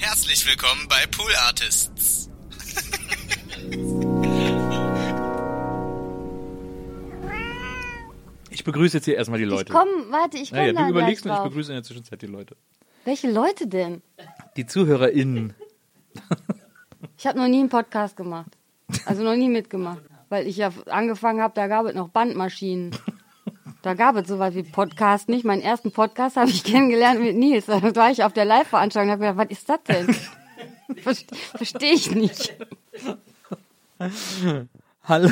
Herzlich willkommen bei Pool Artists. Ich begrüße jetzt hier erstmal die Leute. Ich komm, warte, ich komm naja, du überlegst und ich begrüße in der Zwischenzeit die Leute. Welche Leute denn? Die ZuhörerInnen. Ich habe noch nie einen Podcast gemacht. Also noch nie mitgemacht. Weil ich ja angefangen habe, da gab es noch Bandmaschinen. Da gab es sowas wie Podcast nicht. Meinen ersten Podcast habe ich kennengelernt mit Nils. Da war ich auf der Live-Veranstaltung und habe gedacht, was ist das denn? Ver- Verstehe ich nicht. Hallo.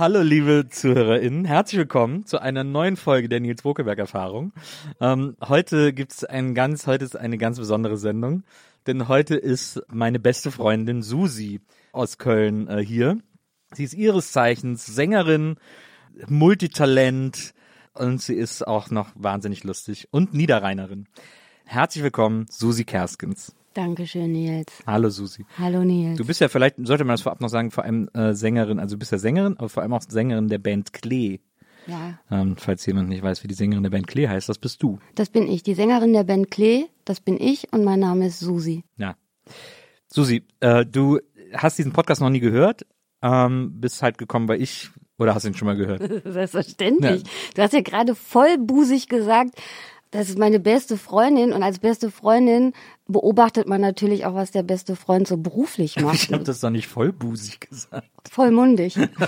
Hallo, liebe ZuhörerInnen. Herzlich willkommen zu einer neuen Folge der Nils Wokelberg Erfahrung. Ähm, heute gibt's ein ganz, heute ist eine ganz besondere Sendung, denn heute ist meine beste Freundin Susi aus Köln äh, hier. Sie ist ihres Zeichens Sängerin, Multitalent und sie ist auch noch wahnsinnig lustig und Niederrheinerin. Herzlich willkommen, Susi Kerskens. Dankeschön, Nils. Hallo Susi. Hallo, Nils. Du bist ja vielleicht, sollte man das vorab noch sagen, vor allem äh, Sängerin, also du bist ja Sängerin, aber vor allem auch Sängerin der Band Klee. ja, Ähm, falls jemand nicht weiß, wie die Sängerin der Band Klee heißt, das bist du. das bin ich. Die Sängerin der Band Klee, das bin ich und mein Name ist Susi. Ja. Susi, äh, du hast diesen Podcast noch nie gehört, ähm, bist halt gekommen, weil ich, oder hast du ihn schon mal gehört? Selbstverständlich. Du hast ja gerade vollbusig gesagt, das ist meine beste Freundin und als beste Freundin beobachtet man natürlich auch, was der beste Freund so beruflich Ich macht. habe das doch nicht vollbusig gesagt. Vollmundig. Ich-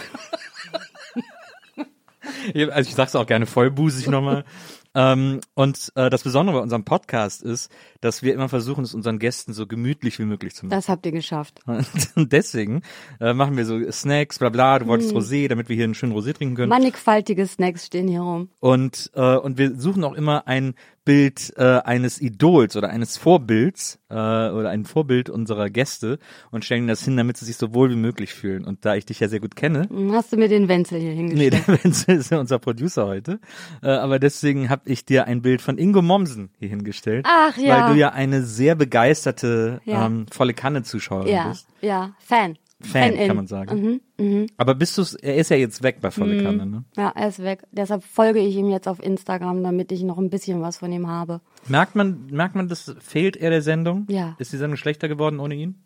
Also ich sag's auch gerne vollbusig nochmal. Ähm, und äh, das Besondere bei unserem Podcast ist, dass wir immer versuchen, es unseren Gästen so gemütlich wie möglich zu machen. Das habt ihr geschafft. Und deswegen äh, machen wir so Snacks, bla bla, du wolltest Rosé, damit wir hier einen schönen Rosé trinken können. Mannigfaltige Snacks stehen hier rum. Und, äh, und wir suchen auch immer ein Bild äh, eines Idols oder eines Vorbilds äh, oder ein Vorbild unserer Gäste und stellen das hin, damit sie sich so wohl wie möglich fühlen. Und da ich dich ja sehr gut kenne, Hast du mir den Wenzel hier nee, hingestellt? der Wenzel ist ja unser Producer heute, äh, aber deswegen habe ich dir ein Bild von Ingo Mommsen hier hingestellt. Ach, ja. Weil du ja eine sehr begeisterte Ja. ähm, volle Kanne-Zuschauerin ja, bist. ja, Fan. Fan, Fan-in. kann man sagen. Mhm, mhm. Aber bist du, er ist ja jetzt weg bei volle Kanne, ne? Ja, er ist weg. Deshalb folge ich ihm jetzt auf Instagram, damit ich noch ein bisschen was von ihm habe. Merkt man, merkt man, das fehlt er der Sendung? Ja. Ist die Sendung schlechter geworden ohne ihn?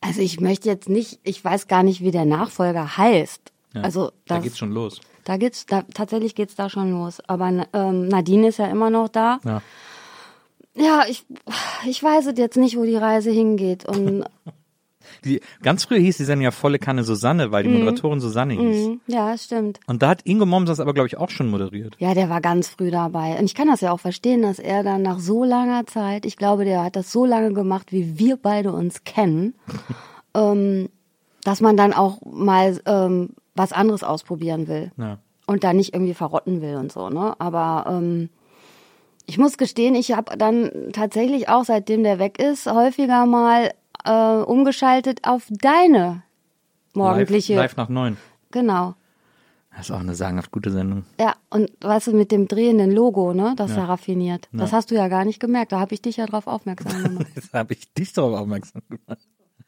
Also ich möchte jetzt nicht, ich weiß gar nicht, wie der Nachfolger heißt. Ja, also da das, geht's schon los. Da geht's, da, tatsächlich geht's da schon los. Aber ähm, Nadine ist ja immer noch da. Ja. Ja, ich, ich weiß es jetzt nicht, wo die Reise hingeht. Und Die, ganz früher hieß die Sendung ja volle Kanne Susanne, weil die Moderatorin Susanne hieß. mhm, ja, stimmt. Und da hat Ingo Moms das aber, glaube ich, auch schon moderiert. Ja, der war ganz früh dabei. Und ich kann das ja auch verstehen, dass er dann nach so langer Zeit, ich glaube, der hat das so lange gemacht, wie wir beide uns kennen, ähm, dass man dann auch mal ähm, was anderes ausprobieren will. Ja. und da nicht irgendwie verrotten will und so, ne? Aber ähm, ich muss gestehen, ich habe dann tatsächlich auch, seitdem der weg ist, häufiger mal äh, umgeschaltet auf deine morgendliche. Live, live nach neun. Genau. Das ist auch eine sagenhaft gute Sendung. Ja, und weißt du, mit dem drehenden Logo, ne? Das ist Ja. ja raffiniert. Das Ja. hast du ja gar nicht gemerkt. Da habe ich dich ja drauf aufmerksam gemacht. Jetzt habe ich dich darauf aufmerksam gemacht.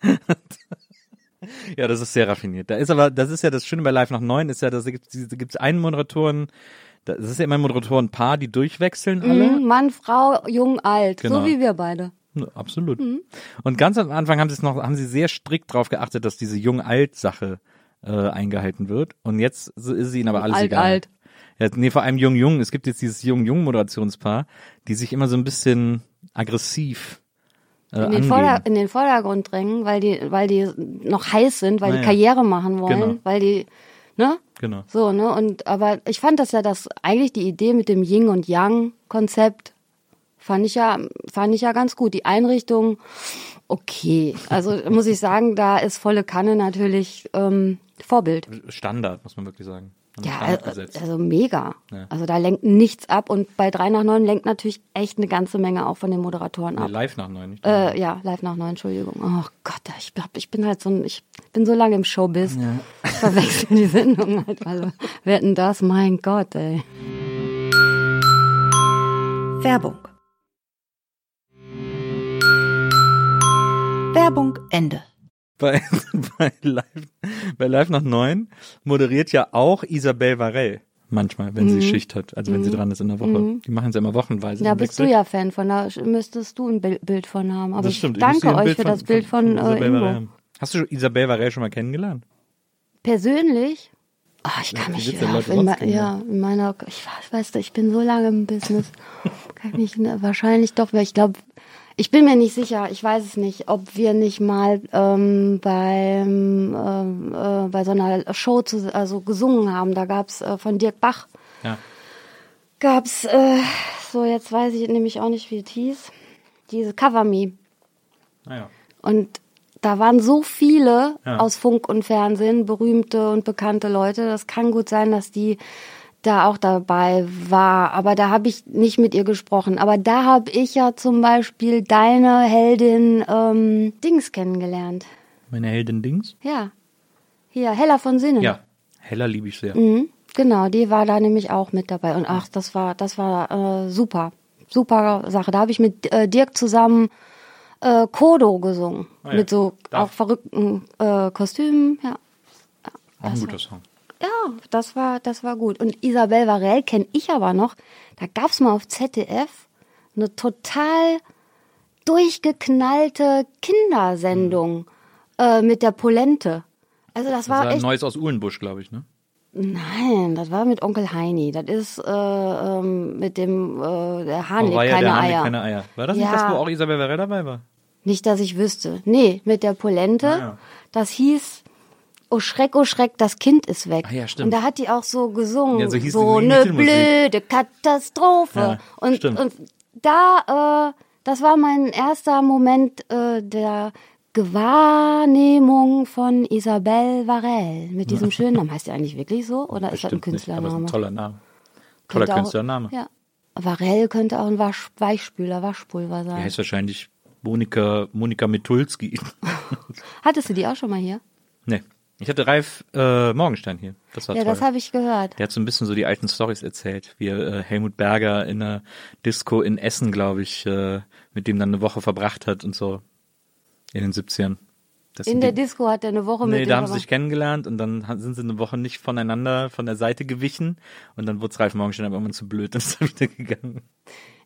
Ja, das ist sehr raffiniert. Da ist aber, das ist ja das Schöne bei Live nach neun, ist ja, da gibt es einen Moderatoren, das ist ja immer ein Moderatorenpaar, die durchwechseln alle. Mhm, Mann, Frau, jung, alt. Genau. So wie wir beide. Ja, Absolut. Und ganz am Anfang haben sie es noch, haben sie sehr strikt darauf geachtet, dass diese Jung-Alt-Sache äh, eingehalten wird. Und jetzt ist sie ihnen aber alles Alt, egal. alt. Ja, nee, vor allem Jung-Jung. Es gibt jetzt dieses Jung-Jung-Moderationspaar, die sich immer so ein bisschen aggressiv äh, In den. Vorder-, in den Vordergrund drängen, weil die, weil die noch heiß sind, weil Naja. die Karriere machen wollen, Genau. weil die, ne? Genau. So, ne? Und aber ich fand das ja das eigentlich die Idee mit dem Yin und Yang Konzept fand ich ja fand ich ja ganz gut. Die Einrichtung okay. Also muss ich sagen, da ist volle Kanne natürlich ähm, Vorbild. Standard, muss man wirklich sagen. Ja, also, also mega. Ja. Also da lenkt nichts ab und bei 3 nach 9 lenkt natürlich echt eine ganze Menge auch von den Moderatoren Nee, ab. live nach neun, nicht? Äh, ja, live nach 9, Entschuldigung. Oh Gott, ich, hab, ich bin halt so ein, ich bin so lange im Showbiz. Ich verwechsel die Sendung halt. Also, wer hat denn das? Mein Gott, ey. Werbung. Werbung Ende. bei, bei, live, bei Live nach neun moderiert ja auch Isabel Varell manchmal, wenn Mhm. sie Schicht hat, also wenn sie dran ist in der Woche. Die machen es ja immer wochenweise. Da bist du Wechsel. ja Fan von, da müsstest du ein Bild, von haben. Aber Das stimmt. ich danke euch für das Bild von, äh, Isabel Ingo. Varell. Hast du Isabel Varell schon mal kennengelernt? Persönlich? Ah, ich kann Ja, mich du ja, in, kennen, ja, in meiner, ich weiß, weißt du, ich bin so lange im Business. kann ich mich ne, wahrscheinlich doch, weil ich glaube, ich bin mir nicht sicher, ich weiß es nicht, ob wir nicht mal ähm, beim ähm, äh, bei so einer Show zu, also gesungen haben. Da gab's äh, von Dirk Bach Ja. gab's äh, so jetzt weiß ich nämlich auch nicht, wie es hieß. Diese Cover Me. Naja. Und da waren so viele Ja. aus Funk und Fernsehen, berühmte und bekannte Leute. Das kann gut sein, dass die da auch dabei war. Aber da habe ich nicht mit ihr gesprochen. Aber da habe ich ja zum Beispiel deine Heldin ähm, Dings kennengelernt. Meine Heldin Dings? Ja. Hier, Hella von Sinnen. Ja. Heller liebe ich sehr. Mhm, genau, die war da nämlich auch mit dabei. Und ach, das war, das war äh, super. Super Sache. Da habe ich mit äh, Dirk zusammen äh, Kodo gesungen. Ah ja. Mit so Da. auch verrückten äh, Kostümen. Ja. Auch ein guter Song. Ja, das war, das war gut. Und Isabel Varell kenne ich aber noch. Da gab's mal auf ZDF eine total durchgeknallte Kindersendung äh, mit der Polente. Also das, Das war war ein echt Neues aus Uhlenbusch, glaube ich, ne? Nein, das war mit Onkel Heini. Das ist äh, ähm, mit dem äh, der Hahn Auweia, keine der Eier. keine Eier. War das nicht Ja. das, wo auch Isabel Varell dabei war? Nicht, dass ich wüsste. Nee, mit der Polente. Ah, ja. Das hieß Oh Schreck, oh Schreck, das Kind ist weg. Ah, ja, stimmt. Und da hat die auch so gesungen, Ja, so hieß so die eine blöde Katastrophe. Ja, und, stimmt. und da, äh, das war mein erster Moment äh, der Gewahrnehmung von Isabel Varell mit diesem schönen Namen. Heißt die eigentlich wirklich so? Oder ist das ein Bestimmt nicht, aber ist Künstlername? ein toller Name. Toller Könnte auch- Künstlername. Ja. Varell könnte auch ein Wasch, Weichspüler, Waschpulver Die sein. heißt wahrscheinlich Monika, Monika Mitulski. Hattest du die auch schon mal hier? nee. Ich hatte Ralf äh, Morgenstein hier. Das war Ja, toll. das habe ich gehört. Der hat so ein bisschen so die alten Stories erzählt, wie er äh, Helmut Berger in einer Disco in Essen, glaube ich, äh, mit dem dann eine Woche verbracht hat und so in den 70ern. Das In der die, Disco hat er eine Woche mit Nee, da haben sie sich kennengelernt und dann sind sie eine Woche nicht voneinander von der Seite gewichen und dann wurde Ralf Morgenstein aber irgendwann zu blöd und ist dann wieder gegangen.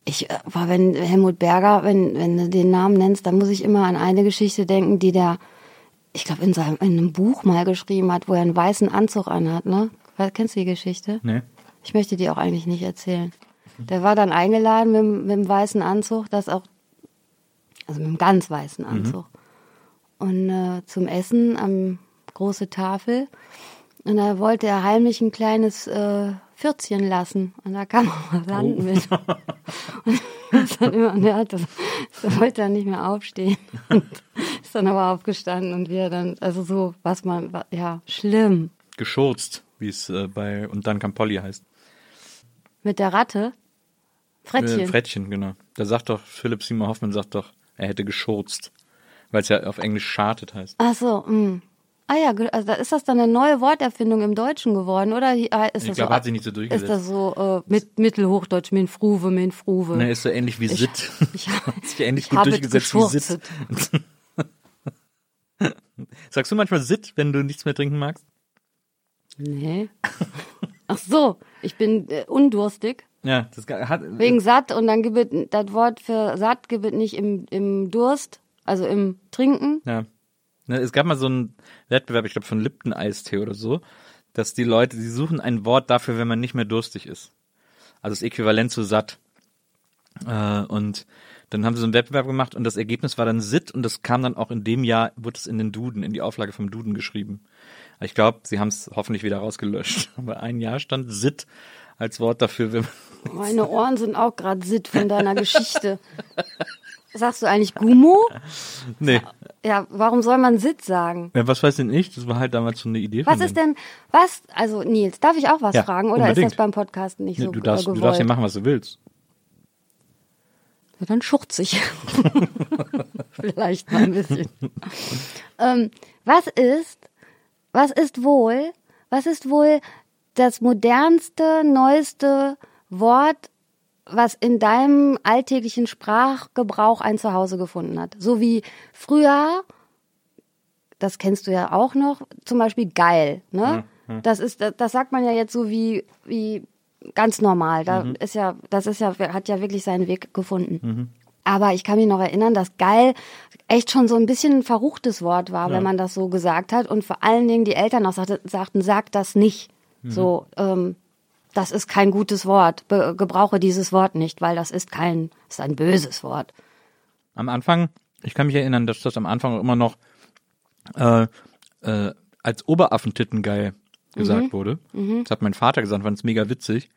Ich, äh, war, wenn Helmut Berger, wenn, wenn du den Namen nennst, dann muss ich immer an eine Geschichte denken, die der, ich glaube, in seinem, in einem Buch mal geschrieben hat, wo er einen weißen Anzug anhat, ne? Kennst du die Geschichte? Nee? Ich möchte die auch eigentlich nicht erzählen. Der war dann eingeladen mit, dem- mit dem weißen Anzug, das auch, also mit dem ganz weißen Anzug. Und äh, zum Essen am große Tafel. Und da wollte er heimlich ein kleines äh, Pfürzchen lassen. Und da kam auch was Land mit. Und, das dann immer, und hat das, wollte dann nicht mehr aufstehen. Und ist dann aber aufgestanden und wir dann, also so, was man, ja, schlimm. Geschurzt, wie es äh, bei Und dann kam Polly heißt. Mit der Ratte. Frettchen. Äh, Frettchen, genau. Da sagt doch, Philipp Simon Hoffmann sagt doch, er hätte geschurzt. Weil es ja auf Englisch schartet heißt. Ach so, mh. Ah ja, also da ist das dann eine neue Worterfindung im Deutschen geworden, oder? Äh, Ist Ich glaube, so, hat sich nicht so durchgesetzt. Ist das so äh, mit Mittelhochdeutsch, min Fruve, min Fruve? Ne, ist so ähnlich wie Sitt. ich- hat sich ähnlich ich gut durchgesetzt wie Sitt. Sagst du manchmal Sit, wenn du nichts mehr trinken magst? Nee. Ach so, ich bin äh, undurstig. Ja, das hat. Wegen satt und dann gibt es, das Wort für satt gibt es nicht im, im Durst, also im Trinken. Ja. Ne, Es gab mal so einen Wettbewerb, ich glaube von Lipton Eistee oder so, dass die Leute, die suchen ein Wort dafür, wenn man nicht mehr durstig ist. Also das Äquivalent zu satt. Äh, und dann haben sie so einen Wettbewerb gemacht und das Ergebnis war dann Sit und das kam dann auch in dem Jahr, wurde es in den Duden, in die Auflage vom Duden geschrieben. Ich glaube, sie haben es hoffentlich wieder rausgelöscht. Aber ein Jahr stand Sit als Wort dafür, wenn man Meine Ohren sind auch gerade sitt von deiner Geschichte. Sagst du eigentlich Gummo? Nee. Ja, warum soll man Sitt sagen? Ja, was weiß denn ich? Das war halt damals so eine Idee Was ist denn, was, also Nils, darf ich auch was Ja, fragen oder ist unbedingt. das beim Podcast nicht Nee, so du, äh, darfst, du gewollt? darfst ja machen, was du willst. Ja, dann schurz ich. Vielleicht mal ein bisschen. ähm, was ist, was ist wohl, was ist wohl das modernste, neueste Wort, was in deinem alltäglichen Sprachgebrauch ein Zuhause gefunden hat? So wie früher, das kennst du ja auch noch, zum Beispiel geil, ne? Das ist, das, das sagt man ja jetzt so wie, wie ganz normal. Da ist ja, das ist ja, hat ja wirklich seinen Weg gefunden. Aber ich kann mich noch erinnern, dass geil echt schon so ein bisschen ein verruchtes Wort war, wenn man das so gesagt hat. Und vor allen Dingen die Eltern auch sagte, sagten, sag das nicht. So, ähm, das ist kein gutes Wort. Be gebrauche dieses Wort nicht, weil das ist kein, ist ein böses Wort. Am Anfang, ich kann mich erinnern, dass das am Anfang auch immer noch äh, äh, als Oberaffentitten geil gesagt wurde. Das hat mein Vater gesagt, fand es mega witzig.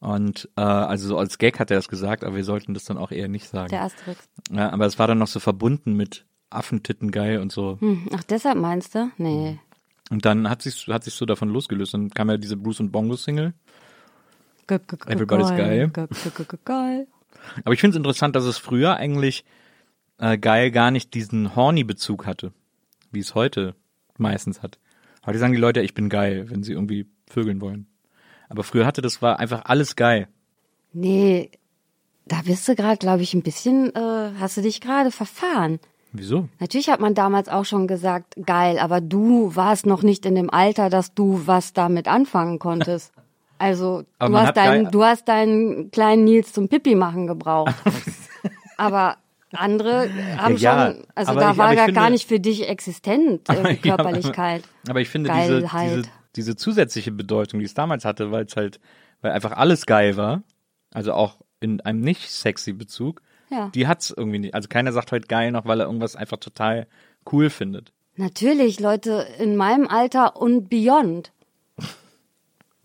Und äh, also so als Gag hat er das gesagt, aber wir sollten das dann auch eher nicht sagen. Der Asterix. Ja, aber es war dann noch so verbunden mit Affentitten geil und so. Hm, ach, deshalb meinst du? Nee. Und dann hat sich hat sich so davon losgelöst. Dann kam ja diese Bruce und Bongo Single. Everybody's geil. Geil. Aber ich finde es interessant, dass es früher eigentlich äh, geil gar nicht diesen Horny-Bezug hatte, wie es heute meistens hat. Heute sagen die Leute, ich bin geil, wenn sie irgendwie vögeln wollen. Aber früher hatte das war einfach alles geil. Nee, da bist du gerade, glaube ich, ein bisschen, äh, hast du dich gerade verfahren. Wieso? Natürlich hat man damals auch schon gesagt, geil, aber du warst noch nicht in dem Alter, dass du was damit anfangen konntest. Also Aber du hast, deinen, du hast deinen kleinen Nils zum Pipi machen gebraucht. aber andere haben Ja, ja, schon, also da ich- war ja gar nicht für dich existent, äh, ja, Körperlichkeit. Aber ich finde diese, Geilheit. diese, diese zusätzliche Bedeutung, die es damals hatte, weil es halt, weil einfach alles geil war, also auch in einem nicht sexy Bezug, Ja. die hat's irgendwie nicht. Also keiner sagt heute geil noch, weil er irgendwas einfach total cool findet. Natürlich, Leute in meinem Alter und beyond.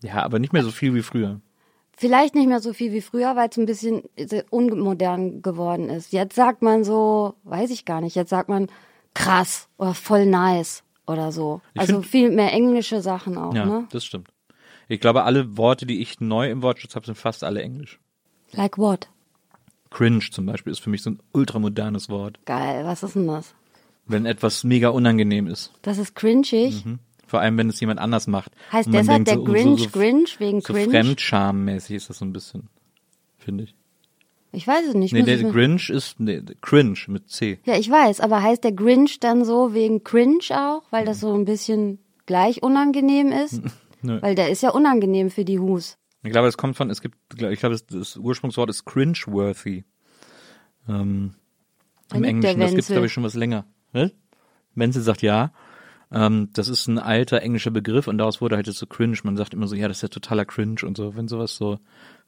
Ja, aber nicht mehr so viel wie früher. Vielleicht nicht mehr so viel wie früher, weil es ein bisschen unmodern geworden ist. Jetzt sagt man so, weiß ich gar nicht, jetzt sagt man krass oder voll nice oder so. Ich also viel mehr englische Sachen auch, Ja, ne? das stimmt. Ich glaube, alle Worte, die ich neu im Wortschatz habe, sind fast alle Englisch. Like what? Cringe zum Beispiel ist für mich so ein ultramodernes Wort. Geil, was ist denn das? Wenn etwas mega unangenehm ist. Das ist cringig. Vor allem, wenn es jemand anders macht. Heißt deshalb der so, oh, Grinch so, so, Grinch wegen So cringe? Fremdscham-mäßig ist das so ein bisschen, finde ich. Ich weiß es nicht. Nee, der Grinch ist nee, Cringe mit C. ja, ich weiß, aber heißt der Grinch dann so wegen cringe auch, weil das so ein bisschen gleich unangenehm ist? Nö. Weil der ist ja unangenehm für die Hus. Ich glaube, es kommt von, es gibt, ich glaube, das, das Ursprungswort ist cringe-worthy. Ähm, Im Englischen, das gibt's Wenzel. glaube ich schon was länger. Ne? Wenzel sagt ja. Ähm, das ist ein alter englischer Begriff und daraus wurde halt jetzt so cringe. Man sagt immer so, ja, das ist ja totaler cringe und so, wenn sowas so,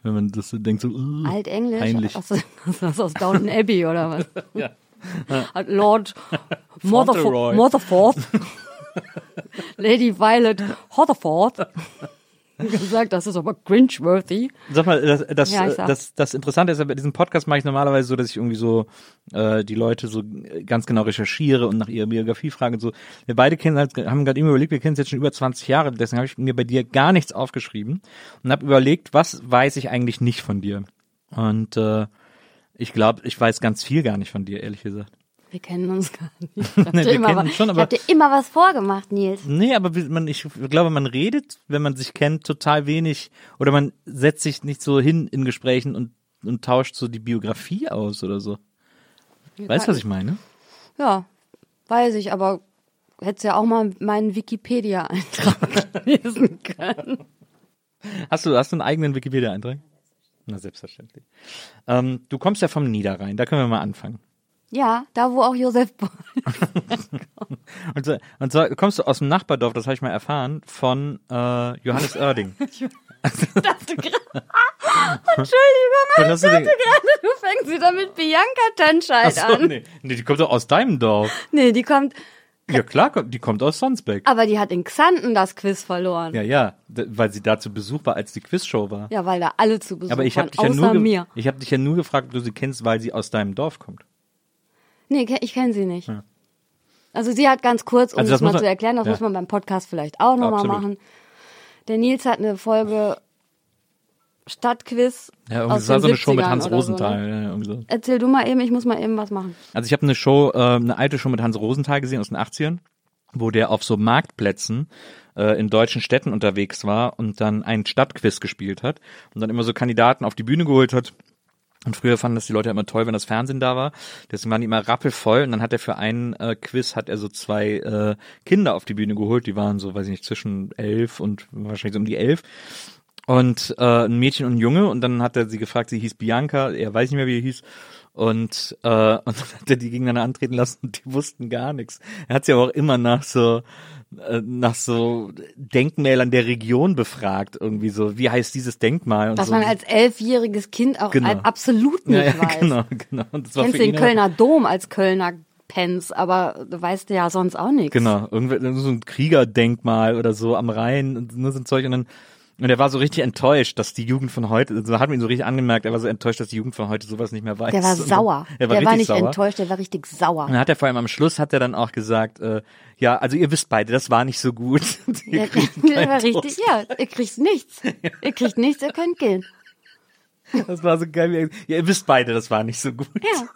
wenn man das so denkt, so, uh, Altenglisch? peinlich. Das ist aus Downton Abbey oder was? Ja. Lord Motherford, Fauntleroy. Motherford Lady Violet Hotterford gesagt, das ist aber cringe-worthy. Sag mal, das, das, Ja, das, das Interessante ist, bei diesem Podcast mache ich normalerweise so, dass ich irgendwie so äh, die Leute so ganz genau recherchiere und nach ihrer Biografie frage und so. Wir beide kennen halt, haben gerade immer überlegt, wir kennen es jetzt schon über 20 Jahre, deswegen habe ich mir bei dir gar nichts aufgeschrieben und habe überlegt, was weiß ich eigentlich nicht von dir? Und äh, ich glaube, ich weiß ganz viel gar nicht von dir, ehrlich gesagt. Wir kennen uns gar nicht. Ich Nee, immer, was, schon, ich hab dir immer was vorgemacht, Nils. Nee, aber man, ich glaube, man redet, wenn man sich kennt, total wenig oder man setzt sich nicht so hin in Gesprächen und, und tauscht so die Biografie aus oder so. Weißt du, was ich meine? Ja, weiß ich, aber hättest ja auch mal meinen Wikipedia-Eintrag lesen können. Hast du, hast du einen eigenen Wikipedia-Eintrag? Na, selbstverständlich. Ähm, du kommst ja vom Niederrhein, da können wir mal anfangen. Ja, da wo auch Josef Beuys. Und, so, und so kommst du aus dem Nachbardorf, das habe ich mal erfahren, von äh, Johannes Oerding. dachte gerade. Entschuldigung, ich dachte gerade, du fängst wieder mit Bianca Tanscheid Achso, an. nee. nee, die kommt doch aus deinem Dorf. Nee, die kommt, Ja klar, die kommt aus Sonsbeck. aber die hat in Xanten das Quiz verloren. Ja, ja, weil sie da zu Besuch war, als die Quizshow war. Ja, weil da alle zu Besuch Aber ich habe waren, dich, ja außer nur mir. ich hab dich ja nur gefragt, ob du sie kennst, weil sie aus deinem Dorf kommt. Nee, ich kenne sie nicht. Also sie hat ganz kurz, um Also das das mal man- zu erklären, das ja. muss man beim Podcast vielleicht auch nochmal machen. Der Nils hat eine Folge Stadtquiz Ja, irgendwie aus das war so eine Show mit 70ern Hans oder so, Rosenthal. ne? ja, so. Erzähl du mal eben, ich muss mal eben was machen. Also ich habe eine Show, äh, eine alte Show mit Hans Rosenthal gesehen aus den 80ern, wo der auf so Marktplätzen äh, in deutschen Städten unterwegs war und dann ein Stadtquiz gespielt hat und dann immer so Kandidaten auf die Bühne geholt hat. Und früher fanden das die Leute immer toll, wenn das Fernsehen da war. Deswegen waren die immer rappelvoll. Und dann hat er für einen äh, Quiz hat er so zwei äh, Kinder auf die Bühne geholt. Die waren so, weiß ich nicht, zwischen elf und wahrscheinlich so um die elf. Und äh, ein Mädchen und ein Junge. Und dann hat er sie gefragt, sie hieß Bianca. Er weiß nicht mehr, wie er hieß. Und, äh, und dann hat er die gegeneinander antreten lassen und die wussten gar nichts. Er hat sie aber auch immer nach so äh, nach so Denkmälern der Region befragt, irgendwie so, wie heißt dieses Denkmal? Und Dass so. man als elfjähriges Kind auch Genau. absolut nicht ja, ja, weiß. genau, genau. Und das war Kennst für den Kölner Dom als Kölner Pens, aber du weißt ja sonst auch nichts. Genau, irgendwie so ein Kriegerdenkmal oder so am Rhein und nur so ein Zeug und dann und er war so richtig enttäuscht, dass die Jugend von heute, also hat man ihn so richtig angemerkt, er war so enttäuscht, dass die Jugend von heute sowas nicht mehr weiß. Der war Und so. sauer. Er war der war nicht sauer. enttäuscht, der war richtig sauer. Und dann hat er vor allem am Schluss hat er dann auch gesagt, äh, ja, also ihr wisst beide, das war nicht so gut. Ihr Der, kriegt der keinen war richtig, Trost. ja, ihr kriegt nichts. Ihr kriegt nichts, ihr könnt gehen. Das war so geil. wie Ja, ihr wisst beide, das war nicht so gut. Ja.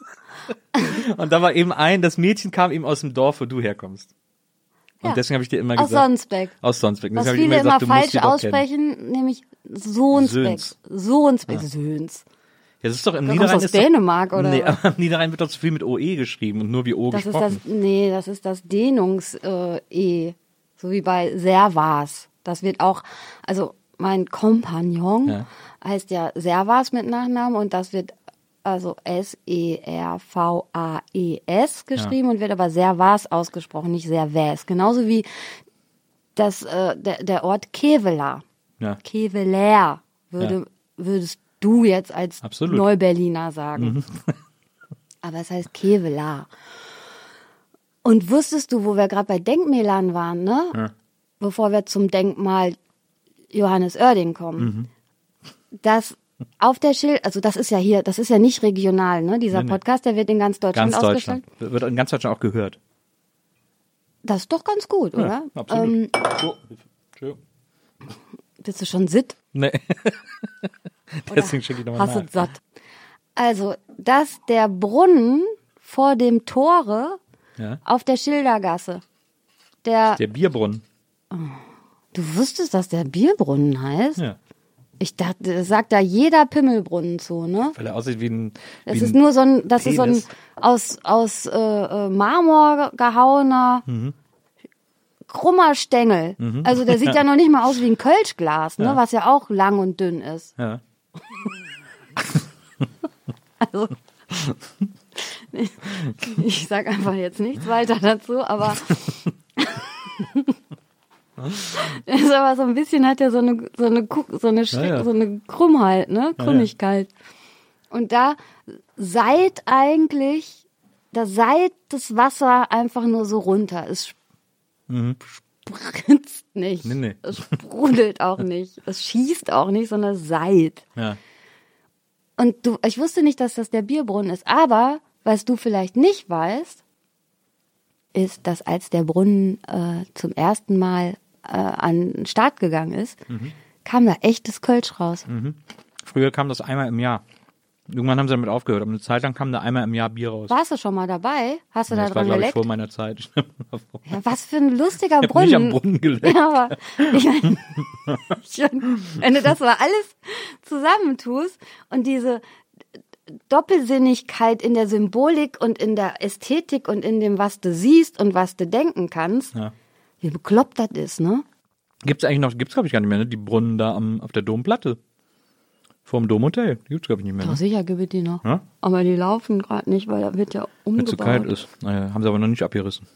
Und da war eben ein, das Mädchen kam eben aus dem Dorf, wo du herkommst. Und Ja. deswegen habe ich dir immer Aus gesagt. Sonsbeck. Aus Sonsbeck. Was viele immer gesagt, falsch doch aussprechen, nämlich Sohnsbeck. Sohnsbeck, Söhns. Ja, das ist doch im Da kommst Niederrhein. aus ist doch- Dänemark, oder Nee, aber im Niederrhein wird doch zu viel mit OE geschrieben und nur wie O Das ist gesprochen. das, nee, das ist das Dehnungs-E. so wie bei Servas. Das wird auch, also mein Kompagnon Ja. heißt ja Servas mit Nachnamen und das wird also S-E-R-V-A-E-S geschrieben und wird aber Servas ausgesprochen, nicht Servais. Genauso wie das, äh, der, der Ort Kevela. ja. Keveler würde, würdest du jetzt als Absolut. Neuberliner sagen. Aber es heißt Kevela. Und wusstest du, wo wir gerade bei Denkmälern waren, ne? Ja. Bevor wir zum Denkmal Johannes Oerding kommen, dass auf der Schild, also das ist ja hier, das ist ja nicht regional, ne? Dieser Nee, nee. Podcast, der wird in ganz Deutschland Ganz ausgestellt. Deutschland. Wird in ganz Deutschland auch gehört. Das ist doch ganz gut, oder? Ja, absolut. Ähm, oh, Entschuldigung. bist du schon sitt? Nee. Deswegen schicke ich nochmal Hast nach. du satt. Also, dass der Brunnen vor dem Tore Ja. auf der Schildergasse, der, Der Bierbrunnen. du wusstest, dass der Bierbrunnen heißt? Ja. Ich dachte, das sagt da jeder Pimmelbrunnen zu, ne? Weil er aussieht wie ein. Das wie ist ein nur so ein, das ist so ein Penis. aus, aus äh, äh, Marmor gehauener, Mhm. krummer Stängel. Also der sieht ja. noch nicht mal aus wie ein Kölschglas, ne? Ja. Was ja auch lang und dünn ist. Ja. Also, ich, ich sag einfach jetzt nichts weiter dazu, aber er ist aber so ein bisschen hat er so eine so eine so eine Schri- Ja, ja. so eine Krummheit, ne, ja. Krümmigkeit. Und da seit eigentlich da seit das Wasser einfach nur so runter. Es spritzt nicht. Nee, nee. Es sprudelt auch nicht. Es schießt auch nicht, sondern seit. Ja. Und du, ich wusste nicht, dass das der Bierbrunnen ist. Aber was du vielleicht nicht weißt, ist, dass als der Brunnen äh, zum ersten Mal äh, an den Start gegangen ist, Mhm. kam da echtes Kölsch raus. Früher kam das einmal im Jahr. Irgendwann haben sie damit aufgehört. Aber eine Zeit lang kam da einmal im Jahr Bier raus. Warst du schon mal dabei? Hast du da das war, dran glaube ich, geleckt? vor meiner Zeit. Ja, was für ein lustiger Ich Brunnen. nicht am Brunnen geleckt. Ja, aber ich mein, wenn du das mal alles zusammentust und diese, Doppelsinnigkeit in der Symbolik und in der Ästhetik und in dem, was du siehst und was du denken kannst. Ja. Wie bekloppt das ist, ne? Gibt's eigentlich noch, gibt's glaube ich gar nicht mehr, ne? Die Brunnen da am, auf der Domplatte. Vorm Domhotel. Die gibt's glaube ich nicht mehr. Doch Ne? sicher gibt es die noch. Ja? Aber die laufen gerade nicht, weil da wird ja Wenn es zu umgebaut. kalt ist. Naja, haben sie aber noch nicht abgerissen.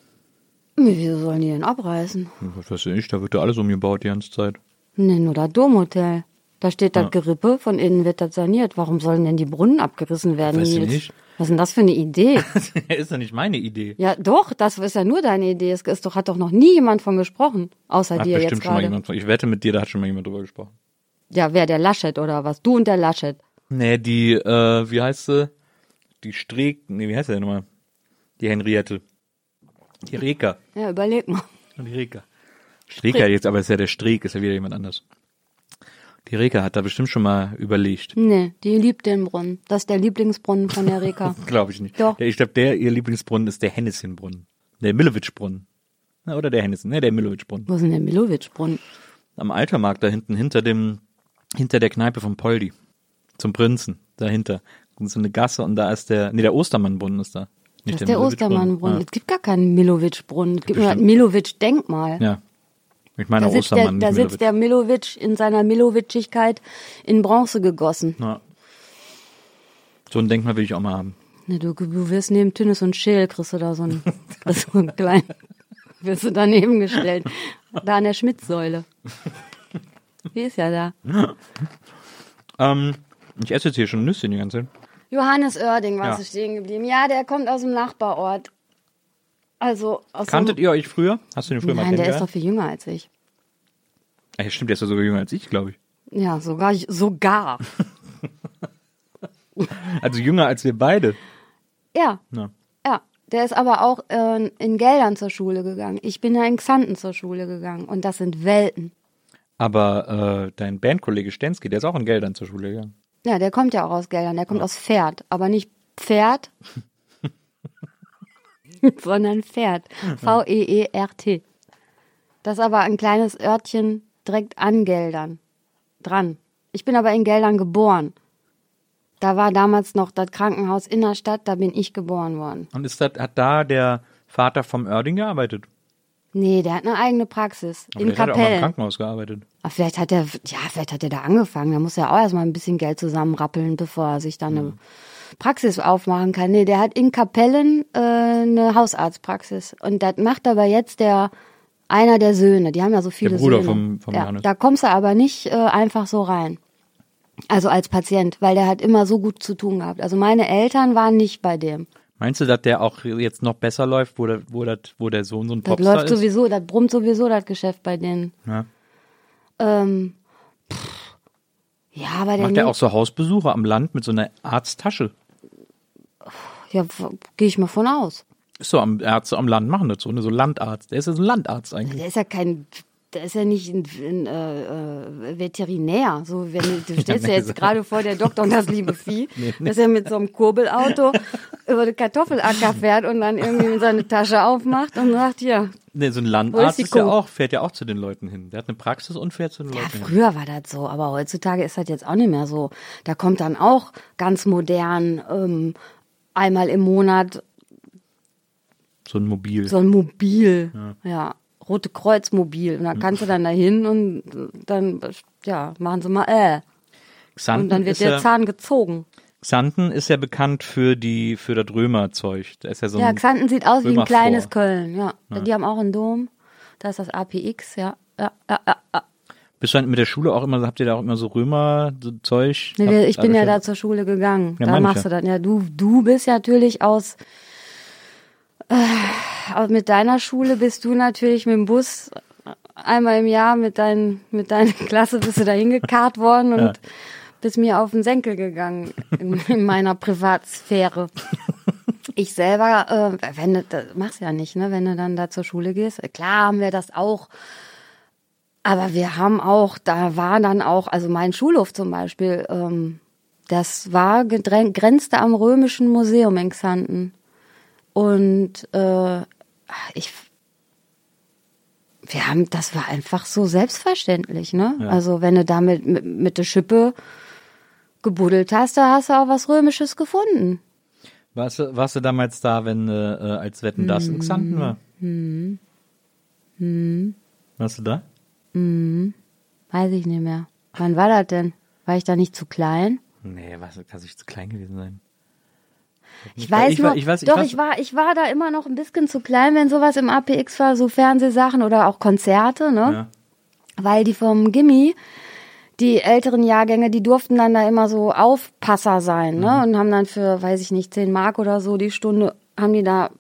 Wieso sollen die denn abreißen? Was weiß ich, da wird ja alles umgebaut die ganze Zeit. Ne, nur das Domhotel. Da steht das Ja. Gerippe, von innen wird das saniert. Warum sollen denn die Brunnen abgerissen werden? Weiß ich nicht. Was ist denn das für eine Idee? ist ja nicht meine Idee. ja, doch, das ist ja nur deine Idee. Es ist doch, hat doch noch nie jemand von gesprochen. Außer Hat dir bestimmt jetzt schon mal gerade. jemand von. Ich wette mit dir, da hat schon mal jemand drüber gesprochen. Ja, wer, der Laschet oder was? Du und der Laschet. Nee, die, äh, wie heißt sie? Die Streeck, nee, wie heißt sie denn nochmal? Die Henriette. Die Reka. Ja, überleg mal. Die Reka. Streeker jetzt, aber ist ja der Streeck, ist ja wieder jemand anders. Die Reka hat da bestimmt schon mal überlegt. Nee, die liebt den Brunnen. Das ist der Lieblingsbrunnen von der Reka. Glaube ich nicht. Doch. Der, ich glaube, der, ihr Lieblingsbrunnen ist der Hennessin-Brunnen. Der Millowitsch-Brunnen. Na, Oder der Hennessin, ne, der Millowitsch-Brunnen. Wo ist denn der Milowitsch-Brunnen? Am Altermarkt da hinten, hinter dem, hinter der Kneipe vom Poldi. Zum Prinzen, dahinter. Und so eine Gasse und da ist der, nee, der Ostermannbrunnen ist da. Nicht Das ist der Millowitsch-Brunnen. Ostermannbrunnen. Es gibt gar keinen Milowitsch-Brunnen. Es gibt nur das bestimmt. Milowitsch-Denkmal. Ja. Ja. Ich meine Da sitzt, der, da sitzt der Milowitsch in seiner Milowitschigkeit in Bronze gegossen. Ja. So ein Denkmal will ich auch mal haben. Ne, du, du wirst neben Tünnes und Scheel, kriegst du da so einen, du so einen kleinen, wirst du daneben gestellt. Da an der Schmidt-Säule. Wie ist ja da? Ähm, ich esse jetzt hier schon Nüsschen die ganze Zeit. Johannes Oerding war Ja. stehen geblieben. Ja, der kommt aus dem Nachbarort. Also aus Kanntet dem, ihr euch früher? Hast du den früher mal Nein, der ist kennengelernt? doch viel jünger als ich. Ach, ja, stimmt, der ist ja sogar jünger als ich, glaube ich. Ja, sogar, sogar. Also jünger als wir beide. Ja, Ja. ja. Der ist aber auch äh, in Geldern zur Schule gegangen. Ich bin ja in Xanten zur Schule gegangen. Und das sind Welten. Aber äh, dein Bandkollege Stensky, der ist auch in Geldern zur Schule gegangen. Ja, der kommt ja auch aus Geldern. Der kommt aus Pferd. Aber nicht Pferd, sondern Pferd. V-E-E-R-T. Das ist aber ein kleines Örtchen direkt an Geldern. Dran. Ich bin aber in Geldern geboren. Da war damals noch das Krankenhaus in der Stadt, da bin ich geboren worden. Und ist das, hat da der Vater vom Oerding gearbeitet? Nee, der hat eine eigene Praxis. Aber in der hat auch mal im Kapellen. Krankenhaus gearbeitet. Aber vielleicht hat er, ja, vielleicht hat er da angefangen. Da muss er auch erstmal ein bisschen Geld zusammenrappeln, bevor er sich dann eine Praxis aufmachen kann. Nee, der hat in Kapellen äh, eine Hausarztpraxis. Und das macht aber jetzt der einer der Söhne. Die haben ja so viele Bruder Söhne. vom- vom ja, Johannes. Da kommst du aber nicht äh, einfach so rein. Also als Patient, weil der hat immer so gut zu tun gehabt. Also meine Eltern waren nicht bei dem. Meinst du, dass der auch jetzt noch besser läuft, wo der, wo der, wo der Sohn so ein Das Popstar läuft ist? sowieso, das brummt sowieso das Geschäft bei denen. Ja. Ähm, pff, ja, aber der Macht der auch so Hausbesuche am Land mit so einer Arzttasche? Ja, gehe ich mal von aus. Ist so am Ärzte am Land machen das so, ne? So Landarzt. Der ist ja so ein Landarzt eigentlich. Der ist ja kein, der ist ja nicht ein, ein äh, äh, Veterinär. So, wenn du, stellst ja jetzt gerade vor der Doktor und das liebe Vieh, dass er mit so einem Kurbelauto über den Kartoffelacker fährt und dann irgendwie seine Tasche aufmacht und sagt, ja, Nee, so ein Landarzt ist ja auch, fährt ja auch zu den Leuten hin. Der hat eine Praxis und fährt zu den Ja, Leuten hin. früher war das so, aber heutzutage ist das jetzt auch nicht mehr so. Da kommt dann auch ganz modern ähm, einmal im Monat So ein Mobil. so ein Mobil, ja. Rote Kreuz Mobil. Und da kannst du dann dahin und dann, ja, machen sie mal äh. Xanten Und dann wird der ja, Zahn gezogen. Xanten ist ja bekannt für die für das Römerzeug. Da ist ja so Ja, Xanten sieht aus wie ein kleines Köln, ja. Die haben auch einen Dom. Da ist das APX, ja. ja, ja, ja, ja. Bist du mit der Schule auch immer, habt ihr da auch immer so Römer so Zeug? Nee, wir- ich bin ja da zur Schule gegangen. Ja, da machst ja. du dann. Ja, du, du bist ja natürlich aus, äh, mit deiner Schule bist du natürlich mit dem Bus einmal im Jahr mit dein, mit deiner Klasse bist du da hingekarrt worden und Ja. bist mir auf den Senkel gegangen in, in meiner Privatsphäre. Ich selber, äh, wenn du, das machst ja nicht, ne, wenn du dann da zur Schule gehst. Klar haben wir das auch. Aber wir haben auch, da war dann auch, also mein Schulhof zum Beispiel, ähm, das war grenzte am Römischen Museum in Xanten. Und äh, ich, wir haben, das war einfach so selbstverständlich, ne? Ja. Also wenn du da mit, mit, der Schippe gebuddelt hast, da hast du auch was Römisches gefunden. Warst du, warst du damals da, wenn äh, als Wetten das in Xanten war? Hm. Hm. Warst du da? Hm. Weiß ich nicht mehr. Wann war das denn? War ich da nicht zu klein? Nee, was, kann ich zu klein gewesen sein? Ich weiß ich nur, war- ich weiß- ich doch, weiß- ich war, ich war da immer noch ein bisschen zu klein, wenn sowas im APX war, so Fernsehsachen oder auch Konzerte, ne? Ja. Weil die vom Gimmi, die älteren Jahrgänge, die durften dann da immer so Aufpasser sein, Mhm. ne? Und haben dann für, weiß ich nicht, 10 Mark oder so die Stunde, haben die da,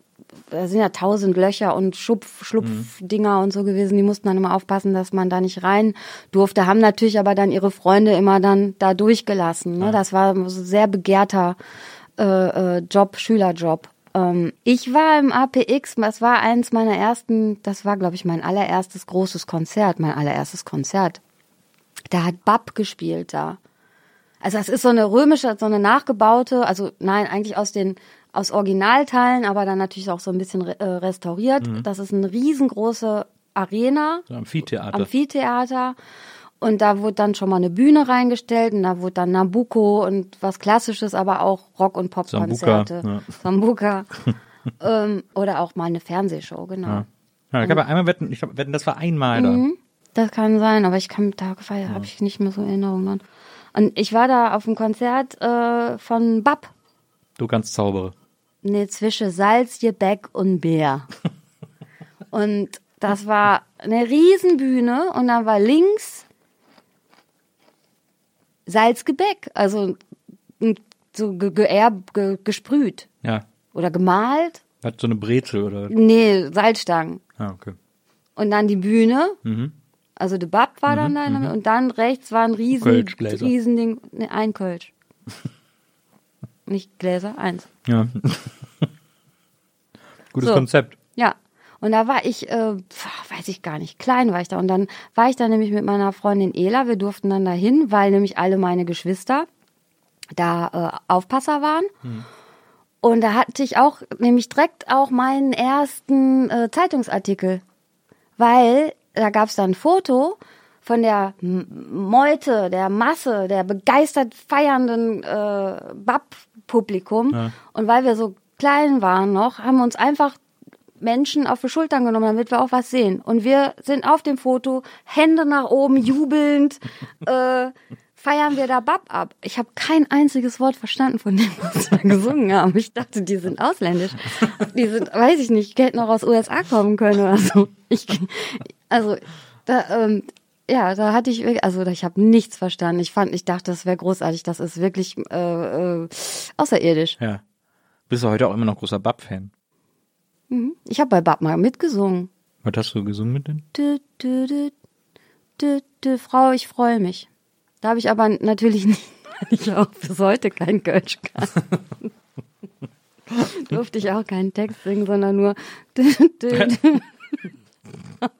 da sind ja tausend Löcher und Schupf, Schlupfdinger und so gewesen, die mussten dann immer aufpassen, dass man da nicht rein durfte, haben natürlich aber dann ihre Freunde immer dann da durchgelassen, ne? Das war so ein sehr begehrter äh, äh, Job, Schülerjob. Ähm, ich war im APX, das war eins meiner ersten, das war, glaube ich, mein allererstes großes Konzert, mein allererstes Konzert. Da hat Bab gespielt da. Also das ist so eine römische, so eine nachgebaute, also nein, eigentlich aus den aus Originalteilen, aber dann natürlich auch so ein bisschen äh, restauriert. Das ist eine riesengroße Arena, So Amphitheater. Amphitheater. Und da wurde dann schon mal eine Bühne reingestellt und da wurde dann Nabucco und was Klassisches, aber auch Rock- und Popkonzerte. Ja. Sambuca. ähm, oder auch mal eine Fernsehshow, genau. ja. Ja, ich habe einmal wetten, ich glaub, wetten, das war einmal Mhm. Das kann sein, aber ich kann da habe ich nicht mehr so Erinnerungen dran. Und ich war da auf dem Konzert äh, von Bab. Du kannst zaubere. Nee, zwischen Salz, Gebäck und Bär. und das war eine Riesenbühne und dann war links Salzgebäck, also so ge ge ge gesprüht Ja. oder gemalt. Hat so eine Brezel oder? Nee, Salzstangen. Ah, okay. Und dann die Bühne. Mhm. Also der Bab war dann da der- und dann rechts war ein riesen. Riesending, nee, ein Kölsch. Nicht Gläser, eins. Ja. Gutes So. Konzept. Ja. Und da war ich, äh, weiß ich gar nicht, klein war ich da. Und dann war ich da nämlich mit meiner Freundin Ela. Wir durften dann dahin, weil nämlich alle meine Geschwister da äh, Aufpasser waren. Und da hatte ich auch nämlich direkt auch meinen ersten äh, Zeitungsartikel. Weil da gab es dann ein Foto von der Meute, der Masse, der begeistert feiernden äh, Bab-Publikum. Und weil wir so klein waren noch, haben wir uns einfach Menschen auf die Schultern genommen, damit wir auch was sehen. Und wir sind auf dem Foto, Hände nach oben, jubelnd, äh, feiern wir da Bab ab. Ich habe kein einziges Wort verstanden von dem, was wir gesungen haben. Ich dachte, die sind ausländisch. Die sind, weiß ich nicht, hätten auch aus USA kommen können oder so. Ich, also, da, ähm, ja, da hatte ich, wirklich- also ich habe nichts verstanden. Ich fand, ich dachte, das wäre großartig. Das ist wirklich äh, äh, außerirdisch. Ja. Bist du heute auch immer noch großer Bab-Fan? Ich habe bei Bab mal mitgesungen. Was hast du gesungen mit denen? Dü, dü, dü, dü, dü, Frau, ich freue mich. Da habe ich aber natürlich nicht, weil ich auch bis heute kein Kölsch kann. Durfte ich auch keinen Text singen, sondern nur dü, dü, dü.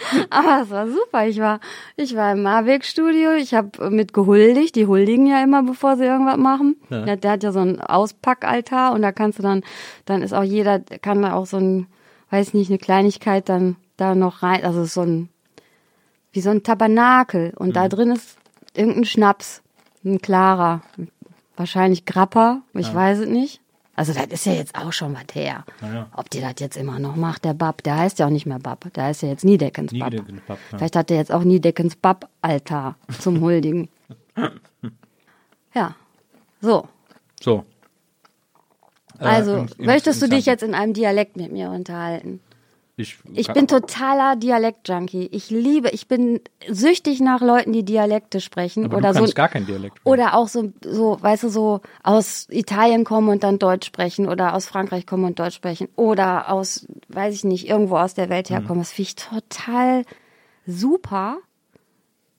Aber es war super. Ich war, ich war im Marweg-Studio. Ich habe mit gehuldigt. Die huldigen ja immer, bevor sie irgendwas machen. Ja. Der, der hat ja so einen Auspackaltar und da kannst du dann, dann ist auch jeder, kann da auch so ein, weiß nicht, eine Kleinigkeit dann da noch rein. Also so ein, wie so ein Tabernakel. Und da drin ist irgendein Schnaps. Ein klarer. Wahrscheinlich Grappa. Ich weiß es nicht. Also das ist ja jetzt auch schon was her. ja. Ob die das jetzt immer noch macht, der Bab, der heißt ja auch nicht mehr Bab, der heißt ja jetzt Niedeckens Bab. Niedeckens Bab, ja. Vielleicht hat der jetzt auch Niedeckens Bab-Altar zum Huldigen. ja, so. So. Äh, Also, im- im- möchtest du im dich Xanten. jetzt in einem Dialekt mit mir unterhalten? Ich, Ich bin totaler Dialekt-Junkie. Ich liebe, ich bin süchtig nach Leuten, die Dialekte sprechen. aber oder du kannst so, gar kein Dialekt. Oder auch so, so, weißt du, so aus Italien kommen und dann Deutsch sprechen oder aus Frankreich kommen und Deutsch sprechen oder aus, weiß ich nicht, irgendwo aus der Welt herkommen. Das finde ich total super.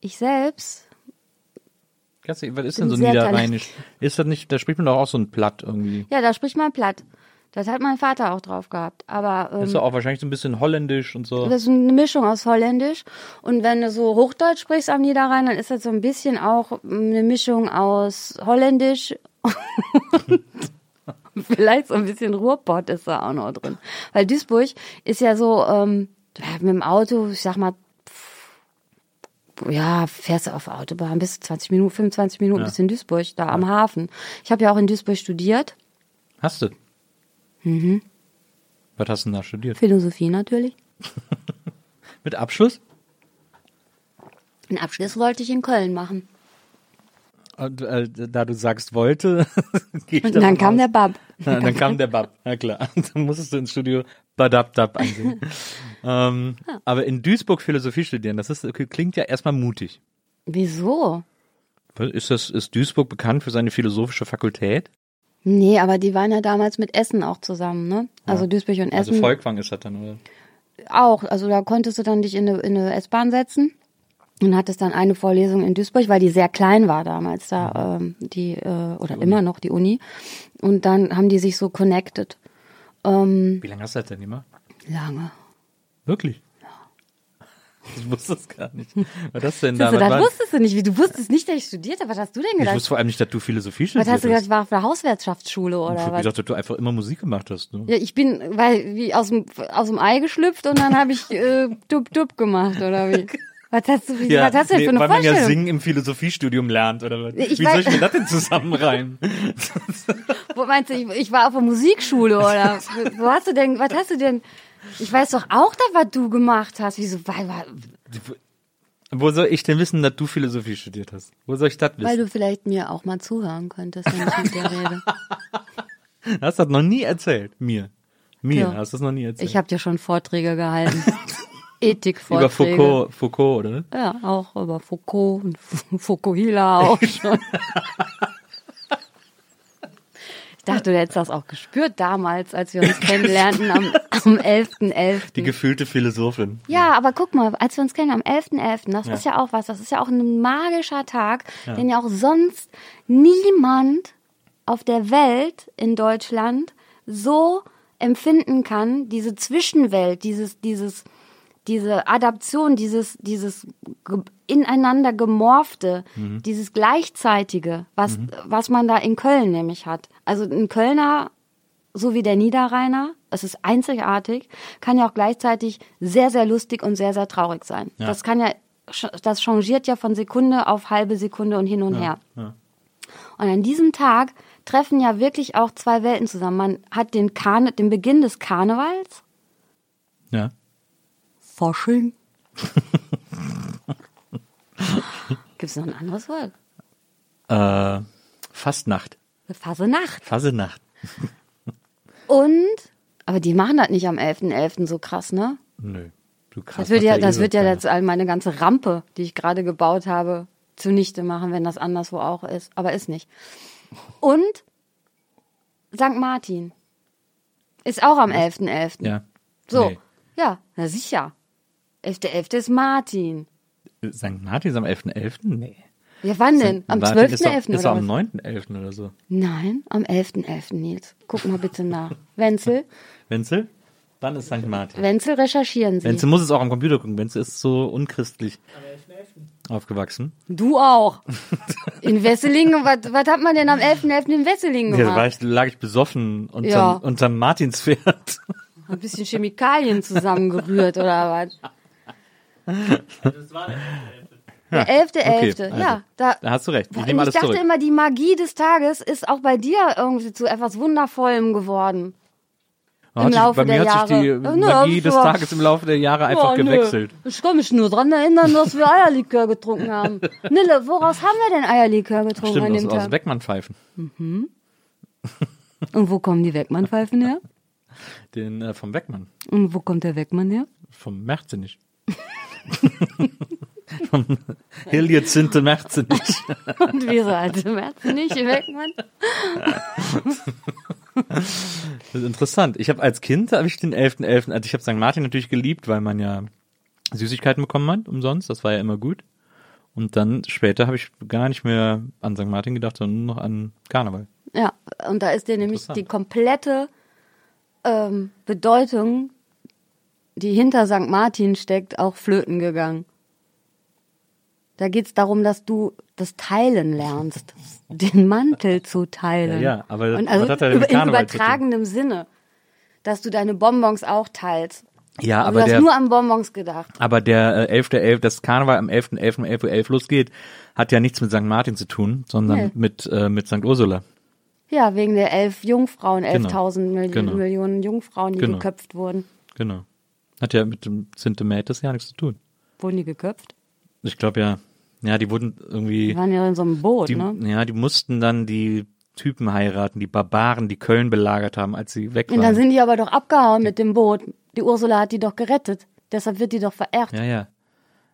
Ich selbst, Was ist denn so niederrheinisch? Ist das nicht, da spricht man doch auch so ein Platt irgendwie. ja, da spricht man platt. Das hat mein Vater auch drauf gehabt. Aber ähm, Ist doch auch wahrscheinlich so ein bisschen holländisch und so. Das ist eine Mischung aus Holländisch. Und wenn du so Hochdeutsch sprichst am Niederrhein, dann ist das so ein bisschen auch eine Mischung aus Holländisch. und Vielleicht so ein bisschen Ruhrpott ist da auch noch drin. Weil Duisburg ist ja so, ähm, ja, mit dem Auto, ich sag mal, ja, fährst du auf Autobahn bis 20 Minuten, 25 Minuten bis in Duisburg, da am Hafen. Ich habe ja auch in Duisburg studiert, Hast du? Mhm. Was hast du denn da studiert? Philosophie natürlich. Mit Abschluss? Den Abschluss wollte ich in Köln machen. Und, äh, da du sagst wollte, gehe ich Und dann kam aus. der Bab. Ja, dann kam der Bab, ja klar. Dann musstest du ins Studio Badabdab ansehen. ähm, aber in Duisburg Philosophie studieren, das ist, klingt ja erstmal mutig. Wieso? Ist das, ist Duisburg bekannt für seine philosophische Fakultät? Nee, aber die waren ja damals mit Essen auch zusammen, ne? Also Duisburg und Also Essen Volkwang ist das dann, oder? auch. Also da konntest du dann dich in eine, in eine S-Bahn setzen und hattest dann eine Vorlesung in Duisburg, weil die sehr klein war damals da, ähm, die, äh, oder immer noch die Uni. Und dann haben die sich so connected. Ähm, Wie lange hast du das denn immer? lange. Wirklich? Ich wusste das gar nicht. Was das denn Also, da? das Was wusstest du nicht, wie du wusstest nicht, dass ich studiert habe. Was hast du denn ich gedacht? wusste vor allem nicht, dass du Philosophie Was studiert hast du gedacht, hast. ich war auf der Hauswirtschaftsschule oder Ich was? dachte, dass du einfach immer Musik gemacht hast. Ne? Ja, ich bin, weil, wie aus dem, aus dem Ei geschlüpft und dann habe ich äh, dub dub gemacht, oder wie? Was hast du, wie, was hast du denn nee, für eine weil man ja? Singen im Philosophiestudium lernt, oder was? Ich Wie weiß- soll ich mir das denn zusammenreimen? Wo meinst du, ich, ich war auf der Musikschule oder wo hast du denn, was hast du denn? Ich weiß doch auch, da, was du gemacht hast. Wieso? Weil, weil, Wo soll ich denn wissen, dass du Philosophie studiert hast? Wo soll ich das weil wissen? du vielleicht mir auch mal zuhören könntest, wenn ich mit dir rede. Du hast das noch nie erzählt. Mir. Mir Ja. hast du das noch nie erzählt. Ich habe dir schon Vorträge gehalten. Über Ethikvorträge. Foucault, Foucault, oder? Ja, auch über Foucault und Fukuhila auch schon. Dachte, du hättest das auch gespürt damals, als wir uns kennenlernten am, am 11.11. Die gefühlte Philosophin. Ja, aber guck mal, als wir uns kennen am 11.11., das ist ja auch was, das ist ja auch ein magischer Tag, den ja auch sonst niemand auf der Welt in Deutschland so empfinden kann, diese Zwischenwelt, dieses, dieses, diese Adaption, dieses, dieses ineinander gemorfte, dieses gleichzeitige, was, was man da in Köln nämlich hat. Also ein Kölner so wie der Niederrheiner, es ist einzigartig, kann ja auch gleichzeitig sehr, sehr lustig und sehr, sehr traurig sein. Ja. Das kann ja, das changiert ja von Sekunde auf halbe Sekunde und hin und her. ja. Und an diesem Tag treffen ja wirklich auch zwei Welten zusammen. Man hat den, Karne, den Beginn des Karnevals, Ja. Fasching. Gibt es noch ein anderes Wort? Äh, Fastnacht. Fasenacht. Fasenacht. Und, aber die machen das nicht am 11.11. so krass, ne? Nö. Du krass. Das wird ja, das Esel wird ja jetzt all meine ganze Rampe, die ich gerade gebaut habe, zunichte machen, wenn das anderswo auch ist. Aber ist nicht. Und St. Martin ist auch am 11.11. Ja. So. Nee. Ja, na sicher. 11.11. ist Martin. St. Martin ist am 11.11.? Nee. Ja, wann denn? Am Martin ist doch- 12.11. Ist oder doch am was? 9.11. oder so. Nein, am 11.11. Nils. Guck mal bitte nach. Wenzel, Wenzel? Wann ist St. Martin? Wenzel recherchieren Sie. Wenzel muss es auch am Computer gucken. Wenzel ist so unchristlich aufgewachsen. Du auch. In Wesselingen, was, was hat man denn am 11.11. in Wesselingen Ja, da gemacht? war ich, lag ich besoffen unterm, Ja. unterm Martinspferd. Ein bisschen Chemikalien zusammengerührt oder was? Der 11.11. okay, also, ja, da, Da hast du recht. Ich alles dachte zurück. immer, die Magie des Tages ist auch bei dir irgendwie zu etwas Wundervollem geworden. Im Laufe bei mir der hat sich die Jahre. Ja, Magie nö, des so. Tages im Laufe der Jahre einfach Oh, nö. gewechselt. Ich kann mich nur dran erinnern, dass wir Eierlikör getrunken haben. Nille, woraus haben wir denn Eierlikör getrunken an Stimmt, aus, dem aus Tag? Beckmann-Pfeifen. Und wo kommen die Weckmann-Pfeifen her? Den äh, vom Beckmann. Und wo kommt der Weckmann her? Vom Merzenich. vom Heliozinte Merzenich. Und wieso alte Märzen nicht, Weckmann? Das ist interessant. Ich habe als Kind habe ich den 11.11., also ich habe St. Martin natürlich geliebt, weil man ja Süßigkeiten bekommen hat, umsonst. Das war ja immer gut. Und dann später habe ich gar nicht mehr an St. Martin gedacht, sondern nur noch an Karneval. Ja, und da ist dir nämlich die komplette ähm, Bedeutung, die hinter St. Martin steckt, auch flöten gegangen. Da geht's darum, dass du das Teilen lernst, den Mantel zu teilen. Ja, ja, aber Und also hat er über- in übertragenem Sinne, dass du deine Bonbons auch teilst. Ja, Also aber du hast der, nur an Bonbons gedacht. aber der äh, 11.11., das Karneval am 11.11. um 11.11 Uhr losgeht, hat ja nichts mit St. Martin zu tun, sondern Nee. mit, äh, mit St. Ursula. Ja, wegen der elf Jungfrauen, Genau. 11.000 Mil Genau. Millionen Jungfrauen, die Genau. geköpft wurden. Genau. Hat ja mit dem Zintemätes ja nichts zu tun. Wurden die geköpft? Ich glaube ja, ja, die wurden irgendwie, Die waren ja in so einem Boot, die, ne? ja, die mussten dann die Typen heiraten, die Barbaren, die Köln belagert haben, als sie weg Und dann waren. sind die aber doch abgehauen mit dem Boot. Die Ursula hat die doch gerettet. Deshalb wird die doch verehrt. Ja, ja.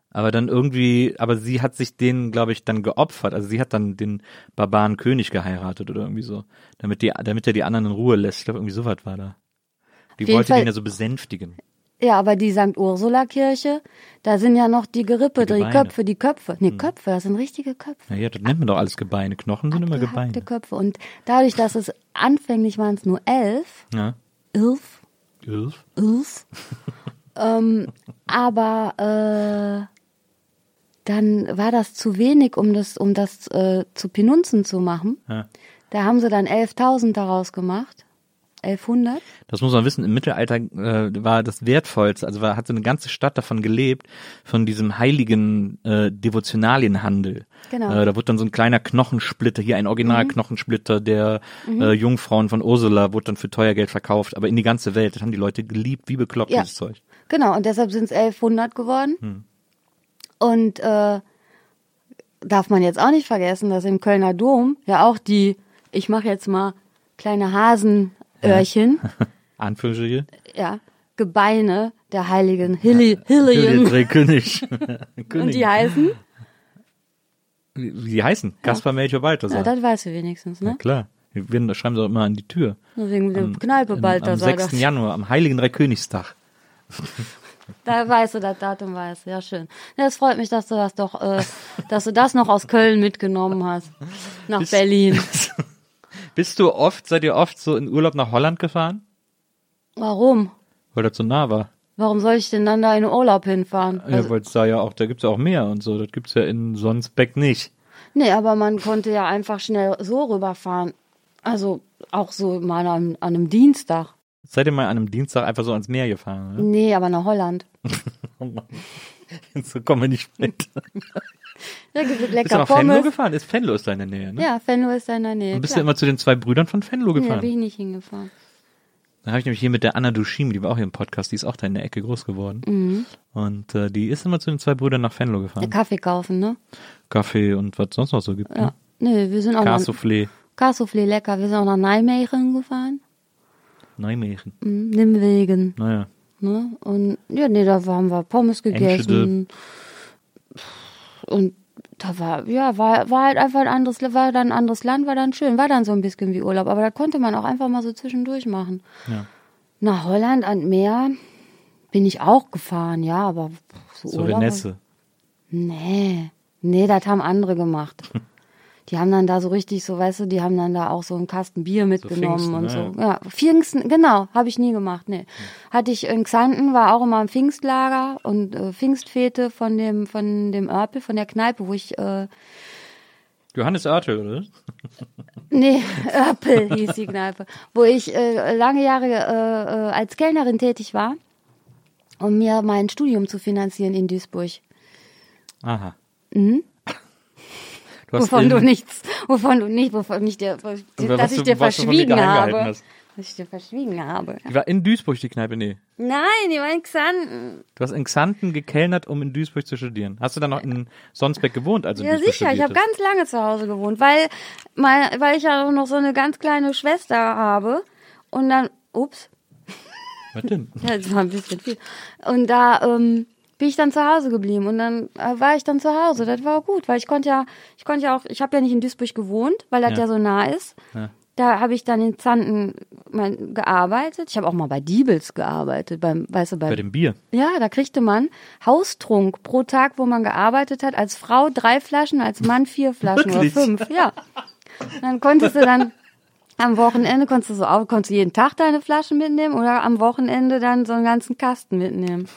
Aber dann irgendwie, aber sie hat sich denen, glaube ich, dann geopfert. Also sie hat dann den barbaren König geheiratet oder irgendwie so, damit die, damit er die anderen in Ruhe lässt. Ich glaube, irgendwie sowas war da. Die wollte Fall- den ja so besänftigen. Ja, aber die St. Ursula-Kirche, da sind ja noch die Gerippe, Die die. Köpfe, die Köpfe. Nee, Köpfe, das sind richtige Köpfe. Ja, ja, das nennt man doch alles Gebeine. Knochen sind immer Gebeine. Köpfe. Und dadurch, dass es anfänglich waren es nur elf, Ja. elf, Ilf. elf, ähm, aber äh, dann war das zu wenig, um das, um das äh, zu Penunzen zu machen. Ja. Da haben sie dann 11.000 daraus gemacht. 1100. Das muss man wissen, im Mittelalter äh, war das wertvollste, also war, hat so eine ganze Stadt davon gelebt, von diesem heiligen äh, Devotionalienhandel. Genau. Äh, da wurde dann so ein kleiner Knochensplitter, hier ein Original-Knochensplitter der äh, Jungfrauen von Ursula, wurde dann für teuer Geld verkauft, aber in die ganze Welt. Das haben die Leute geliebt, wie bekloppt, Ja. dieses Zeug. Genau, und deshalb sind es 1100 geworden. Und äh, darf man jetzt auch nicht vergessen, dass im Kölner Dom ja auch die, ich mache jetzt mal kleine Hasenöhrchen, Anführungsstriche. ja, Gebeine der heiligen Hilli, Hillien. König. Und die heißen? Wie wie die heißen? Kaspar Melchior Balthasar. Ja, das weißt du wenigstens, Na ne? klar. Wir schreiben sie auch immer an die Tür. Wegen der Kneipe Am, am Balthasar. 6. das- Januar, am Heiligen Dreikönigstag. Da weißt du, das Datum weißt du. Ja, schön. Ja, es freut mich, dass du das doch, äh, dass du das noch aus Köln mitgenommen hast. Nach Berlin. Bist du oft, seid ihr oft so in Urlaub nach Holland gefahren? Warum? Weil das so nah war. Warum soll ich denn dann da in Urlaub hinfahren? Ja, Also, weil es da ja auch, da gibt's ja auch Meer und so. Das gibt's ja in Sonsbeck nicht. nee, aber man konnte ja einfach schnell so rüberfahren. Also auch so mal an, an einem Dienstag. Seid ihr mal an einem Dienstag einfach so ans Meer gefahren? Nee, aber nach Holland. So kommen wir nicht mit. Da gibt es Bist du lecker nach Pommes. gefahren? Ist Venlo ist da in der Nähe, ne? Ja, Venlo ist da in der Nähe. Und bist klar. du immer zu den zwei Brüdern von Venlo Nee, da gefahren? bin ich nicht hingefahren. Da habe ich nämlich hier mit der Anna Dushim, die war auch hier im Podcast, die ist auch da in der Ecke groß geworden. Mhm. Und äh, die ist immer zu den zwei Brüdern nach Venlo Ja, gefahren. Kaffee kaufen, ne? Kaffee und was sonst noch so gibt. Ja. Ne? Nee, wir sind auch nach Cassoufflé, Kassoufflé lecker. Wir sind auch nach Nijmegen gefahren. Nijmegen. Mhm, Nimwegen. Naja. Ne? Und ja, nee, da haben wir Pommes gegessen. Und da war, ja, war, war halt einfach ein anderes, war dann ein anderes Land, war dann schön, war dann so ein bisschen wie Urlaub. Aber da konnte man auch einfach mal so zwischendurch machen. Ja. Nach Holland an Meer bin ich auch gefahren, ja, aber so, So Urlaub. Renesse. Nee, nee, das haben andere gemacht. Die haben dann da so richtig, so weißt du, die haben dann da auch so einen Kasten Bier mitgenommen Pfingsten, und ne? so. Ja, Pfingsten, genau, habe ich nie gemacht, nee. Hatte ich in Xanten, war auch immer im Pfingstlager und äh, Pfingstfete von dem, von dem Örpel, von der Kneipe, wo ich, äh, Johannes Oertel, oder? nee, Örpel hieß die Kneipe, wo ich äh, lange Jahre äh, äh, als Kellnerin tätig war, um mir mein Studium zu finanzieren in Duisburg. Aha. Mhm. Du wovon du nichts, wovon du nicht, wovon ich dir, dass ich dir verschwiegen habe. Dass ich dir verschwiegen habe. Die war in Duisburg, die Kneipe, nee. Nein, die war in Xanten. Du hast in Xanten gekellnert, um in Duisburg zu studieren. Hast du dann noch in Sonsbeck gewohnt, also Ja, sicher, ich habe ganz lange zu Hause gewohnt, weil, mein, weil ich ja auch noch so eine ganz kleine Schwester habe. Und dann, ups? Was denn? ja, das war ein bisschen viel. Und da ähm, bin ich dann zu Hause geblieben und dann äh, war ich dann zu Hause. Das war auch gut, weil ich konnte ja, ich konnte ja auch, ich habe ja nicht in Duisburg gewohnt, weil das ja, Ja. so nah ist. Ja. Da habe ich dann in Zanten mein, gearbeitet. Ich habe auch mal bei Diebels gearbeitet, beim, weißt du, beim, Bei dem Bier. ja, da kriegte man Haustrunk pro Tag, wo man gearbeitet hat. Als Frau drei Flaschen, als Mann vier Flaschen Wirklich? oder fünf. Ja. Dann konntest du dann am Wochenende konntest du so auch, konntest du jeden Tag deine Flaschen mitnehmen oder am Wochenende dann so einen ganzen Kasten mitnehmen.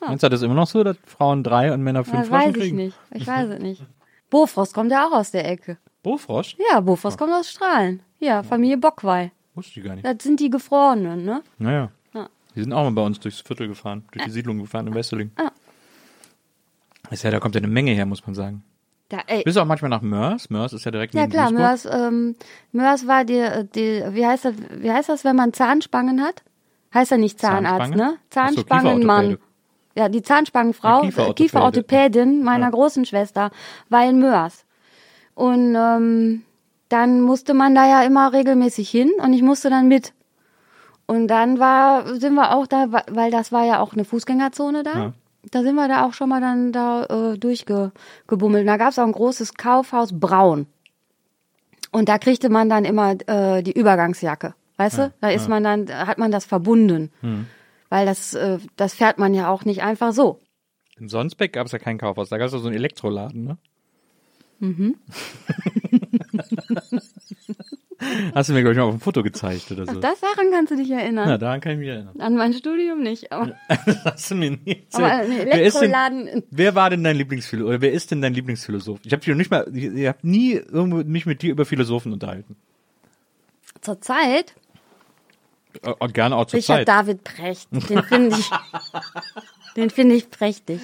Meinst du, das ist immer noch so, dass Frauen drei und Männer fünf Das Flaschen weiß ich kriegen? nicht. Ich weiß es nicht. Bofrost kommt ja auch aus der Ecke. Bofrosch? Ja, Bofrost kommt aus Strahlen. Ja, Familie Bockweil. Wusste ich gar nicht. Das sind die Gefrorenen, ne? Naja. Ja. Die sind auch mal bei uns durchs Viertel gefahren, durch die Siedlung gefahren in Wesseling. Ah. Ist ja, da kommt ja eine Menge her, muss man sagen. Da, ey, Bist du auch manchmal nach Mörs? Mörs ist ja direkt ja klar, Duisburg. Mörs, ähm, Mörs war die, die, wie heißt das, wie heißt das, wenn man Zahnspangen hat? Heißt ja nicht Zahnarzt, Zahnspange? ne? Zahnspangenmann. Ja, die Zahnspangenfrau, Ja, Kieferorthopäde. Kieferorthopädin meiner Ja. großen Schwester, war in Mörs. Und ähm, dann musste man da ja immer regelmäßig hin und ich musste dann mit. Und dann war, sind wir auch da, weil das war ja auch eine Fußgängerzone da. Ja. Da sind wir da auch schon mal dann da äh, durchgebummelt. Und da gab es auch ein großes Kaufhaus Braun. Und da kriegte man dann immer äh, die Übergangsjacke. Weißt du? Da ist man dann, hat man das verbunden. Weil das, äh, das fährt man ja auch nicht einfach so. In Sonsbeck gab es ja kein Kaufhaus, da gab es ja so einen Elektroladen, ne? Mhm. Hast du mir, glaube ich, mal auf ein Foto gezeigt oder so. Ach, das daran kannst du dich erinnern. ja, daran kann ich mich erinnern. An mein Studium nicht. Aber, Das hast du mir nie erzählt. aber ein wer, ist denn, Elektroladen. wer war denn dein Lieblingsphilosoph? Oder wer ist denn dein Lieblingsphilosoph? Ich habe dich noch nicht mal, ich, ich habe nie irgendwo mich mit dir über Philosophen unterhalten. Zur Zeit Äh, äh, gerne auch zur Richard Zeit. David Precht. Den finde ich, den finde ich prächtig.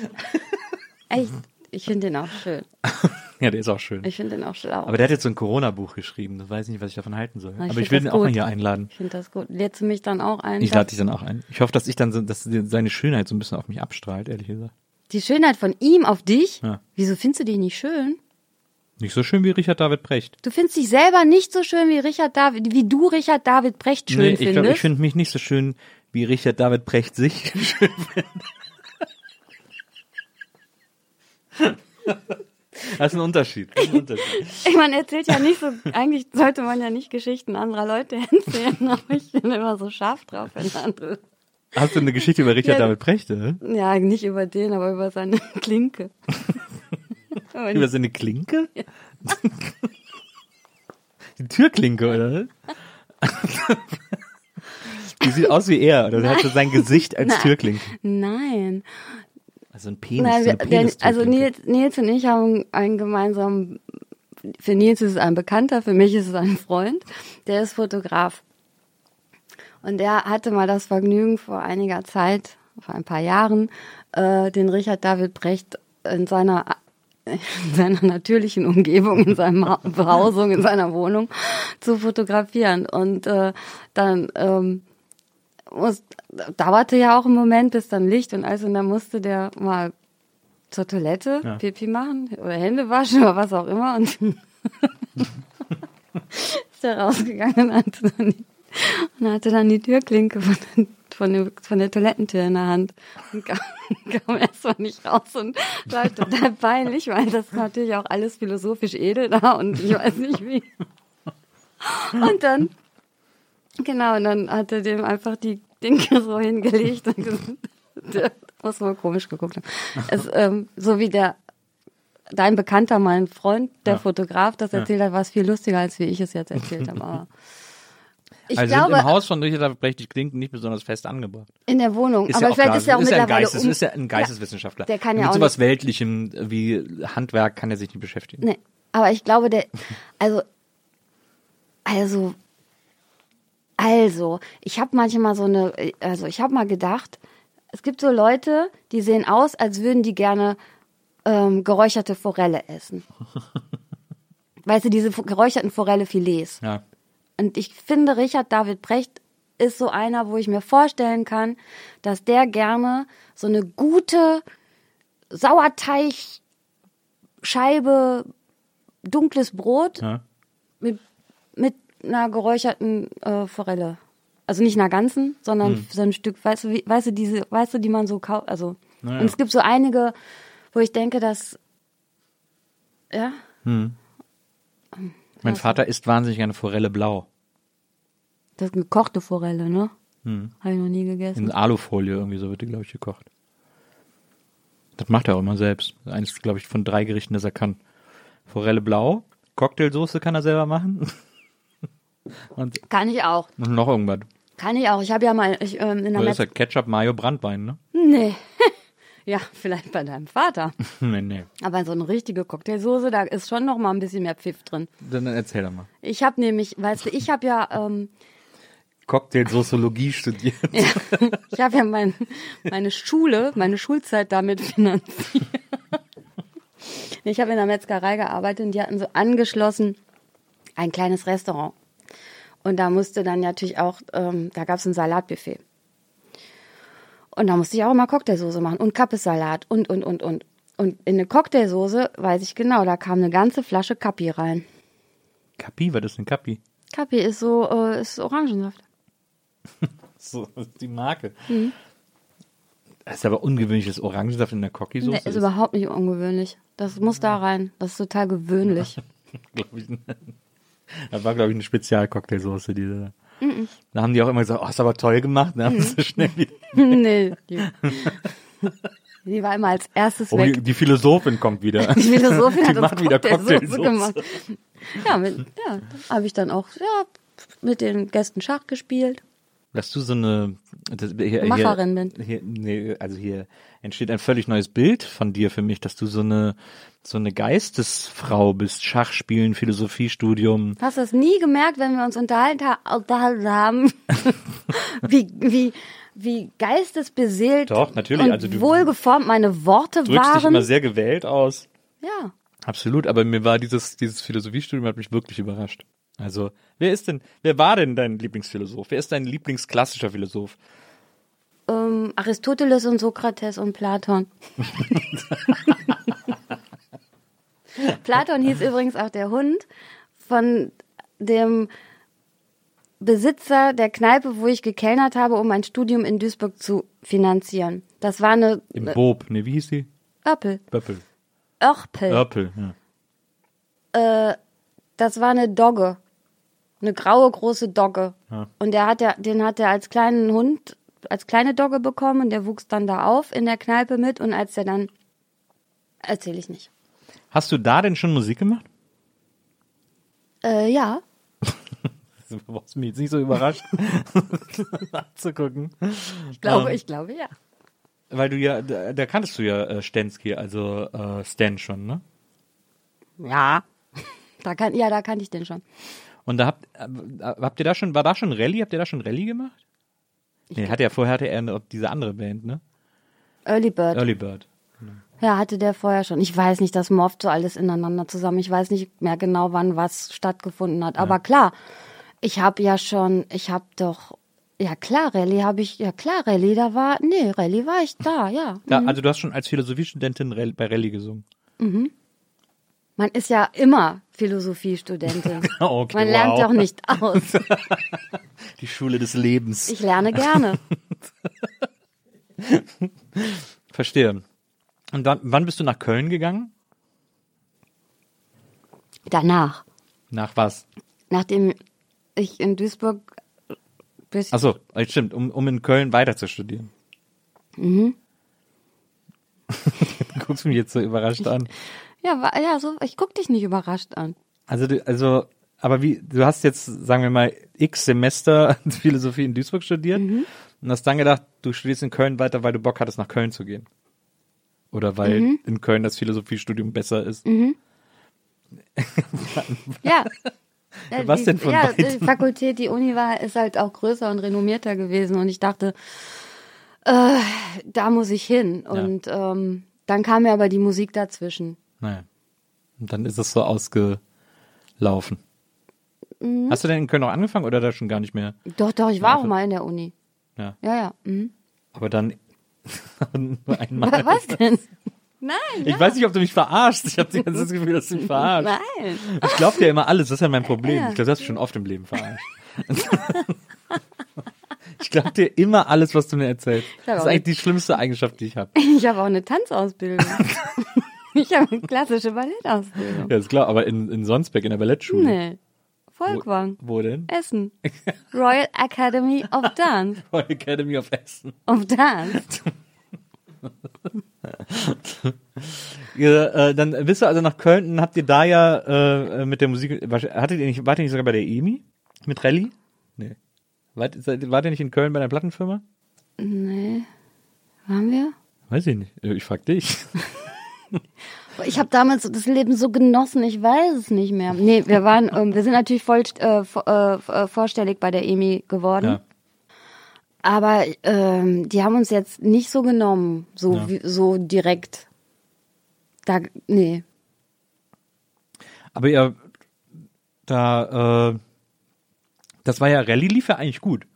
Echt. Ich finde den auch schön. Ja, der ist auch schön. Ich finde den auch schlau. Aber der hat jetzt so ein Corona-Buch geschrieben. Ich weiß nicht, was ich davon halten soll. Na, ich Aber ich will ihn das auch mal gut. hier einladen. Ich finde das gut. Lädst du mich dann auch ein? Ich lade dich dann auch ein. Ich hoffe, dass ich dann so, dass seine Schönheit so ein bisschen auf mich abstrahlt, ehrlich gesagt. Die Schönheit von ihm auf dich? Ja. Wieso findest du dich nicht schön? Nicht so schön wie Richard David Brecht. Du findest dich selber nicht so schön wie Richard David, wie du Richard David Brecht schön nee, ich findest. glaube, ich finde mich nicht so schön, wie Richard David Brecht sich schön findet. Das ist ein Unterschied. Ein Unterschied. Man erzählt ja nicht so, eigentlich sollte man ja nicht Geschichten anderer Leute erzählen, aber ich bin immer so scharf drauf, wenn andere. Hast du eine Geschichte über Richard Ja. David Brecht? Oder? Ja, nicht über den, aber über seine Klinke. Aber Über seine Klinke? Die Türklinke, oder? Die sieht aus wie er, oder? Der hat so sein Gesicht als Nein. Türklinke. Nein. Also ein Penis. Nein, so eine der, also Nils, Nils und ich haben einen gemeinsamen, für Nils ist es ein Bekannter, für mich ist es ein Freund, der ist Fotograf. Und der hatte mal das Vergnügen vor einiger Zeit, vor ein paar Jahren, äh, den Richard David Brecht in seiner in seiner natürlichen Umgebung, in seiner Behausung, in seiner Wohnung zu fotografieren. Und äh, dann ähm, muss, dauerte ja auch ein Moment, bis dann Licht und alles und dann musste der mal zur Toilette Ja. Pipi machen oder Hände waschen oder was auch immer und ist er rausgegangen und hatte dann die, und hatte dann die Türklinke von, von, der, von der Toilettentür in der Hand und kam, kam erstmal nicht raus und war total peinlich, weil das ist natürlich auch alles philosophisch edel da und ich weiß nicht wie. Und dann Genau, und dann hat er dem einfach die Dinge so hingelegt und gesagt, der muss wohl komisch geguckt haben. Es, ähm, so wie der, dein Bekannter, mein Freund, der Ja. Fotograf, das erzählt hat, war es viel lustiger, als wie ich es jetzt erzählt habe. Aber ich also glaube, sind im Haus von Richard Brecht Klinken nicht besonders fest angebracht. in der Wohnung. Ist aber ja vielleicht klar. ist er auch ist mittlerweile Geistes, um, ist ja ein Geisteswissenschaftler. der kann ja Mit auch sowas Weltlichem wie Handwerk kann er sich nicht beschäftigen. Nee, aber ich glaube, der, also, also, also, ich habe manchmal so eine, also ich habe mal gedacht, es gibt so Leute, die sehen aus, als würden die gerne ähm, geräucherte Forelle essen. weißt du, diese geräucherten Forelle-Filets. Ja. Und ich finde, Richard David Brecht ist so einer, wo ich mir vorstellen kann, dass der gerne so eine gute Sauerteigscheibe, dunkles Brot ja. mit, mit einer geräucherten äh, Forelle. Also nicht einer ganzen, sondern Hm. so ein Stück, weißt du, wie, weißt du, diese, weißt du, die man so kauft, also. Naja. Und es gibt so einige, wo ich denke, dass, ja, Mein Vater isst wahnsinnig gerne Forelle blau. das ist gekochte Forelle, ne? Hm. Habe ich noch nie gegessen. In Alufolie irgendwie, so wird die, glaube ich, gekocht. Das macht er auch immer selbst. Eines, glaube ich, von drei Gerichten, das er kann. Forelle blau, Cocktailsoße kann er selber machen. Und Kann ich auch. noch irgendwas. Kann ich auch. Ich habe ja mal ich, ähm, in der Oder ist ja Ketchup, Mayo, Brandwein, ne? Nee. ja, vielleicht bei deinem Vater. nee, nee. Aber so eine richtige Cocktailsoße, da ist schon noch mal ein bisschen mehr Pfiff drin. Dann erzähl doch mal. Ich habe nämlich, weißt du, ich habe ja, ähm, Cocktailsoßologie studiert. Ja, ich habe ja mein, meine Schule, meine Schulzeit damit finanziert. Ich habe in der Metzgerei gearbeitet und die hatten so angeschlossen ein kleines Restaurant. Und da musste dann natürlich auch, ähm, da gab es ein Salatbuffet. Und da musste ich auch immer Cocktailsoße machen und Kappessalat und, und, und, und. Und in eine Cocktailsoße weiß ich genau, da kam eine ganze Flasche Kappi rein. Kapi, was ist denn Kapi? Kappi ist so, äh, ist Orangensaft. So, ist die Marke. Mhm. Das ist aber ungewöhnlich, dass Orangensaft in der Cocky-Soße Nee, ist überhaupt nicht ungewöhnlich. Das muss da rein. Das ist total gewöhnlich. glaub ich. Das war, glaube ich, eine Spezialcocktailsoße, diese. Da haben die auch immer gesagt, oh, ist aber toll gemacht, ne? Haben sie schnell wieder. nee. Die, war immer als erstes Oh, weg. die, die Philosophin kommt wieder. Die Philosophin Die hat uns macht wieder Cocktailsoße. gemacht. Ja, mit, ja habe ich dann auch ja, mit den Gästen Schach gespielt. Dass du so eine das, hier, Macherin hier, bin. Hier, nee, also hier entsteht ein völlig neues Bild von dir für mich, dass du so eine so eine Geistesfrau bist, Schachspielen, Philosophiestudium. Hast du das nie gemerkt, wenn wir uns unterhalten, ha- unterhalten haben, wie, wie, wie geistesbeseelt Doch, natürlich, und also du- wohlgeformt meine Worte Drückst dich waren? immer sehr gewählt aus. ja. Absolut, aber mir war dieses, dieses Philosophiestudium hat mich wirklich überrascht. Also, wer ist denn, wer war denn dein Lieblingsphilosoph? Wer ist dein Lieblingsklassischer Philosoph? Ähm, Aristoteles und Sokrates und Platon. Platon hieß übrigens auch der Hund von dem Besitzer der Kneipe, wo ich gekellnert habe, um mein Studium in Duisburg zu finanzieren. Das war eine Im Bob, ne, wie hieß die? Örpel. Böppel. Örpel. Örpel, ja. Das war eine Dogge. Eine graue, große Dogge. Ja. Und der hat ja, den hat er als kleinen Hund, als kleine Dogge bekommen und der wuchs dann da auf in der Kneipe mit und als er dann, erzähle ich nicht. Hast du da denn schon Musik gemacht? Äh, ja. Du warst mich jetzt nicht so überrascht, anzugucken. Ich glaube, Ähm. ich glaube, ja. Weil du ja, da, da kanntest du ja äh, Stensky, also äh, Stan schon, ne? Ja. Da kann, ja, da kannte ich den schon. Und da habt, äh, habt ihr da schon, war da schon Rallye? Habt ihr da schon Rallye gemacht? Nee, hatte ja vorher hatte er diese andere Band, ne? Early Bird. Early Bird. Ja, hatte der vorher schon. Ich weiß nicht, das morpht so alles ineinander zusammen. Ich weiß nicht mehr genau, wann was stattgefunden hat. Aber klar, ich habe ja schon, ich habe doch, ja klar, Rallye habe ich, ja klar, Rallye, da war, nee, Rallye war ich da, ja. Da, also du hast schon als Philosophiestudentin bei Rallye gesungen. Man ist ja immer Philosophiestudentin. Okay, Man lernt wow. doch nicht aus. Die Schule des Lebens. Ich lerne gerne. Verstehe. Und dann, wann bist du nach Köln gegangen? Danach, Nach was? nachdem ich in Duisburg bis Achso, stimmt, um, um in Köln weiter zu studieren. Mhm. Guckst du mich jetzt so überrascht an. Ja, ja, so, ich guck dich nicht überrascht an. Also, du, also, aber wie, du hast jetzt, sagen wir mal, x Semester Philosophie in Duisburg studiert und hast dann gedacht, du studierst in Köln weiter, weil du Bock hattest, nach Köln zu gehen. Oder weil in Köln das Philosophiestudium besser ist. Ja. Äh, Was denn von ja, beiden? die Fakultät, die Uni war, ist halt auch größer und renommierter gewesen und ich dachte, äh, da muss ich hin. Und ähm, dann kam mir aber die Musik dazwischen. Naja. Und dann ist es so ausgelaufen. Hast du denn in Köln noch angefangen oder da schon gar nicht mehr? Doch, doch, ich war auch mal in der Uni. Ja. Ja, ja. Mhm. Aber dann nur einmal. Wa- Was denn? Nein, Ich weiß nicht, ob du mich verarschst. Ich habe das ganze Gefühl, dass du mich verarschst. nein. Ich glaube dir immer alles, das ist ja mein Problem. Ja. Ich glaube, du hast mich schon oft im Leben verarscht. ich glaube dir immer alles, was du mir erzählst. Das ist auch eigentlich die schlimmste Eigenschaft, die ich habe. Ich habe auch eine Tanzausbildung. ich habe eine klassische Ballettausbildung. Ja, ist klar, aber in, in Sonsbeck, in der Ballettschule. Nee. Volkwang. Wo denn? Essen. Royal Academy of Dance. Royal Academy of Essen. Of Dance. Ihr, äh, dann bist du also nach Köln und habt ihr da ja äh, mit der Musik, hattet ihr nicht, wart ihr nicht sogar bei der EMI? Mit Rallye? Nee. Wart, wart ihr nicht in Köln bei einer Plattenfirma? Nee. Waren wir? Weiß ich nicht. Ich frag dich. Ich habe damals das Leben so genossen, ich weiß es nicht mehr. Nee, wir waren, ähm, wir sind natürlich voll äh, äh, äh, vorstellig bei der EMI geworden. Ja. Aber ähm, die haben uns jetzt nicht so genommen, so Ja. wie, so direkt. Da, nee. Aber ihr, da, äh, das war ja, Rallye lief ja eigentlich gut.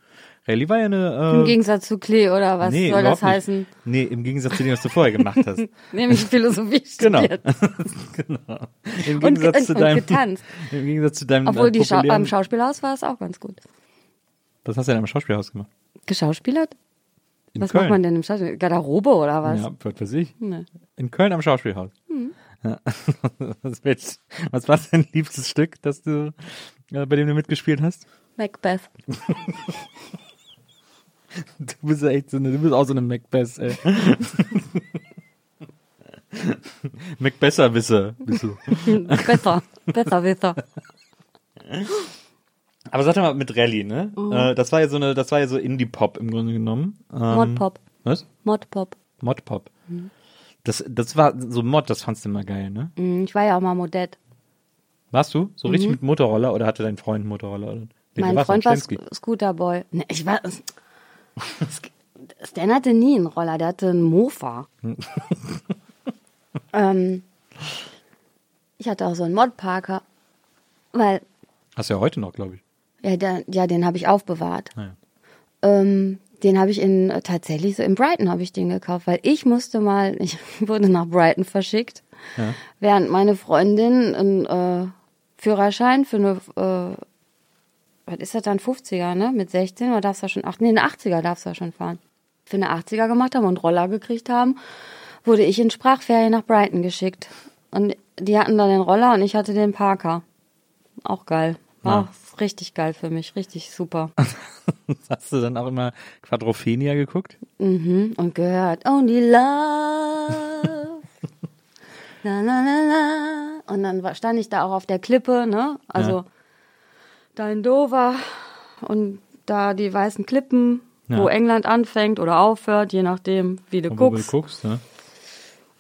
Rallye war ja eine, Im äh, Gegensatz zu Klee oder was nee, soll das überhaupt nicht. heißen? Nee, im Gegensatz zu dem, was du vorher gemacht hast. Nämlich Philosophie Genau. studiert. genau. Im Und, Gegensatz und, zu und deinem, getanzt. im Gegensatz zu deinem, Obwohl äh, die populären- beim Schauspielhaus war es auch ganz gut. Was hast du denn am Schauspielhaus gemacht? Geschauspielert? In was Köln. macht man denn im Schauspiel? Garderobe oder was? Ja, was weiß ich. Nee. In Köln am Schauspielhaus. Hm. Ja. Was, was war dein liebstes Stück, das du, äh, bei dem du mitgespielt hast? Macbeth. Du bist ja echt so eine, du bist auch so eine Macbeth, ey. Macbesser-Wisser bist du. besser. Besser, besser. Aber sag doch mal mit Rallye, ne? Mhm. Äh, das war ja so eine, das war ja so Indie-Pop im Grunde genommen. Ähm, Modpop. Was? Modpop. Mod-Pop. Das, das war so Mod, das fandst du immer geil, ne? Mhm, Ich war ja auch mal Modett. Warst du? So richtig mit Motorroller oder hatte dein Freund einen Motorroller? Oder? Nee, Mhm. mein Freund war Scooterboy. Nee, ich war. Stan hatte nie einen Roller, der hatte einen Mofa. ähm, ich hatte auch so einen Modparker, weil, Hast du ja heute noch, glaube ich. ja, der, ja den habe ich aufbewahrt. Ah, ja. Ähm, den habe ich in tatsächlich so in Brighton habe ich den gekauft, weil ich musste mal, ich wurde nach Brighton verschickt, Ja. während meine Freundin einen äh, Führerschein für eine, äh, was ist das dann, 50er, ne? Mit 16 oder darfst du schon, ach, nee, eine 80er darfst du ja schon fahren. Für eine 80er gemacht haben und Roller gekriegt haben, wurde ich in Sprachferien nach Brighton geschickt. Und die hatten dann den Roller und ich hatte den Parker. Auch geil. War auch richtig geil für mich, richtig super. Hast du dann auch immer Quadrophenia geguckt? Mhm, und gehört Only Love. la, la, la, la. Und dann stand ich da auch auf der Klippe, ne? Also Ja. Da in Dover und da die weißen Klippen, wo Ja. England anfängt oder aufhört, je nachdem, wie du Wo du guckst. guckst, ne?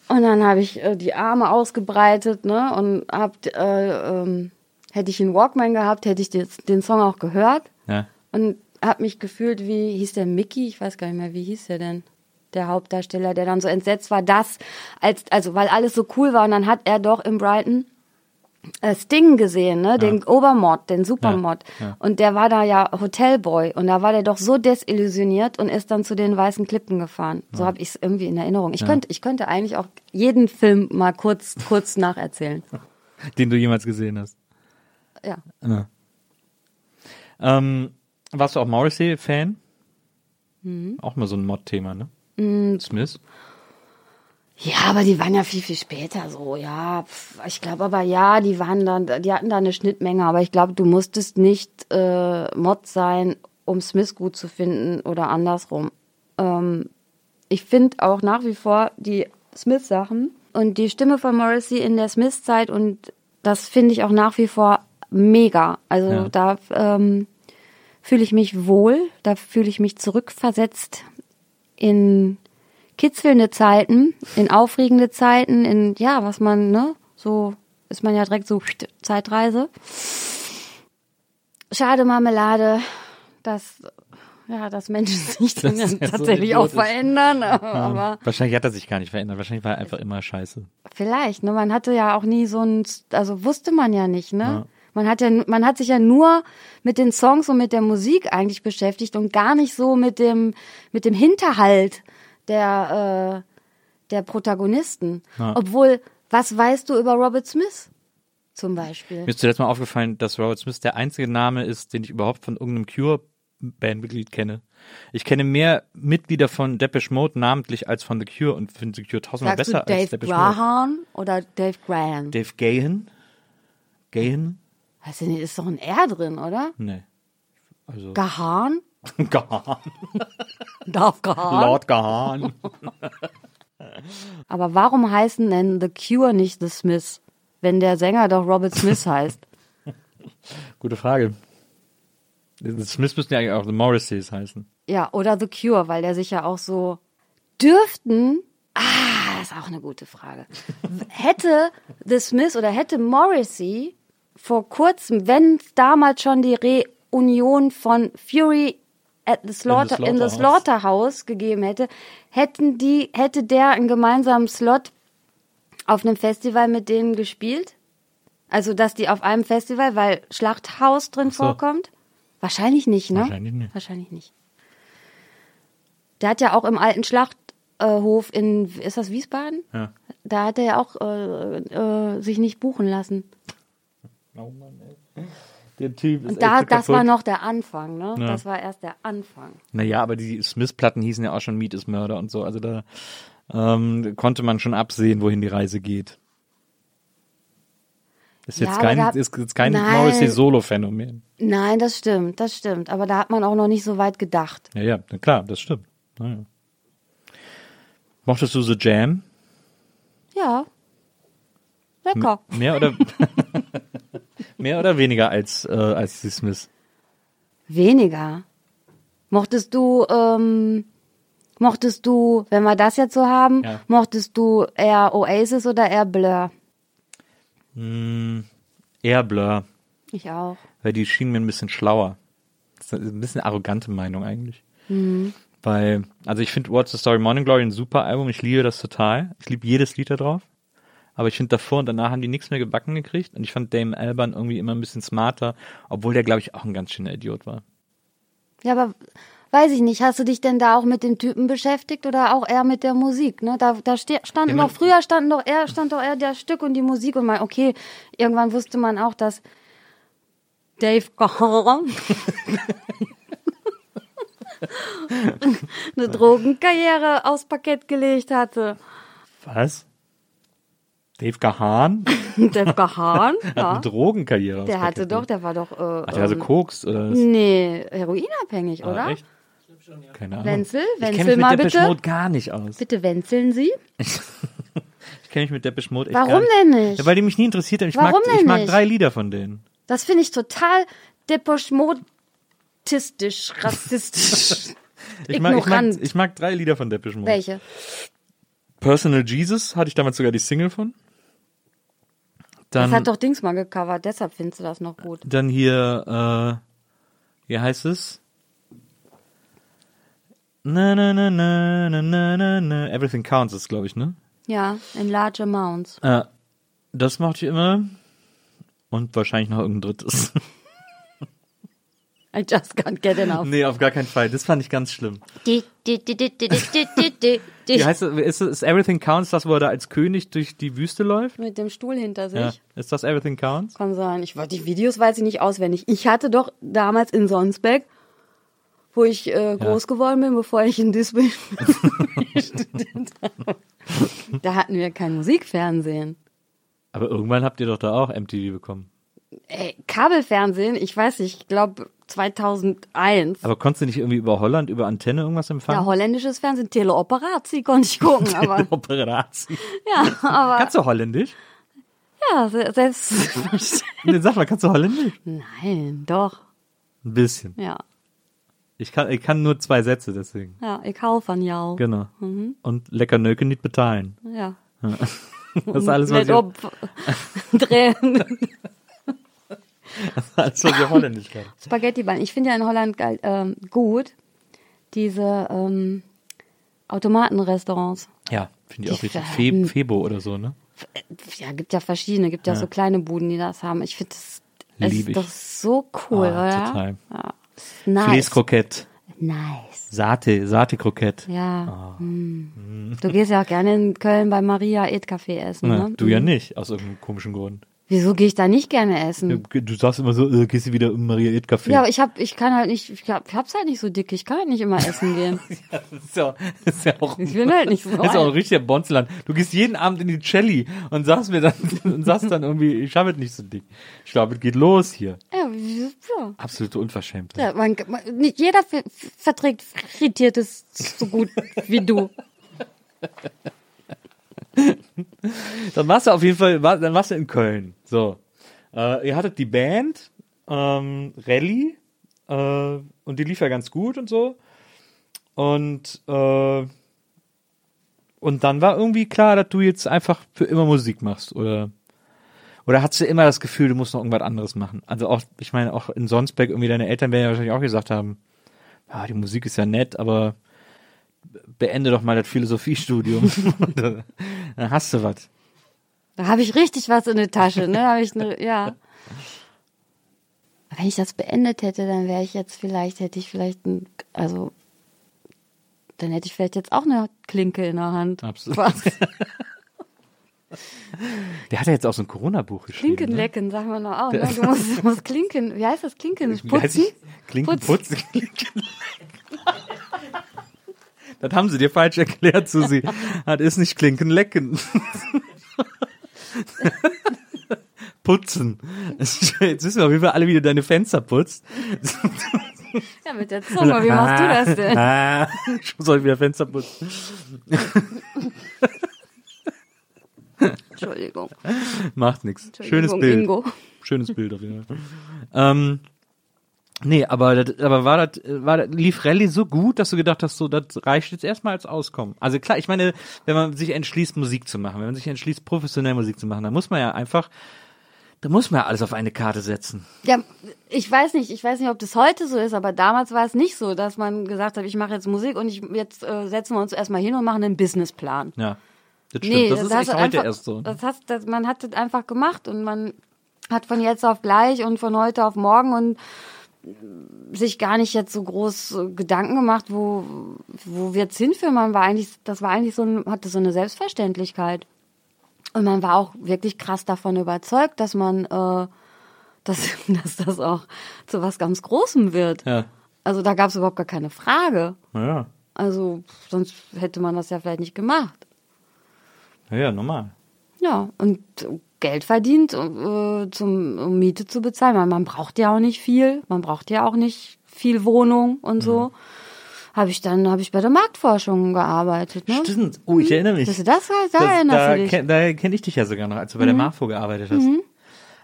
Und dann habe ich äh, die Arme ausgebreitet, ne? Und hab, äh, ähm, hätte ich einen Walkman gehabt, hätte ich den, den Song auch gehört Ja. und habe mich gefühlt wie hieß der Mickey, ich weiß gar nicht mehr, wie hieß der denn? Der Hauptdarsteller, der dann so entsetzt war, dass als also weil alles so cool war und dann hat er doch in Brighton Sting gesehen, ne, den Obermod, den Supermod Ja, ja. und der war da ja Hotelboy und da war der doch so desillusioniert und ist dann zu den weißen Klippen gefahren. So habe ich es irgendwie in Erinnerung. Ich könnte ich könnte eigentlich auch jeden Film mal kurz kurz nacherzählen. Den du jemals gesehen hast. Ja. Ja. Ähm, warst du auch Morrissey-Fan? Mhm. Auch mal so ein Mod-Thema, ne? Smith? Ja, aber die waren ja viel, viel später so, ja. Ich glaube aber ja, die waren dann, die hatten da eine Schnittmenge, aber ich glaube, du musstest nicht äh, Mod sein, um Smith gut zu finden oder andersrum. Ähm, ich finde auch nach wie vor die Smith-Sachen und die Stimme von Morrissey in der Smith-Zeit und das finde ich auch nach wie vor mega. Also Ja. da ähm, fühle ich mich wohl, da fühle ich mich zurückversetzt in kitzelnde Zeiten, in aufregende Zeiten, in ja, was man, ne, so ist man ja direkt so Zeitreise. Schade Marmelade, dass ja, dass Menschen sich dann Das ist ja so tatsächlich auch verändern, aber Wahrscheinlich hat er sich gar nicht verändert. Wahrscheinlich war er einfach immer scheiße. vielleicht, ne, man hatte ja auch nie so ein also wusste man ja nicht, ne? Man hat ja man hat sich ja nur mit den Songs und mit der Musik eigentlich beschäftigt und gar nicht so mit dem mit dem Hinterhalt der äh, der Protagonisten. Ja. Obwohl, was weißt du über Robert Smith zum Beispiel? Mir ist zuletzt mal aufgefallen, dass Robert Smith der einzige Name ist, den ich überhaupt von irgendeinem Cure-Bandmitglied kenne. Ich kenne mehr Mitglieder von Depeche Mode namentlich als von The Cure und finde The Cure tausendmal Sagst besser du als Dave Depeche Mode. Graham oder Dave Graham? Dave Gahan? Gahan? Weißt du nicht, ist doch ein R drin, oder? Nee. Also. Gahan? Gahan. Darf Gahan? Lord Gahan. Aber warum heißen denn The Cure nicht The Smiths, wenn der Sänger doch Robert Smith heißt? Gute Frage. The Smiths müssten ja eigentlich auch The Morrisseys heißen. Ja, oder The Cure, weil der sich ja auch so dürften. Ah, Das ist auch eine gute Frage. hätte The Smiths oder hätte Morrissey vor kurzem, wenn damals schon die Reunion von Fury at the Slaughter, in the Slaughterhouse. Slaughterhouse gegeben hätte, hätten die, hätte der einen gemeinsamen Slot auf einem Festival mit denen gespielt? Also, dass die auf einem Festival, weil Schlachthaus drin so. vorkommt? Wahrscheinlich nicht, ne? Wahrscheinlich nicht. Wahrscheinlich nicht. Der hat ja auch im alten Schlachthof in, ist das Wiesbaden? Ja. Da hat er ja auch äh, äh, sich nicht buchen lassen. Oh Mann, ey. Der Typ ist Und da, echt das kaputt. war noch der Anfang, ne? Ja. Das war erst der Anfang. Naja, aber die Smith-Platten hießen ja auch schon Meat is Murder und so. Also da ähm, konnte man schon absehen, wohin die Reise geht. Ist Ja, jetzt aber kein, da- ist jetzt kein Nein. Morrissey-Solo-Phänomen. Nein, das stimmt, das stimmt. Aber da hat man auch noch nicht so weit gedacht. Ja, ja, klar, das stimmt. Naja. Mochtest du The Jam? Ja. Lecker. Mehr oder mehr oder weniger als äh, als die Smiths? Weniger. Mochtest du, ähm, mochtest du, wenn wir das jetzt so haben, Ja. mochtest du eher Oasis oder eher Blur? Eher Blur, Ich auch. weil die schienen mir ein bisschen schlauer. Das ist ein bisschen arrogante Meinung eigentlich. Mhm. Weil, also ich finde What's the Story Morning Glory ein super Album, ich liebe das total. Ich liebe jedes Lied da drauf. Aber ich finde davor und danach haben die nichts mehr gebacken gekriegt und ich fand Dame Alban irgendwie immer ein bisschen smarter, obwohl der, glaube ich, auch ein ganz schöner Idiot war. Ja, aber weiß ich nicht, hast du dich denn da auch mit dem Typen beschäftigt oder auch eher mit der Musik? Ne? Da, da standen Ja, doch, früher standen doch eher, stand doch eher das Stück und die Musik und mal, okay, irgendwann wusste man auch, dass Dave Gahan eine Drogenkarriere aufs Parkett gelegt hatte. Was? Dave Gahan Dave Gahan, hat ja. eine Drogenkarriere. Der hatte doch, der war doch, äh, Ach, der also ähm, Koks oder was? nee, heroinabhängig, Ah, oder? echt? Keine Ahnung. Wenzel, ich kenne Wenzel mich mit mal Depeche bitte. Mode gar nicht aus. Bitte wenzeln Sie. Ich kenne mich mit Depeche Mode echt Warum denn nicht? Ja, weil die mich nie interessiert haben. Ich Warum mag, ich denn mag nicht? drei Lieder von denen. Das finde ich total deposchmotistisch, rassistisch. Ich mag, ich, mag, ich mag drei Lieder von Depeche Mode. Welche? Personal Jesus hatte ich damals sogar die Single von. Das Dann, hat doch Dings mal gecovert, deshalb findest du das noch gut. dann hier, äh, wie heißt es? Na, na, na, na, na, na, na, na. Everything Counts ist, glaube ich, ne? Ja, in large amounts. Äh, das mochte ich immer. Und wahrscheinlich noch irgendein drittes. I just can't get enough. Nee, auf gar keinen Fall. Das fand ich ganz schlimm. Wie heißt das? Ist, ist Everything Counts das, wo er da als König durch die Wüste läuft? Mit dem Stuhl hinter sich. Ja. Ist das Everything Counts? Kann sein. Ich, die Videos weiß ich nicht auswendig. Ich hatte doch damals in Sonsbeck, wo ich äh, groß ja. geworden bin, bevor ich in Disney studiert habe. Da hatten wir kein Musikfernsehen. Aber irgendwann habt ihr doch da auch MTV bekommen. Ey, Kabelfernsehen, ich weiß nicht, ich glaube, 2001. Aber konntest du nicht irgendwie über Holland, über Antenne irgendwas Ja, empfangen? holländisches Fernsehen, Teleoperatie konnte ich gucken, aber Operation. ja, aber Kannst du Holländisch? ja, se- selbst Nee, sag mal, kannst du Holländisch? Nein, doch. Ein bisschen. Ja. Ich kann, ich kann nur zwei Sätze, deswegen. Ja, ich hau von jou. Genau. Mhm. Und lecker Nöken nicht betalen. Ja. Das ist alles, was ob drehen. alles, was ihr Holländisch kann. Spaghetti-Ballen. Ich finde ja in Holland ähm, gut diese ähm, Automatenrestaurants. Ja, finde ich auch richtig. Fe Febo oder so, ne? Ja, gibt ja verschiedene, gibt ja, so kleine Buden, die das haben. Ich finde das, Lieb ist doch so cool, Ah, oder? total. Ja. Nice. Fleeskroket. Nice. Sate, Sate-Krokett. Ja. Hm. Du gehst ja auch gerne in Köln bei Maria Ed Café essen, ne? du ja Mhm. nicht, aus irgendeinem komischen Grund. Wieso gehe ich da nicht gerne essen? Du sagst immer so, äh, gehst du wieder im Maria Ed Café. Ja, aber ich hab, ich kann halt nicht, ich hab, ich hab's halt nicht so dick, ich kann halt nicht immer essen gehen. das ist ja, das ist ja auch, Ich bin halt nicht so das ist auch ein richtiger Bonzland. Du gehst jeden Abend in die Celli und sagst mir dann, und sagst dann irgendwie, ich habe es nicht so dick. Ich glaube, es geht los hier. Ja, ja. Absolute Unverschämtheit. ja man, man, nicht jeder ver- verträgt Frittiertes so gut wie du. Dann warst du auf jeden Fall, dann warst du in Köln. So. Äh, ihr hattet die Band, ähm, Rallye, äh, und die lief ja ganz gut und so. Und äh, und dann war irgendwie klar, dass du jetzt einfach für immer Musik machst, oder? Oder hattest du immer das Gefühl, du musst noch irgendwas anderes machen? Also auch, ich meine, auch in Sonsbeck irgendwie deine Eltern werden ja wahrscheinlich auch gesagt haben, ja, die Musik ist ja nett, aber beende doch mal das Philosophiestudium. dann hast du was. Da habe ich richtig was in der Tasche, ne? Hab ich ne, ja. Wenn ich das beendet hätte, dann wäre ich jetzt vielleicht, hätte ich vielleicht ein, also dann hätte ich vielleicht jetzt auch eine Klinke in der Hand. Absolut. Was? Der hat ja jetzt auch so ein Corona-Buch geschrieben. Klinken ne? lecken, sagen wir noch auch. Ne? Du musst, du musst Klinken, wie heißt das? Klinken putzen? Klinken Putzen. Das haben sie dir falsch erklärt, Susi. Das ist nicht Klinken lecken. Putzen. Jetzt wissen wir, wie wir alle wieder deine Fenster putzt. Ja, mit der Zunge, wie machst du das denn? Ah, ich soll ich wieder Fenster putzen. Entschuldigung. Macht nichts. Schönes Bild. Ingo. Schönes Bild auf jeden Fall. Ähm, nee, aber, das, aber war das, war das, lief Rallye so gut, dass du gedacht hast, so, das reicht jetzt erstmal als Auskommen. Also klar, ich meine, wenn man sich entschließt, Musik zu machen, wenn man sich entschließt, professionell Musik zu machen, dann muss man ja einfach, da muss man ja alles auf eine Karte setzen. Ja, ich weiß nicht, ich weiß nicht, ob das heute so ist, aber damals war es nicht so, dass man gesagt hat, ich mache jetzt Musik und ich jetzt äh, setzen wir uns erstmal hin und machen einen Businessplan. Ja. Das stimmt. Nee, das ist hast echt heute einfach, erst so. Das hast, das, man hat das einfach gemacht und man hat von jetzt auf gleich und von heute auf morgen und sich gar nicht jetzt so groß äh, Gedanken gemacht, wo wo wir jetzt hinführen. Man war eigentlich, das war eigentlich so, ein, hatte so eine Selbstverständlichkeit und man war auch wirklich krass davon überzeugt, dass man, äh, dass, dass das auch zu was ganz Großem wird. Ja. Also da gab es überhaupt gar keine Frage. Ja. Also sonst hätte man das ja vielleicht nicht gemacht. Ja, ja, normal. Ja, und Geld verdient, äh, zum, um Miete zu bezahlen. Man, man braucht ja auch nicht viel. Man braucht ja auch nicht viel Wohnung und so. Habe ich dann, habe ich bei der Marktforschung gearbeitet. Ne? Stimmt. Oh, ich erinnere mich. Das, das, da Das- erinnerst da. Mhm. kenn- da kenne ich dich ja sogar noch, als du bei der MAFO gearbeitet hast.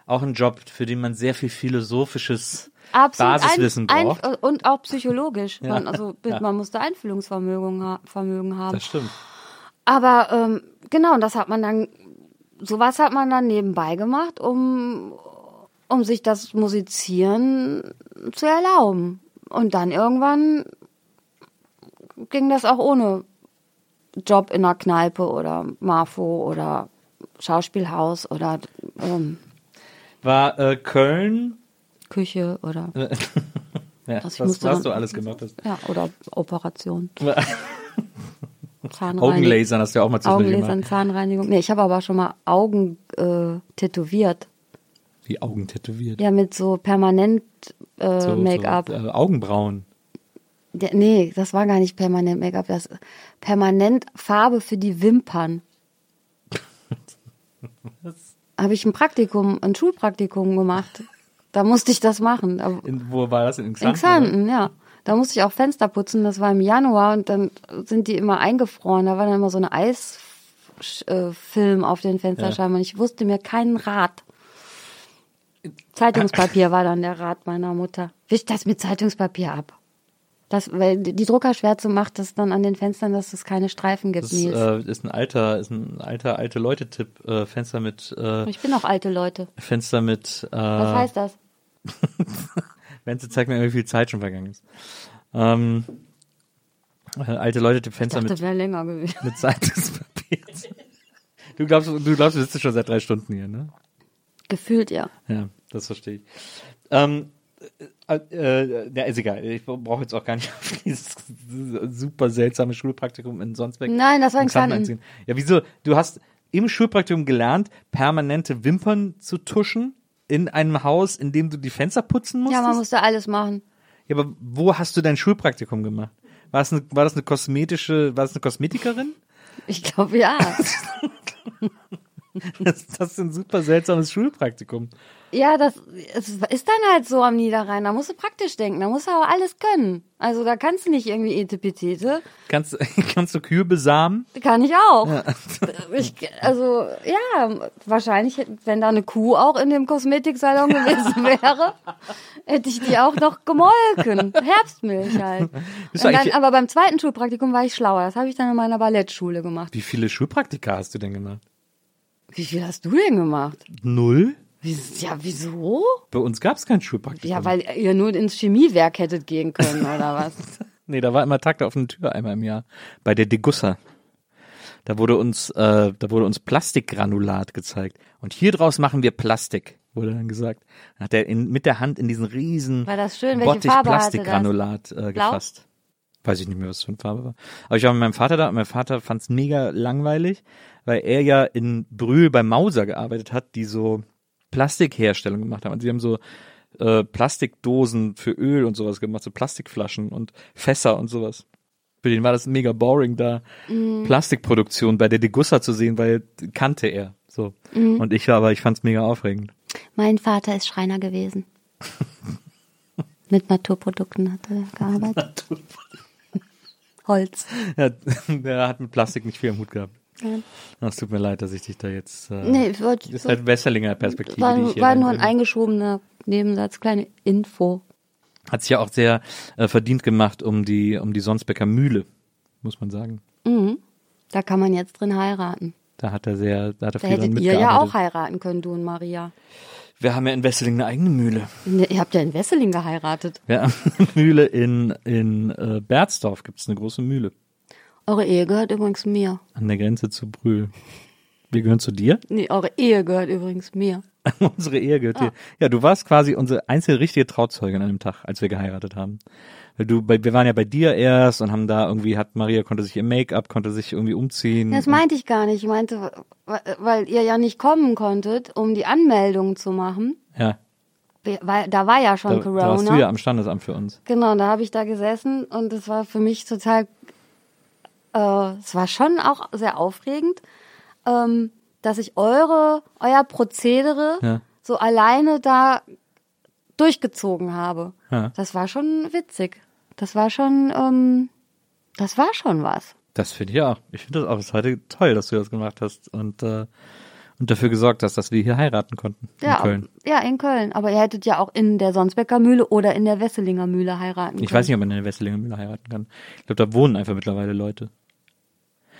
Auch ein Job, für den man sehr viel philosophisches Absolut. Basiswissen ein, braucht. Ein, und auch psychologisch. Ja. Man, also, Ja. man musste Einfühlungsvermögen Vermögen haben. Das stimmt. Aber ähm, genau, und das hat man dann, sowas hat man dann nebenbei gemacht, um, um sich das Musizieren zu erlauben. Und dann irgendwann ging das auch ohne Job in einer Kneipe oder Marfo oder Schauspielhaus oder ähm, War äh, Köln, Küche oder ja, Also was, was du alles gemacht hast. ja oder Operation. Zahnreinigung. Augenlasern hast du ja auch mal zwischendurch Augenlasern. Zahnreinigung. Nee, ich habe aber schon mal Augen äh, tätowiert. Die Augen tätowiert. Ja, mit so permanent äh, So- Make-up. So, äh, Augenbrauen. Der- nee, das war gar nicht permanent Make-up, das permanent Farbe für die Wimpern. Habe ich ein Praktikum, ein Schulpraktikum gemacht. Da musste ich das machen. In, wo war das? In in Xanten? Xanten, ja. Da musste ich auch Fenster putzen, das war im Januar und dann sind die immer eingefroren. Da war dann immer so eine Eisfilm auf den Fensterscheiben und ich wusste mir keinen Rat. Zeitungspapier war dann der Rat meiner Mutter. Wisch das mit Zeitungspapier ab. Das, weil die Druckerschwärze macht das dann an den Fenstern, dass es keine Streifen gibt, Das äh, ist ein alter, ist ein alter, alte Leute-Tipp. Äh, Fenster mit, äh, ich bin auch alte Leute. Fenster mit, äh, Was heißt das? Wenzel zeigt mir, wie viel Zeit schon vergangen ist. Ähm, äh, alte Leute-Tipp, Ich Fenster dachte, mit, wäre länger gewesen. mit Zeitungspapier. Du glaubst, du glaubst, du sitzt schon seit drei Stunden hier, ne? Gefühlt, ja. Ja, das verstehe ich. Ähm, äh, äh, ja, ist egal. Ich brauche jetzt auch gar nicht auf dieses super seltsame Schulpraktikum in Sonsbeck. Nein, das war in Xanten Xanten. einziehen. Ja, wieso? Du hast im Schulpraktikum gelernt, permanente Wimpern zu tuschen in einem Haus, in dem du die Fenster putzen musstest? Ja, man musste alles machen. Ja, aber wo hast du dein Schulpraktikum gemacht? War das eine, war das eine kosmetische, war das eine Kosmetikerin? Ich glaube, ja. Das, das ist ein super seltsames Schulpraktikum. Ja, das ist dann halt so am Niederrhein. Da musst du praktisch denken, da musst du aber alles können. Also da kannst du nicht irgendwie Etepetete. Kannst, kannst du Kühe besamen? Kann ich auch. Ich, also ja, wahrscheinlich, wenn da eine Kuh auch in dem Kosmetiksalon gewesen wäre, hätte ich die auch noch gemolken. Herbstmilch halt. Dann, aber beim zweiten Schulpraktikum war ich schlauer. Das habe ich dann in meiner Ballettschule gemacht. Wie viele Schulpraktika hast du denn gemacht? Wie viel hast du denn gemacht? Null? Ja, wieso? Bei uns gab es kein Schulpraktikum. Ja, weil ihr nur ins Chemiewerk hättet gehen können, oder was? Nee, da war immer Tag der offenen Tür einmal im Jahr. Bei der Degussa. Da wurde uns, äh, da wurde uns Plastikgranulat gezeigt. Und hier draus machen wir Plastik, wurde dann gesagt. Dann hat er in, mit der Hand in diesen riesen War das schön? Bottich? Plastikgranulat äh, Blau? gefasst. Weiß ich nicht mehr, was für eine Farbe war. Aber ich war mit meinem Vater da und mein Vater fand es mega langweilig, weil er ja in Brühl bei Mauser gearbeitet hat, die so Plastikherstellung gemacht haben. Also sie haben so äh, Plastikdosen für Öl und sowas gemacht, so Plastikflaschen und Fässer und sowas. Für den war das mega boring, da Mhm. Plastikproduktion bei der Degussa zu sehen, weil kannte er. So. Mhm. Und ich aber, ich fand's mega aufregend. Mein Vater ist Schreiner gewesen. Mit Naturprodukten hat er gearbeitet. Holz. Ja, der hat mit Plastik nicht viel am Hut gehabt. Es tut mir leid, dass ich dich da jetzt. Äh, Nee, ich wollte. das ist halt Wesserlinger Perspektive. war, die ich hier war nur ein eingeschobener Nebensatz, kleine Info. Hat sich ja auch sehr äh, verdient gemacht um die um die Sonsbecker Mühle, muss man sagen. Da kann man jetzt drin heiraten. Da hat er sehr, da hat er Da viel hättet ihr ja auch heiraten können, du und Maria. Wir haben ja in Wesseling eine eigene Mühle. Ne, Ihr habt ja in Wesseling geheiratet. Wir haben eine Mühle in in äh, Berzdorf gibt's eine große Mühle Eure Ehe gehört übrigens mir. an der Grenze zu Brühl. Wir gehören zu dir. Nee, eure Ehe gehört übrigens mir. unsere Ehe gehört dir. Ja, du warst quasi unsere einzige richtige Trauzeugin an dem Tag, als wir geheiratet haben. Weil du, bei, wir waren ja bei dir erst und haben da irgendwie, hat Maria konnte sich im Make-up, konnte sich irgendwie umziehen. Das meinte ich gar nicht. Ich meinte, weil ihr ja nicht kommen konntet, um die Anmeldung zu machen. ja, Weil da war ja schon da, da Corona. warst du ja am Standesamt für uns. Genau, da habe ich da gesessen und es war für mich total, äh, es war schon auch sehr aufregend, ähm, dass ich eure, euer Prozedere Ja. so alleine da durchgezogen habe. Ja. Das war schon witzig. Das war schon, ähm, das war schon was. Das finde ich auch. Ich finde das auch bis heute toll, dass du das gemacht hast und, äh, und dafür gesorgt hast, dass wir hier heiraten konnten Ja, in Köln. ja, in Köln. Aber ihr hättet ja auch in der Sonsbecker Mühle oder in der Wesselinger Mühle heiraten Ich können. weiß nicht, ob man in der Wesselinger Mühle heiraten kann. Ich glaube, da wohnen einfach mittlerweile Leute.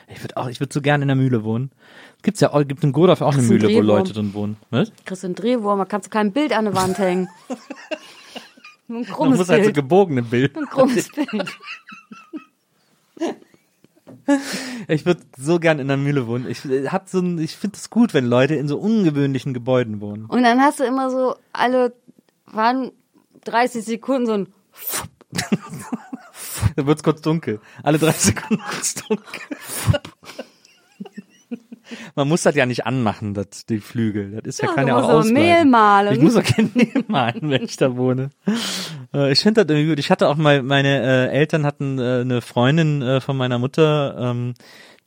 Ich würde auch, ich würde so gerne in der Mühle wohnen. Gibt's ja auch, gibt in Godorf auch eine Mühle, wo Drehwurm. Leute drin wohnen. Was? Kriegst du einen Drehwurm, da kannst du kein Bild an der Wand hängen. Nur ein Man krummes muss halt so Bild. gebogene Bilder. ein krummes Bild. Ich würde so gern in der Mühle wohnen. Ich äh, hab so ein, ich finde es gut, wenn Leute in so ungewöhnlichen Gebäuden wohnen. Und dann hast du immer so alle, waren 30 Sekunden so ein, Da wird's kurz dunkel. Alle drei Sekunden wird's dunkel. Man muss das ja nicht anmachen, das, die Flügel. Das ist ja, Ja, du ja auch. Mehl mahlen. Ich muss auch kein Mehl mahlen, wenn ich da wohne. Äh, ich finde das irgendwie gut. Ich hatte auch mal, meine äh, Eltern hatten äh, eine Freundin äh, von meiner Mutter, ähm,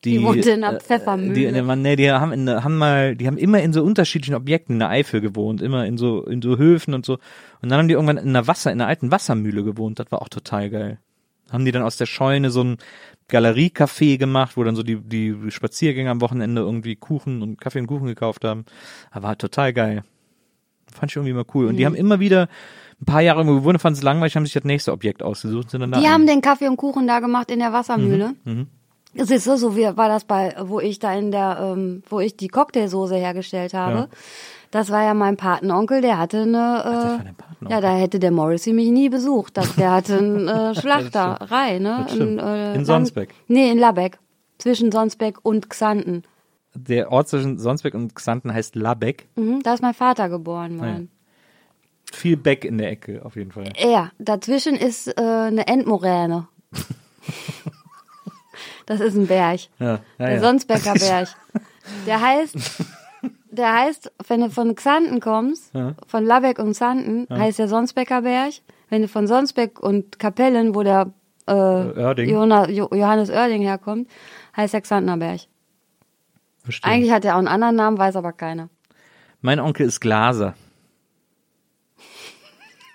die, Die wohnte in einer äh, Pfeffermühle. Die, die, nee, die haben, in, haben mal, die haben immer in so unterschiedlichen Objekten in der Eifel gewohnt, immer in so in so Höfen und so. Und dann haben die irgendwann in einer Wasser, in einer alten Wassermühle gewohnt. Das war auch total geil. Haben die dann aus der Scheune so ein Galeriecafé gemacht, wo dann so die die Spaziergänger am Wochenende irgendwie Kuchen und Kaffee und Kuchen gekauft haben. Aber war total geil. Fand ich irgendwie mal cool. Und Mhm. die haben immer wieder ein paar Jahre irgendwo gewohnt, fanden es langweilig, haben sich das nächste Objekt ausgesucht sind dann da. die haben den Kaffee und Kuchen da gemacht in der Wassermühle. Mhm, Es ist so, so wie war das bei, wo ich da in der, ähm, wo ich die Cocktailsoße hergestellt habe. Ja. Das war ja mein Patenonkel, der hatte eine, äh, Patenonkel. ja, da hätte der Morrissey mich nie besucht. Das, der hatte eine äh, Schlachterei, ne? Stimmt. äh, In Sonsbeck. Nee, in Labeck. Zwischen Sonsbeck und Xanten. Der Ort zwischen Sonsbeck und Xanten heißt Labeck. Mhm, da ist mein Vater geboren worden. Viel Beck in der Ecke, auf jeden Fall. Ja, dazwischen ist äh, eine Endmoräne. das ist ein Berg. Ja, ja, Der ja. Sonsbecker Berg. Der heißt, der heißt, wenn du von Xanten kommst, von Labeck und Xanten, heißt der Sonsbecker Berg. Wenn du von Sonsbeck und Kapellen, wo der äh, Oerding. Jona- Jo- Johannes Oerding herkommt, heißt der Xantener Berg. Verstehe. Eigentlich hat er auch einen anderen Namen, weiß aber keiner. Mein Onkel ist Glaser.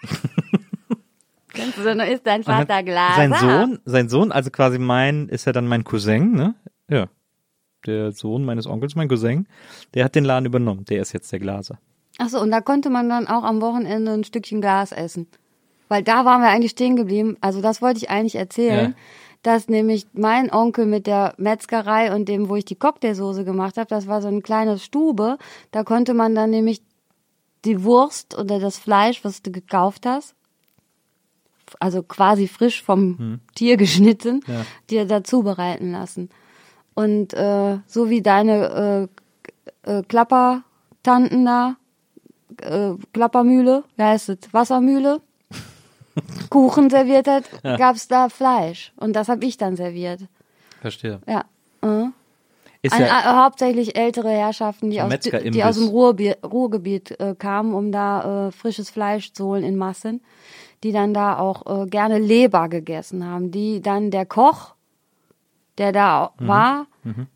Kennst du denn, ist dein Vater Glaser? Sein Sohn, sein Sohn, also quasi mein, ist ja dann mein Cousin, ne? Ja. Der Sohn meines Onkels, mein Cousin, der hat den Laden übernommen. Der ist jetzt der Glaser. Achso, und da konnte man dann auch am Wochenende ein Stückchen Glas essen. Weil da waren wir eigentlich stehen geblieben. Also das wollte ich eigentlich erzählen. Ja. Dass nämlich mein Onkel mit der Metzgerei und dem, wo ich die Cocktailsoße gemacht habe, das war so eine kleine Stube. Da konnte man dann nämlich die Wurst oder das Fleisch, was du gekauft hast, also quasi frisch vom Tier geschnitten, Hm. Ja. dir dazu bereiten lassen. Und äh, so wie deine äh, äh, Klappertanten da, äh, Klappermühle, wie heißt es, Wassermühle, Kuchen serviert hat, gab's da Fleisch. Und das habe ich dann serviert. Verstehe. Ja. Äh. Ist Ein, ja, äh, hauptsächlich ältere Herrschaften, die aus, die aus dem Ruhrbi Ruhrgebiet äh, kamen, um da äh, frisches Fleisch zu holen in Massen, die dann da auch äh, gerne Leber gegessen haben, die dann der Koch, der da Mhm. war,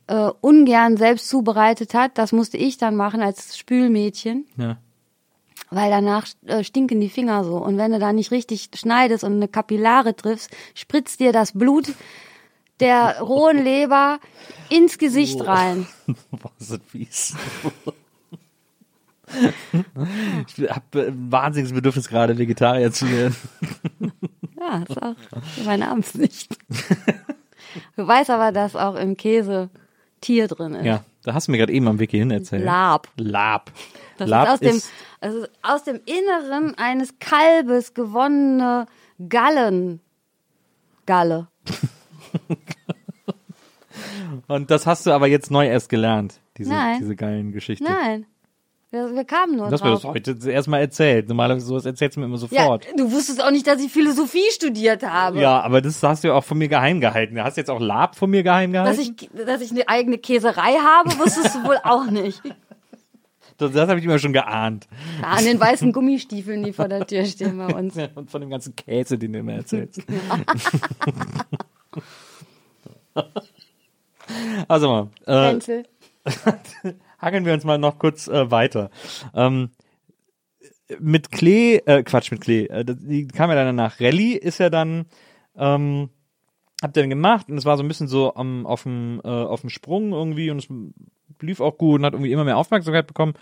Äh, ungern selbst zubereitet hat. Das musste ich dann machen als Spülmädchen, ja. weil danach äh, stinken die Finger so. Und wenn du da nicht richtig schneidest und eine Kapillare triffst, spritzt dir das Blut der rohen Leber ins Gesicht rein. Boah, ist das fies. ich habe ein wahnsinniges Bedürfnis gerade, Vegetarier zu werden. Ja, ist auch mein Abendsicht. Du weißt aber, dass auch im Käse Tier drin ist. Ja, da hast du mir gerade eben am Wiki hin erzählt. Lab. Lab. Das Lab ist aus dem, ist, also aus dem Inneren eines Kalbes gewonnene Gallen. Galle. und das hast du aber jetzt neu erst gelernt, diese, Nein. diese geilen Geschichten. Nein. Wir, wir kamen nur Das wird drauf. das heute erstmal erzählt. Normalerweise sowas erzählst du mir immer ja, sofort. du wusstest auch nicht, dass ich Philosophie studiert habe. Ja, aber das hast du ja auch von mir geheim gehalten. Du hast jetzt auch Lab von mir geheim gehalten. Dass ich, dass ich eine eigene Käserei habe, wusstest du wohl auch nicht. das das habe ich immer schon geahnt. Ja, an den weißen Gummistiefeln, die vor der Tür stehen bei uns. Ja, Und von dem ganzen Käse, den du immer erzählst. also mal, äh, Hakeln wir uns mal noch kurz äh, weiter. Ähm, mit Klee, äh, Quatsch, mit Klee, äh, die kam ja dann danach. Rallye ist ja dann, ähm, habt ihr dann gemacht und es war so ein bisschen so am, auf dem äh, auf dem Sprung irgendwie und es lief auch gut und hat irgendwie immer mehr Aufmerksamkeit bekommen.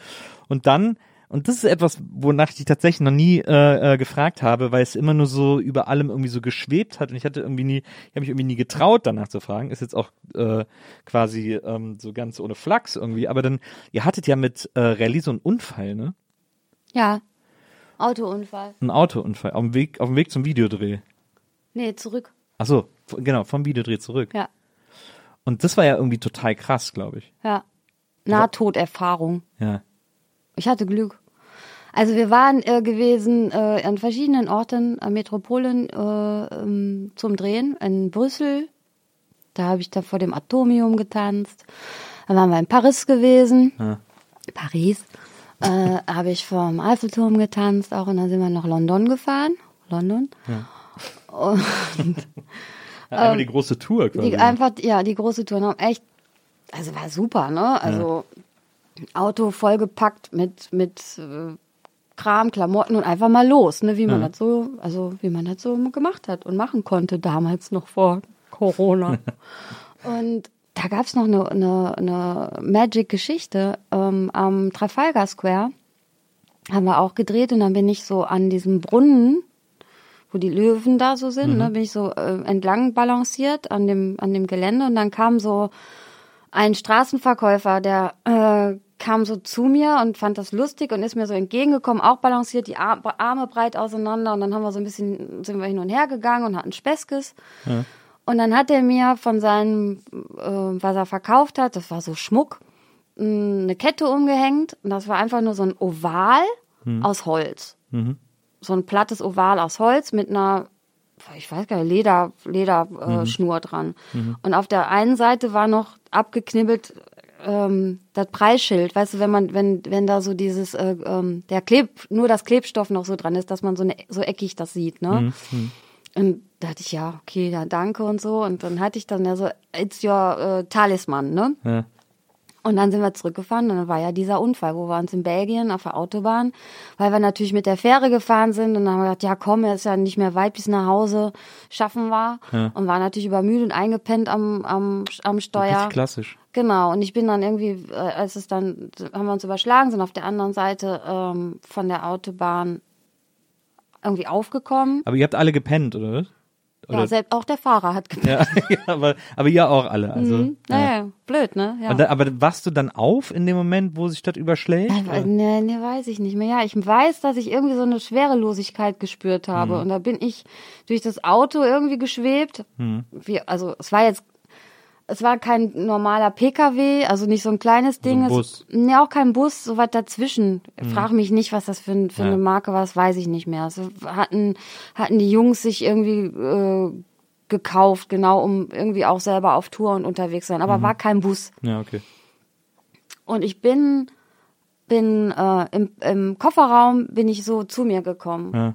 Und dann, und das ist etwas, wonach ich dich tatsächlich noch nie äh, äh, gefragt habe, weil es immer nur so über allem irgendwie so geschwebt hat und ich hatte irgendwie nie, ich habe mich irgendwie nie getraut, danach zu fragen. Ist jetzt auch äh, quasi ähm, so ganz ohne Flachs irgendwie. Aber dann, ihr hattet ja mit äh, Rallye so einen Unfall, ne? Ja. Autounfall. Ein Autounfall auf dem Weg, auf dem Weg zum Videodreh. Nee, zurück. Ach so, genau, vom Videodreh zurück. Ja. Und das war ja irgendwie total krass, glaube ich. Ja. Nahtoderfahrung. Ja. Ich hatte Glück. Also wir waren äh, gewesen äh, an verschiedenen Orten, an Metropolen äh, ähm, zum Drehen. In Brüssel, da habe ich da vor dem Atomium getanzt. Dann waren wir in Paris gewesen. Ja. Paris. Äh, habe ich vom Eiffelturm getanzt auch und dann sind wir nach London gefahren. London. Und Einmal die große Tour quasi. Ähm, die einfach, ja, die große Tour haben echt, also war super, ne? Also Auto vollgepackt mit, mit äh, Kram, Klamotten und einfach mal los, ne? Wie man das so, also wie man das so gemacht hat und machen konnte damals noch vor Corona. und da gab's noch eine, eine, eine Magic-Geschichte ähm, am Trafalgar Square. Haben wir auch gedreht und dann bin ich so an diesem Brunnen wo die Löwen da so sind, ne, bin ich so äh, entlang balanciert an dem an dem Gelände und dann kam so ein Straßenverkäufer, der äh, kam so zu mir und fand das lustig und ist mir so entgegengekommen, auch balanciert, die Ar Arme breit auseinander und dann haben wir so ein bisschen sind wir hin und her gegangen und hatten Speskes. Und dann hat er mir von seinem, äh, was er verkauft hat, das war so Schmuck, eine Kette umgehängt und das war einfach nur so ein Oval aus Holz. So ein plattes Oval aus Holz mit einer, ich weiß gar nicht, Leder, Lederschnur äh, Schnur dran. Und auf der einen Seite war noch abgeknibbelt ähm, das Preisschild, weißt du, wenn man, wenn, wenn da so dieses, äh, ähm, der Kleb, nur das Klebstoff noch so dran ist, dass man so, eine, so eckig das sieht, ne? Und da hatte ich ja, okay, ja, danke und so. Und dann hatte ich dann ja so, it's your äh, Talisman, ne? Ja. Und dann sind wir zurückgefahren und dann war ja dieser Unfall, wo wir uns in Belgien auf der Autobahn, weil wir natürlich mit der Fähre gefahren sind und dann haben wir gedacht, ja komm, er ist ja nicht mehr weit bis nach Hause, schaffen wir. Ja. Und war natürlich übermüdet und eingepennt am, am, am Steuer. Richtig klassisch. Genau, und ich bin dann irgendwie, äh, als es dann, haben wir uns überschlagen, sind auf der anderen Seite ähm, von der Autobahn irgendwie aufgekommen. Aber ihr habt alle gepennt, oder was? Ja, Oder? selbst auch der Fahrer hat gepennt. Ja, ja aber, aber ihr auch alle. Also, Mhm. ja. Naja, blöd, ne? Ja. Da, aber wachst du dann auf in dem Moment, wo sich das überschlägt? Äh, Nee, nee, weiß ich nicht mehr. Ja, ich weiß, dass ich irgendwie so eine Schwerelosigkeit gespürt habe. Mhm. Und da bin ich durch das Auto irgendwie geschwebt. Mhm. Wie, also es war jetzt, es war kein normaler PKW, also nicht so ein kleines Ding. ein Bus. Es, nee, auch kein Bus, so was dazwischen. Frag mich nicht, was das für, für Ja. eine Marke war, das weiß ich nicht mehr. Also hatten, hatten die Jungs sich irgendwie äh, gekauft, genau, um irgendwie auch selber auf Tour und unterwegs zu sein. Aber war kein Bus. Ja, okay. Und ich bin, bin äh, im, im Kofferraum bin ich so zu mir gekommen. Ja.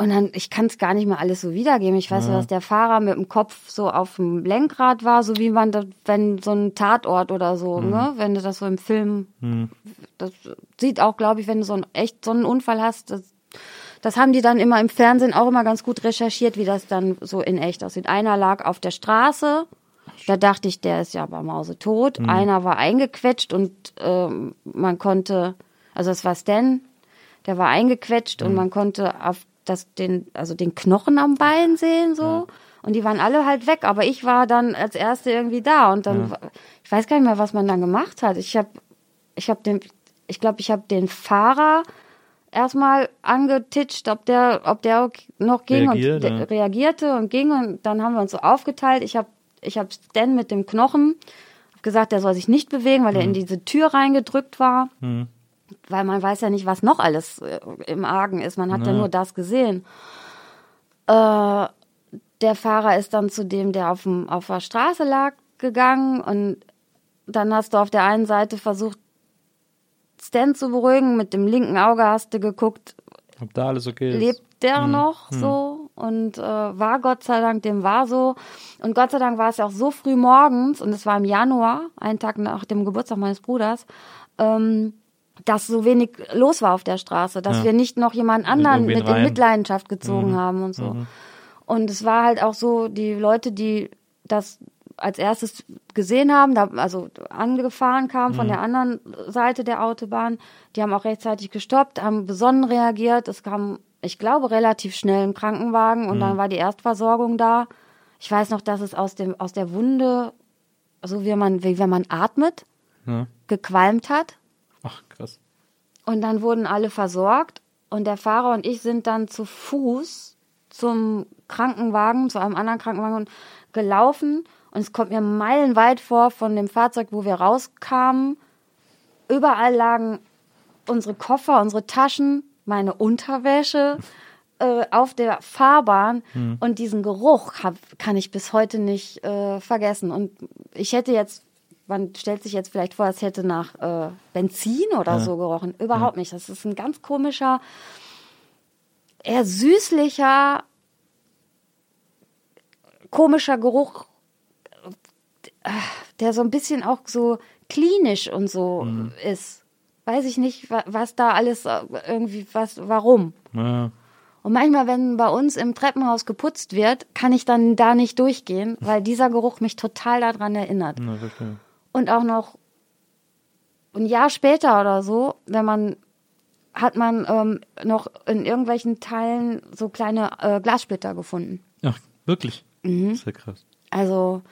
Und dann, ich kann es gar nicht mehr alles so wiedergeben. Ich weiß, dass der Fahrer mit dem Kopf so auf dem Lenkrad war, so wie man das, wenn so ein Tatort oder so, ne, wenn du das so im Film, das sieht auch, glaube ich, wenn du so einen echt so einen Unfall hast, das, das haben die dann immer im Fernsehen auch immer ganz gut recherchiert, wie das dann so in echt aussieht. Einer lag auf der Straße, da dachte ich, der ist ja aber mausetot. Einer war eingequetscht und ähm, man konnte, also es war Stan, der war eingequetscht und man konnte auf das den, also den Knochen am Bein sehen so. Und die waren alle halt weg, aber ich war dann als erste irgendwie da und dann, ich weiß gar nicht mehr, was man dann gemacht hat. Ich habe, ich habe den, ich glaube, ich habe den Fahrer erstmal angetitscht, ob der, ob der noch ging Reagiert, und ja. reagierte und ging und dann haben wir uns so aufgeteilt. Ich habe, ich habe Stan mit dem Knochen gesagt, der soll sich nicht bewegen, weil er Mhm. in diese Tür reingedrückt war weil man weiß ja nicht, was noch alles äh, im Argen ist. Man hat ja nur das gesehen. Äh, der Fahrer ist dann zu dem, der auf, dem, auf der Straße lag, gegangen und dann hast du auf der einen Seite versucht, Stan zu beruhigen. Mit dem linken Auge hast du geguckt, Ob da alles okay ist? lebt der noch so und äh, war Gott sei Dank, dem war so. Und Gott sei Dank war es ja auch so früh morgens und es war im Januar, einen Tag nach dem Geburtstag meines Bruders, ähm, dass so wenig los war auf der Straße, dass Ja. wir nicht noch jemand anderen mit in rein. Mitleidenschaft gezogen haben und so. Und es war halt auch so, die Leute, die das als erstes gesehen haben, da, also angefahren kamen von der anderen Seite der Autobahn, die haben auch rechtzeitig gestoppt, haben besonnen reagiert. Es kam, ich glaube, relativ schnell ein Krankenwagen und dann war die Erstversorgung da. Ich weiß noch, dass es aus dem aus der Wunde, so wie man wie wenn man atmet, Ja. gequalmt hat. Und dann wurden alle versorgt und der Fahrer und ich sind dann zu Fuß zum Krankenwagen, zu einem anderen Krankenwagen gelaufen. Und es kommt mir meilenweit vor von dem Fahrzeug, wo wir rauskamen. Überall lagen unsere Koffer, unsere Taschen, meine Unterwäsche äh, auf der Fahrbahn. Und diesen Geruch hab, kann ich bis heute nicht äh, vergessen. Und ich hätte jetzt, man stellt sich jetzt vielleicht vor, es hätte nach äh, Benzin oder so gerochen. Überhaupt nicht. Das ist ein ganz komischer, eher süßlicher, komischer Geruch, äh, der so ein bisschen auch so klinisch und so ist. Weiß ich nicht, wa- was da alles äh, irgendwie, was, warum. Ja. Und manchmal, wenn bei uns im Treppenhaus geputzt wird, kann ich dann da nicht durchgehen, weil dieser Geruch mich total daran erinnert. Na, verstehe. Und auch noch ein Jahr später oder so, wenn man hat man ähm, noch in irgendwelchen Teilen so kleine äh, Glassplitter gefunden. Ach, wirklich? Mhm. Ist ja krass. Also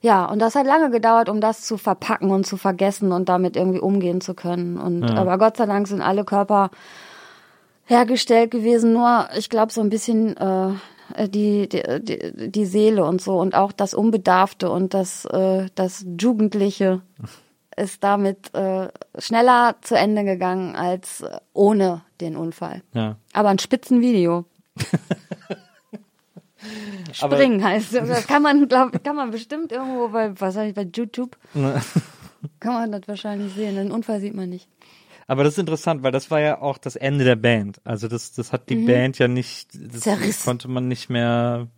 ja, und das hat lange gedauert, um das zu verpacken und zu vergessen und damit irgendwie umgehen zu können. Und Ja. aber Gott sei Dank sind alle Körper hergestellt gewesen. Nur ich glaube so ein bisschen äh, die, die die die Seele und so und auch das Unbedarfte und das äh, das Jugendliche ist damit äh, schneller zu Ende gegangen als äh, ohne den Unfall. Ja. Aber ein Spitzenvideo. Aber- Springen heißt es. Das kann man, glaub, kann man bestimmt irgendwo bei, was ich, bei YouTube, kann man das wahrscheinlich sehen. Den Unfall sieht man nicht. Aber das ist interessant, weil das war ja auch das Ende der Band. Also das, das hat die Band ja nicht, das Zerriss. konnte man nicht mehr,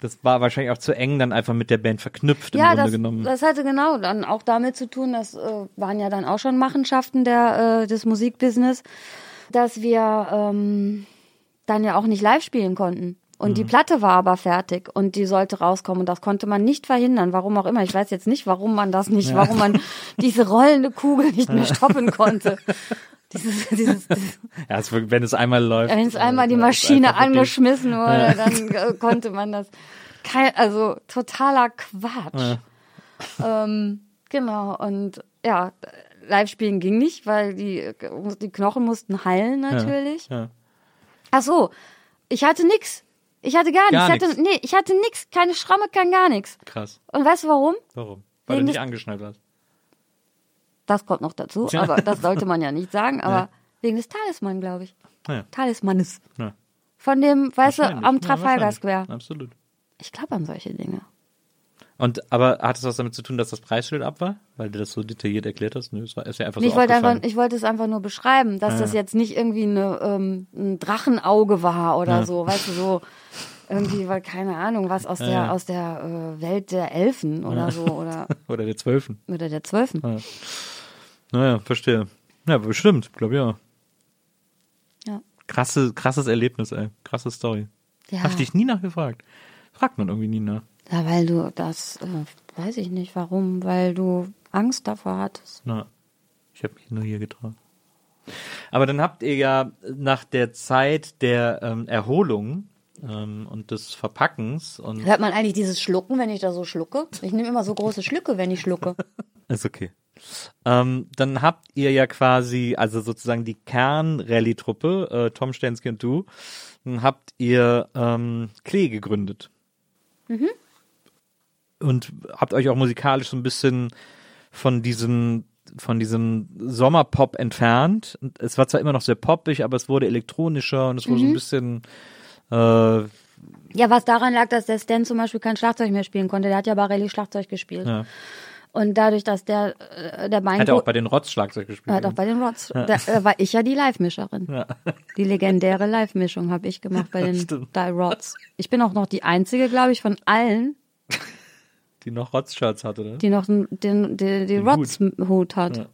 Das war wahrscheinlich auch zu eng dann einfach mit der Band verknüpft im Ja, Grunde das, genommen. das hatte genau dann auch damit zu tun, das äh, waren ja dann auch schon Machenschaften der, äh, des Musikbusiness, dass wir ähm, dann ja auch nicht live spielen konnten. Und Mhm. die Platte war aber fertig und die sollte rauskommen und das konnte man nicht verhindern, warum auch immer. Ich weiß jetzt nicht, warum man das nicht, warum man diese rollende Kugel nicht mehr stoppen konnte. Dieses, dieses, ja, es, wenn es einmal läuft. wenn es einmal die äh, Maschine angeschmissen wurde, dann äh, konnte man das. Kein, also totaler Quatsch. Ähm, genau, und ja, live spielen ging nicht, weil die, die Knochen mussten heilen natürlich. Ja. Ach so, ich hatte nix. Ich hatte gar, Gar nichts. Ich hatte, nix. nee, ich hatte nix, keine Schramme, kein gar nichts. Krass. Und weißt du warum? Warum? Weil Wegen du nicht angeschnallt warst. Das kommt noch dazu, aber das sollte man ja nicht sagen, aber wegen des Talisman, glaube ich. Ja. Talismanes. Ja. Von dem, weißt du, am Ja, Trafalgar. Square. Absolut. Ich glaube an solche Dinge. Und aber hat es was damit zu tun, dass das Preisschild ab war? Weil du das so detailliert erklärt hast? Nö, es war ist ja einfach Nee, so ich wollte einfach, ich wollte es einfach nur beschreiben, dass das jetzt nicht irgendwie eine, ähm, ein Drachenauge war oder Ja. so, weißt du, so irgendwie, weil keine Ahnung, was aus der ja. aus der äh, Welt der Elfen oder so oder Oder der Zwölfen. oder der Zwölfen. Naja, verstehe. Ja, bestimmt, glaube ja. Ja. Krasse, krasses Erlebnis, ey. Krasse Story. Ja. Hab ich dich nie nachgefragt. Fragt man irgendwie nie nach. Ja, weil du das, äh, weiß ich nicht, warum, weil du Angst davor hattest. Na, ich habe mich nur hier getraut. Aber dann habt ihr ja nach der Zeit der ähm, Erholung ähm, und des Verpackens und Hört man eigentlich dieses Schlucken, wenn ich da so schlucke? Ich nehme immer so große Schlücke, wenn ich schlucke. Ist okay. Ähm, dann habt ihr ja quasi, also sozusagen die Kern-Rallye-Truppe, äh, Tom Stensky und du, dann habt ihr ähm, Klee gegründet. Und habt euch auch musikalisch so ein bisschen von diesem von diesem Sommerpop entfernt. Es war zwar immer noch sehr poppig, aber es wurde elektronischer und es wurde so ein bisschen äh, Ja, was daran lag, dass der Stan zum Beispiel kein Schlagzeug mehr spielen konnte. Der hat ja Barelli Schlagzeug gespielt. Ja. Und dadurch, dass der, äh, der Bein hat er auch bei den Rotz Schlagzeug gespielt. hat auch bei den Rods. Da, da war ich ja die Live-Mischerin. Die legendäre Live-Mischung habe ich gemacht bei den. Die Rods. Ich bin auch noch die einzige, glaube ich, von allen, die noch Rotz-Shirts hatte, oder? die noch den, den, den, den Rods-Hut hat.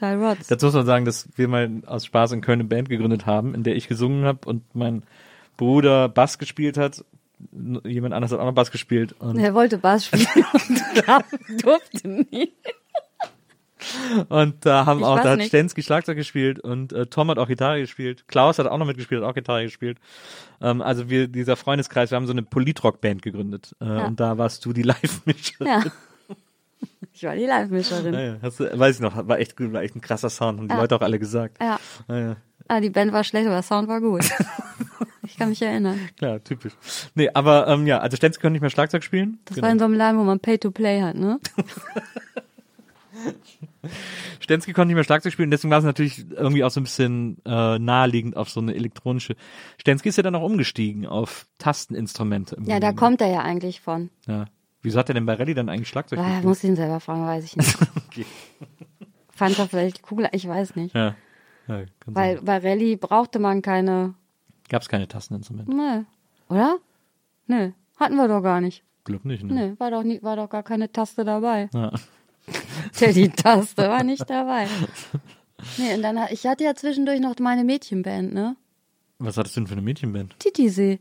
Die Rods. Dazu muss man sagen, dass wir mal aus Spaß in Köln eine Band gegründet haben, in der ich gesungen habe und mein Bruder Bass gespielt hat. Jemand anderes hat auch noch Bass gespielt. Und, Er wollte Bass spielen und durfte nie. Und da haben Ich auch, da hat nicht. Stensky Schlagzeug gespielt und äh, Tom hat auch Gitarre gespielt. Klaus hat auch noch mitgespielt, hat auch Gitarre gespielt. Ähm, also wir, dieser Freundeskreis, wir haben so eine Politrock-Band gegründet. Äh, Und da warst du die Live-Mischerin. Ja. Ich war die Live-Mischerin. Ja, ja, hast du, weiß ich noch, war echt war echt ein krasser Sound, haben die Ja. Leute auch alle gesagt. Ja. Ja, ja. Ah, die Band war schlecht, aber der Sound war gut. Ich kann mich erinnern. Klar, typisch. Nee, aber ähm, ja, also Stensky konnte nicht mehr Schlagzeug spielen. Das war in so einem Laden, wo man Pay-to-Play hat, ne? Stensky konnte nicht mehr Schlagzeug spielen, deswegen war es natürlich irgendwie auch so ein bisschen äh, naheliegend auf so eine elektronische. Stensky ist ja dann auch umgestiegen auf Tasteninstrumente. Im Ja, da kommt er ja eigentlich von. Ja. Wieso hat er denn bei Rallye dann eigentlich Schlagzeug Ah, gespielt? muss ihn selber fragen, weiß ich nicht. Okay. Fand er vielleicht Kugel, ich weiß nicht. Ja. ja Weil sein. bei Rallye brauchte man keine, Gab's keine Tasteninstrumente. ne, oder? Nö, hatten wir doch gar nicht. Glaub nicht, ne? Nö, war doch nie, war doch gar keine Taste dabei. Ja. Die Taste war nicht dabei. Nee, und dann, ich hatte ja zwischendurch noch meine Mädchenband, ne? Was hattest du denn für eine Mädchenband? Titisee.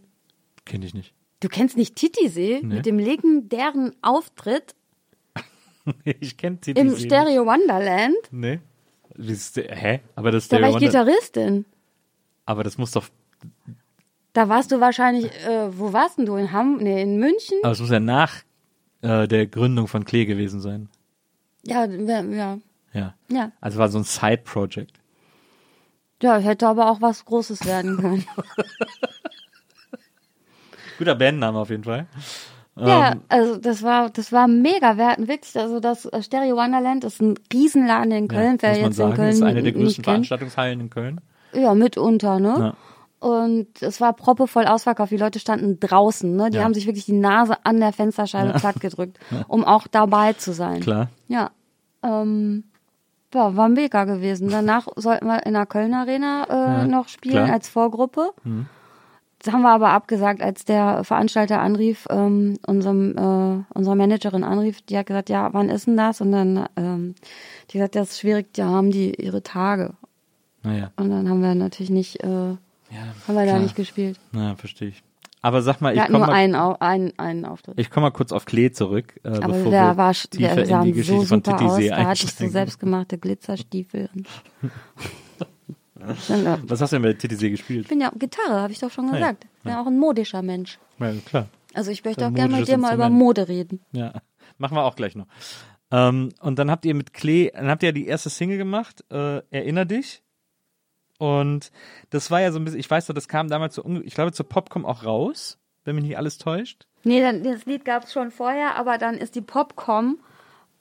Kenn ich nicht. Du kennst nicht Titisee Nee. mit dem legendären Auftritt ich kenn die im Stereo Wonderland? Nee. Ist hä? Aber das Da war Stereo ich Gitarristin. Aber das muss doch, Da warst du wahrscheinlich, äh, wo warst denn du? In Hamm, nee, in München? aber es muss ja nach äh, der Gründung von Klee gewesen sein. Ja, ja, ja. Ja. Ja, Also war so ein Side-Project. ja, hätte aber auch was Großes werden können. Guter Bandname auf jeden Fall. ja, Ähm, also das war, das war mega. Wir hatten wirklich, also das äh, Stereo Wonderland ist ein Riesenladen in Köln. ja, Wer muss man jetzt in sagen, Köln ist eine der größten. Veranstaltungshallen in Köln. Ja, mitunter, ne? Ja. Und es war proppevoll ausverkauft. Die Leute standen draußen, ne? Die Ja. haben sich wirklich die Nase an der Fensterscheibe platt gedrückt, um auch dabei zu sein. Klar. Ja. Ähm, ja, war mega gewesen. Danach sollten wir in der Köln Arena äh, Ja, noch spielen klar. Mhm. als Vorgruppe. haben wir aber abgesagt, als der Veranstalter anrief, ähm, unserem, äh, unserer Managerin anrief, die hat gesagt, ja, wann ist denn das? Und dann, ähm, die hat gesagt, das ist schwierig, die haben die ihre Tage. Naja, Und dann haben wir natürlich nicht, äh, ja, haben wir klar. da nicht gespielt. Na, verstehe ich. Aber sag mal, ich komme mal, einen, einen, einen Auftritt. ich mal kurz auf Klee zurück, äh, aber bevor der wir war, tiefer der sah in die so Geschichte von super aus. Titisee Da hatte ich so selbstgemachte Glitzerstiefel. Was hast du denn bei Titisee gespielt? ich bin ja Gitarre, habe ich doch schon ja. gesagt. Ich bin auch ein modischer Mensch. Ja, klar. Also ich möchte auch gerne mit dir mal über. Mode reden. Ja, machen wir auch gleich noch. Ähm, und dann habt ihr mit Klee, dann habt ihr ja die erste Single gemacht, äh, Erinner dich. Und das war ja so ein bisschen, ich weiß noch, das kam damals unge- ich glaube, zur Popcom auch raus, wenn mich nicht alles täuscht. Nee, dann, das Lied gab es schon vorher, aber dann ist die Popcom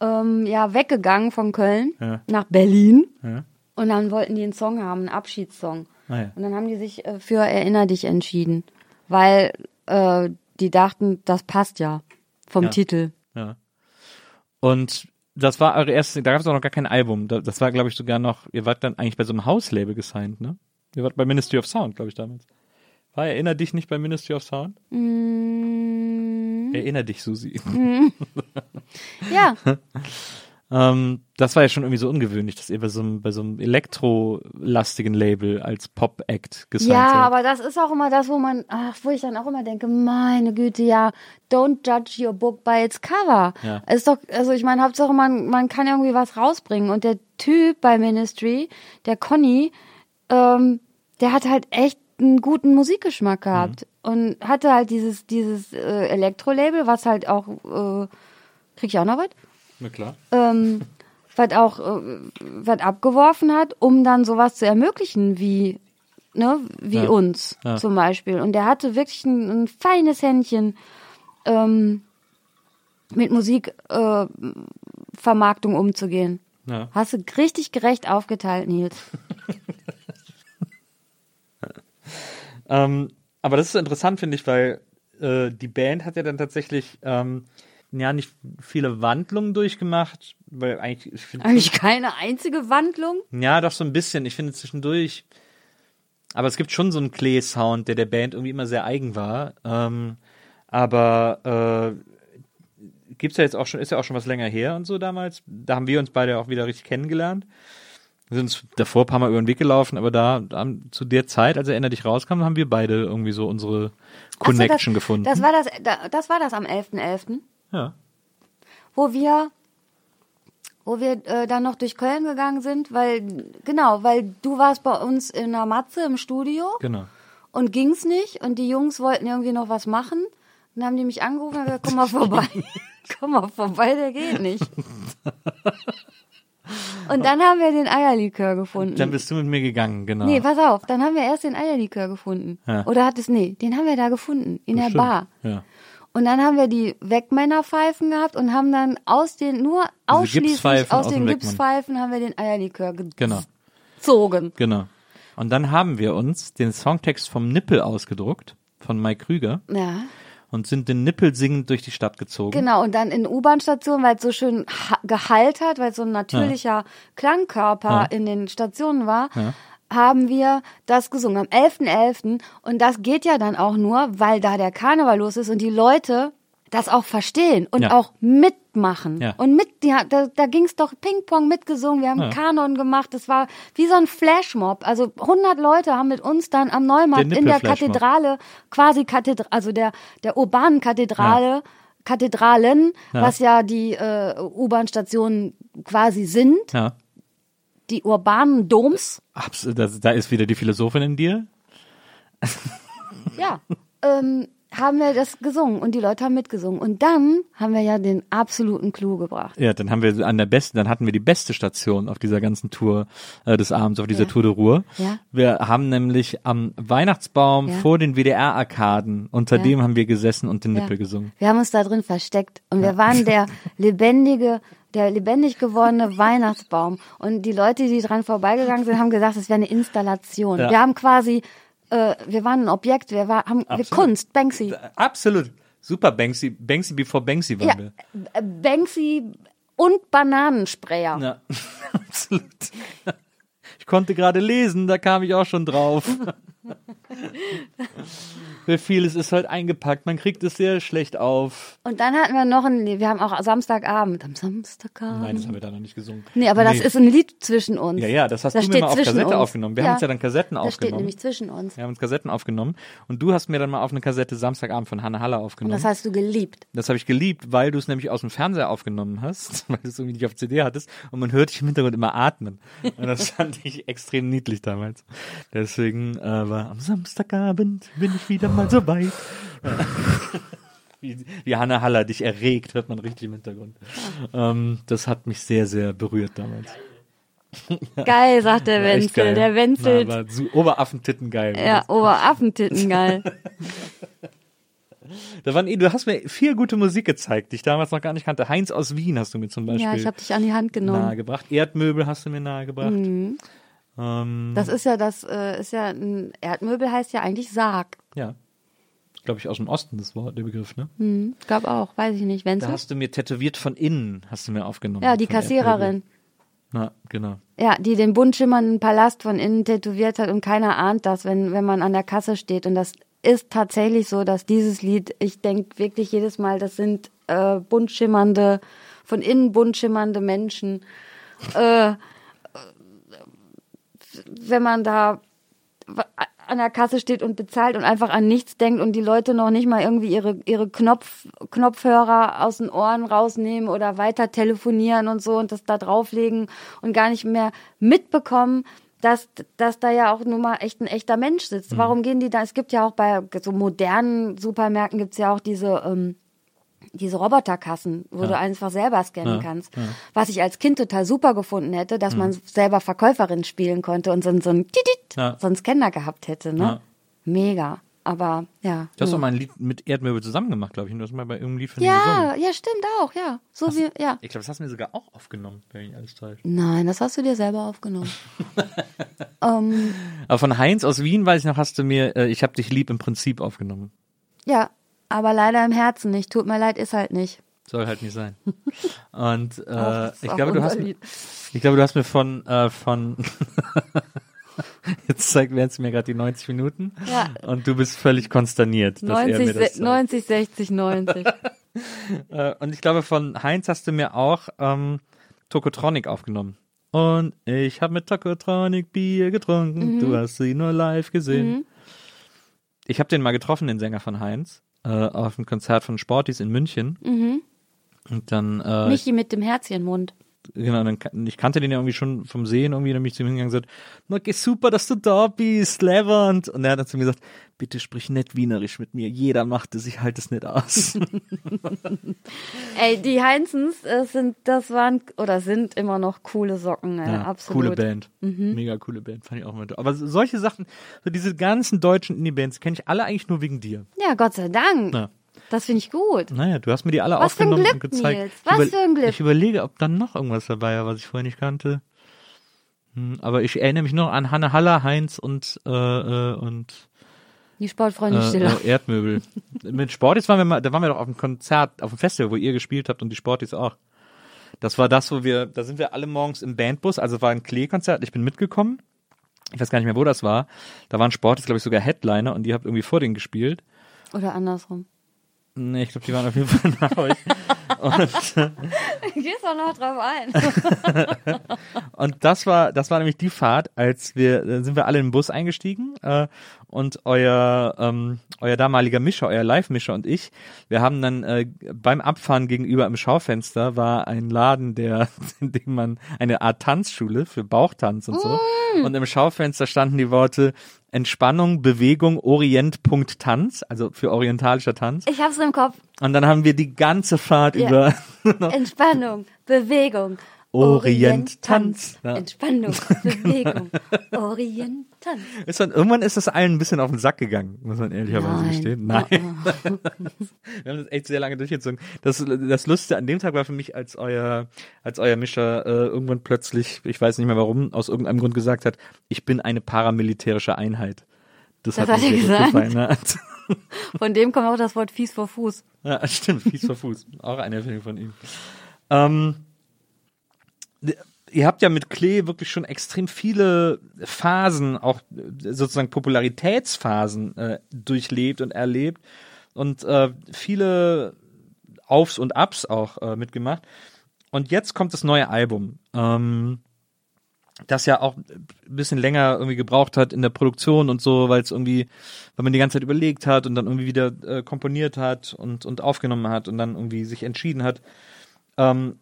ähm, ja weggegangen von Köln Ja. nach Berlin. Ja. Und dann wollten die einen Song haben, einen Abschiedssong. Ah, ja. Und dann haben die sich äh, für Erinner dich entschieden, weil äh, die dachten, das passt ja vom. Titel. Ja. Und das war eure erste, da gab es auch noch gar kein Album. Da- Das war, glaube ich, sogar noch, ihr wart dann eigentlich bei so einem Hauslabel gesigned, ne? Ihr wart bei Ministry of Sound, glaube ich, damals. War Erinner dich nicht bei Ministry of Sound? Mm, Erinner dich, Susi. ja, Ähm, das war ja schon irgendwie so ungewöhnlich, dass ihr bei so einem, bei so einem elektrolastigen Label als Pop-Act gesigned ja, seid. aber das ist auch immer das, wo man, ach, wo ich dann auch immer denke, meine Güte, ja, don't judge your book by its cover. Ja. Ist doch, also ich meine, Hauptsache man, man kann irgendwie was rausbringen. Und der Typ bei Ministry, der Conny, ähm, der hat halt echt einen guten Musikgeschmack gehabt und hatte halt dieses, dieses äh, Elektro-Label, was halt auch, äh, krieg ich auch noch was? Na klar. ähm, was auch äh, was abgeworfen hat, um dann sowas zu ermöglichen wie ne wie Ja. uns Ja. zum Beispiel. Und der hatte wirklich ein, ein feines Händchen ähm, mit Musikvermarktung äh, umzugehen. Ja. Hast du richtig gerecht aufgeteilt, Nils. Ähm, aber das ist interessant, finde ich, weil äh, die Band hat ja dann tatsächlich ähm, ja nicht viele Wandlungen durchgemacht, weil eigentlich, ich finde Eigentlich keine einzige Wandlung. Ja, doch so ein bisschen. Ich finde zwischendurch. Aber es gibt schon so einen Klee-Sound, der der Band irgendwie immer sehr eigen war. Ähm, aber äh, gibt's ja jetzt auch schon, ist ja auch schon was länger her und so damals. Da haben wir uns beide auch wieder richtig kennengelernt. Wir sind uns davor ein paar Mal über den Weg gelaufen, aber da, da zu der Zeit, als Erinner dich rauskam, haben wir beide irgendwie so unsere Ach so, Connection das, gefunden. Das war das, da- das war das am 11.11., ja. wo wir wo wir äh, dann noch durch Köln gegangen sind, weil genau, weil du warst bei uns in der Matze im Studio Genau. und ging's nicht und die Jungs wollten irgendwie noch was machen. Dann haben die mich angerufen und gesagt, komm mal vorbei. komm mal vorbei, der geht nicht. Und dann haben wir den Eierlikör gefunden. Dann bist du mit mir gegangen, genau. Nee, pass auf, dann haben wir erst den Eierlikör gefunden. Ja. Oder hat es, nee, den haben wir da gefunden, in der Bestimmt. Bar. Ja. Und dann haben wir die Wegmännerpfeifen gehabt und haben dann aus den, nur ausschließlich aus aus den. Gipspfeifen haben wir den Eierlikör Genau. gezogen. Genau. Und dann haben wir uns den Songtext vom Nippel ausgedruckt, von Mike Krüger, Ja, und sind den Nippel singend durch die Stadt gezogen. genau. Und dann in U-Bahn-Stationen, weil es so schön Gehalt hat, weil es so ein natürlicher Klangkörper Ja. in den Stationen war, Ja. Haben wir das gesungen am 11.11. Und das geht ja dann auch nur, weil da der Karneval los ist und die Leute das auch verstehen und Ja. auch mitmachen. Ja. Und mit, ja, da, da ging es doch Ping-Pong mitgesungen, wir haben Ja. Kanon gemacht, das war wie so ein Flashmob. Also 100 Leute haben mit uns dann am Neumarkt Der in der. Kathedrale, quasi Kathedrale, also der, der urbanen Kathedrale, Kathedralen, was ja die äh, U-Bahn-Stationen quasi sind. Die urbanen Doms. Absolut, das, da ist wieder die Philosophin in dir. Ja, ähm, haben wir das gesungen und die Leute haben mitgesungen. Und dann haben wir ja den absoluten Clou gebracht. Ja, dann haben wir an der besten, dann hatten wir die beste Station auf dieser ganzen Tour äh, des Abends, auf dieser Ja. Tour de Ruhr. Ja. Wir haben nämlich am Weihnachtsbaum Ja. vor den WDR-Arkaden, unter Ja. dem haben wir gesessen und den. Nippel gesungen. Wir haben uns da drin versteckt und wir waren der lebendige, der lebendig gewordene Weihnachtsbaum. Und die Leute, die dran vorbeigegangen sind, haben gesagt, es wäre eine Installation. Ja. Wir haben quasi, äh, wir waren ein Objekt, wir war, haben wir. Kunst, Banksy. Absolut. Super Banksy, Banksy before Banksy waren Ja, wir. äh, Banksy und Bananensprayer. Ja, absolut. Ich konnte gerade lesen, da kam ich auch schon drauf. Wie vieles ist halt eingepackt, man kriegt es sehr schlecht auf. Und dann hatten wir noch ein Lied, wir haben auch Samstagabend, am Samstagabend. Nein, das haben wir da noch nicht gesungen. Nee, aber das ist ein Lied zwischen uns. Ja, ja, das hast Das du mir steht mal auf Kassette uns. aufgenommen. Wir haben uns ja dann Kassetten Das steht aufgenommen. nämlich zwischen uns. Wir haben uns Kassetten aufgenommen und du hast mir dann mal auf eine Kassette Samstagabend von Hanne Haller Und aufgenommen. das hast du geliebt. Das habe ich geliebt, weil du es nämlich aus dem Fernseher aufgenommen hast, weil du es irgendwie nicht auf CD hattest und man hört dich im Hintergrund immer atmen. Und das fand ich extrem niedlich damals. Deswegen äh, war am Samstagabend bin ich wieder mal so weit. Wie, wie Hanne Haller dich erregt, hört man richtig im Hintergrund. Ähm, das hat mich sehr, sehr berührt damals. Geil, sagt der Wenzel. Der Wenzel. War, war so Oberaffentitten geil. Ja, Oberaffentitten, geil. Da waren, eh- du hast mir viel gute Musik gezeigt, die ich damals noch gar nicht kannte. Heinz aus Wien hast du mir zum Beispiel ja, ich habe dich an die Hand genommen. nahegebracht. Erdmöbel hast du mir nahegebracht. Mhm. Ähm, Das ist ja das, äh, ist ja ein Erdmöbel heißt ja eigentlich Sarg. ja. Glaube ich aus dem Osten das Wort, der Begriff, ne? Hm, ich glaube auch, weiß ich nicht. Da Wenzel? hast du mir tätowiert von innen, hast du mir aufgenommen. Ja, die. Kassiererin. Na, genau. Ja, die den bunt schimmernden Palast von innen tätowiert hat und keiner ahnt das, wenn, wenn man an der Kasse steht. Und das ist tatsächlich so, dass dieses Lied, ich denke wirklich jedes Mal, das sind äh, bunt schimmernde, von innen bunt schimmernde Menschen. Äh, wenn man da an der Kasse steht und bezahlt und einfach an nichts denkt und die Leute noch nicht mal irgendwie ihre, ihre Knopf, Knopfhörer aus den Ohren rausnehmen oder weiter telefonieren und so und das da drauflegen und gar nicht mehr mitbekommen, dass, dass da ja auch nur mal echt ein echter Mensch sitzt. Warum gehen die da? Es gibt ja auch bei so modernen Supermärkten gibt's ja auch diese, ähm, diese Roboterkassen, wo du einfach selber scannen Ja, kannst. Was ich als Kind total super gefunden hätte, dass man selber Verkäuferin spielen konnte und so, ein- so, ein, Titit, Ja. so einen Scanner gehabt hätte. Ne? Ja. Mega. Aber ja. Du hast ja. doch mal ein Lied mit Erdmöbel zusammen gemacht, glaube ich. und Du hast mal bei irgendeinem Lied von gesungen. ja, ja, stimmt auch, ja. So wie, ja. Ich glaube, das hast du mir sogar auch aufgenommen, wenn ich alles täuscht. Nein, das hast du dir selber aufgenommen. ähm, Aber von Heinz aus Wien, weiß ich noch, hast du mir, äh, ich hab dich lieb im Prinzip aufgenommen. ja, aber leider im Herzen nicht. Tut mir leid, ist halt nicht. Soll halt nicht sein. Und äh, ist ich glaube, du hast mir, ich glaube, du hast mir von äh, von jetzt zeigt es mir gerade die 90 Minuten Ja. und du bist völlig konsterniert, dass er 90, mir das se- 90, 60, 90. Äh, und ich glaube, von Heinz hast du mir auch ähm, Tokotronic aufgenommen. Und ich habe mit Tokotronic Bier getrunken. Mhm. Du hast sie nur live gesehen. Ich habe den mal getroffen, den Sänger von Heinz, äh, auf einem Konzert von Sportis in München. Mhm. Und dann, äh, Michi mit dem Herzchenmund. Genau, dann, ich kannte den ja irgendwie schon vom Sehen irgendwie, dann bin ich zu ihm hingegangen und gesagt, na, geh super, dass du da bist, Levant. Und er hat dann zu mir gesagt, bitte sprich nicht wienerisch mit mir, jeder macht es, ich halte es nicht aus. Ey, die Heinzens äh, sind, das waren oder sind immer noch coole Socken, ey, Ja, absolut. Mhm. Coole Band. Mega coole Band, fand ich auch immer. toll. Aber so- solche Sachen, so diese ganzen deutschen Indie-Bands, kenne ich alle eigentlich nur wegen dir. Ja, Gott sei Dank. Ja. Das finde ich gut. Naja, du hast mir die alle Was aufgenommen Glück, und gezeigt. Nils, was für ein Glück. Ich überlege, ob dann noch irgendwas dabei war, was ich vorher nicht kannte. Hm, aber ich erinnere mich noch an Hanne Haller, Heinz und, äh, äh, und Die Sportfreunde äh, Stiller. äh, Erdmöbel. Mit Sportis waren wir mal, da waren wir doch auf einem Konzert, auf einem Festival, wo ihr gespielt habt und die Sportis auch. Das war das, wo wir, da sind wir alle morgens im Bandbus, also war ein Klee-Konzert, ich bin mitgekommen. Ich weiß gar nicht mehr, wo das war. Da waren Sportis, glaube ich, sogar Headliner und ihr habt irgendwie vor denen gespielt. Oder andersrum. Nee, ich glaube, die waren auf jeden Fall nach euch. Gehst doch noch drauf ein. Und das war, das war nämlich die Fahrt, als wir, sind wir alle in den Bus eingestiegen äh, und euer, ähm, euer damaliger Mischer, euer Live-Mischer und ich, wir haben dann äh, beim Abfahren gegenüber im Schaufenster war ein Laden, der, in dem man eine Art Tanzschule für Bauchtanz und so. Und im Schaufenster standen die Worte Entspannung, Bewegung, Orient, Punkt, Tanz, also für orientalischer Tanz. Ich hab's im Kopf. Und dann haben wir die ganze Fahrt Ja. über Entspannung, Bewegung. Orient, Tanz. Ja. Entspannung, Bewegung. Orient, Tanz. Ist dann, irgendwann ist das allen ein bisschen auf den Sack gegangen, muss man ehrlicherweise Nein. gestehen. Nein. Wir haben das echt sehr lange durchgezogen. Das, das Lustige an dem Tag war für mich, als euer, als euer Mischer äh, irgendwann plötzlich, ich weiß nicht mehr warum, aus irgendeinem Grund gesagt hat, ich bin eine paramilitärische Einheit. Das, Das hat hat er gesagt? gefallen. Ne? Von dem kommt auch das Wort fies vor Fuß. Ja, stimmt, fies vor Fuß. Auch eine Erfindung von ihm. Ähm, ihr habt ja mit Klee wirklich schon extrem viele Phasen, auch sozusagen Popularitätsphasen äh, durchlebt und erlebt und äh, viele Aufs und Ups auch äh, mitgemacht. Und jetzt kommt das neue Album, ähm, das ja auch ein bisschen länger irgendwie gebraucht hat in der Produktion und so, weil es irgendwie, weil man die ganze Zeit überlegt hat und dann irgendwie wieder äh, komponiert hat und, und aufgenommen hat und dann irgendwie sich entschieden hat. Ähm,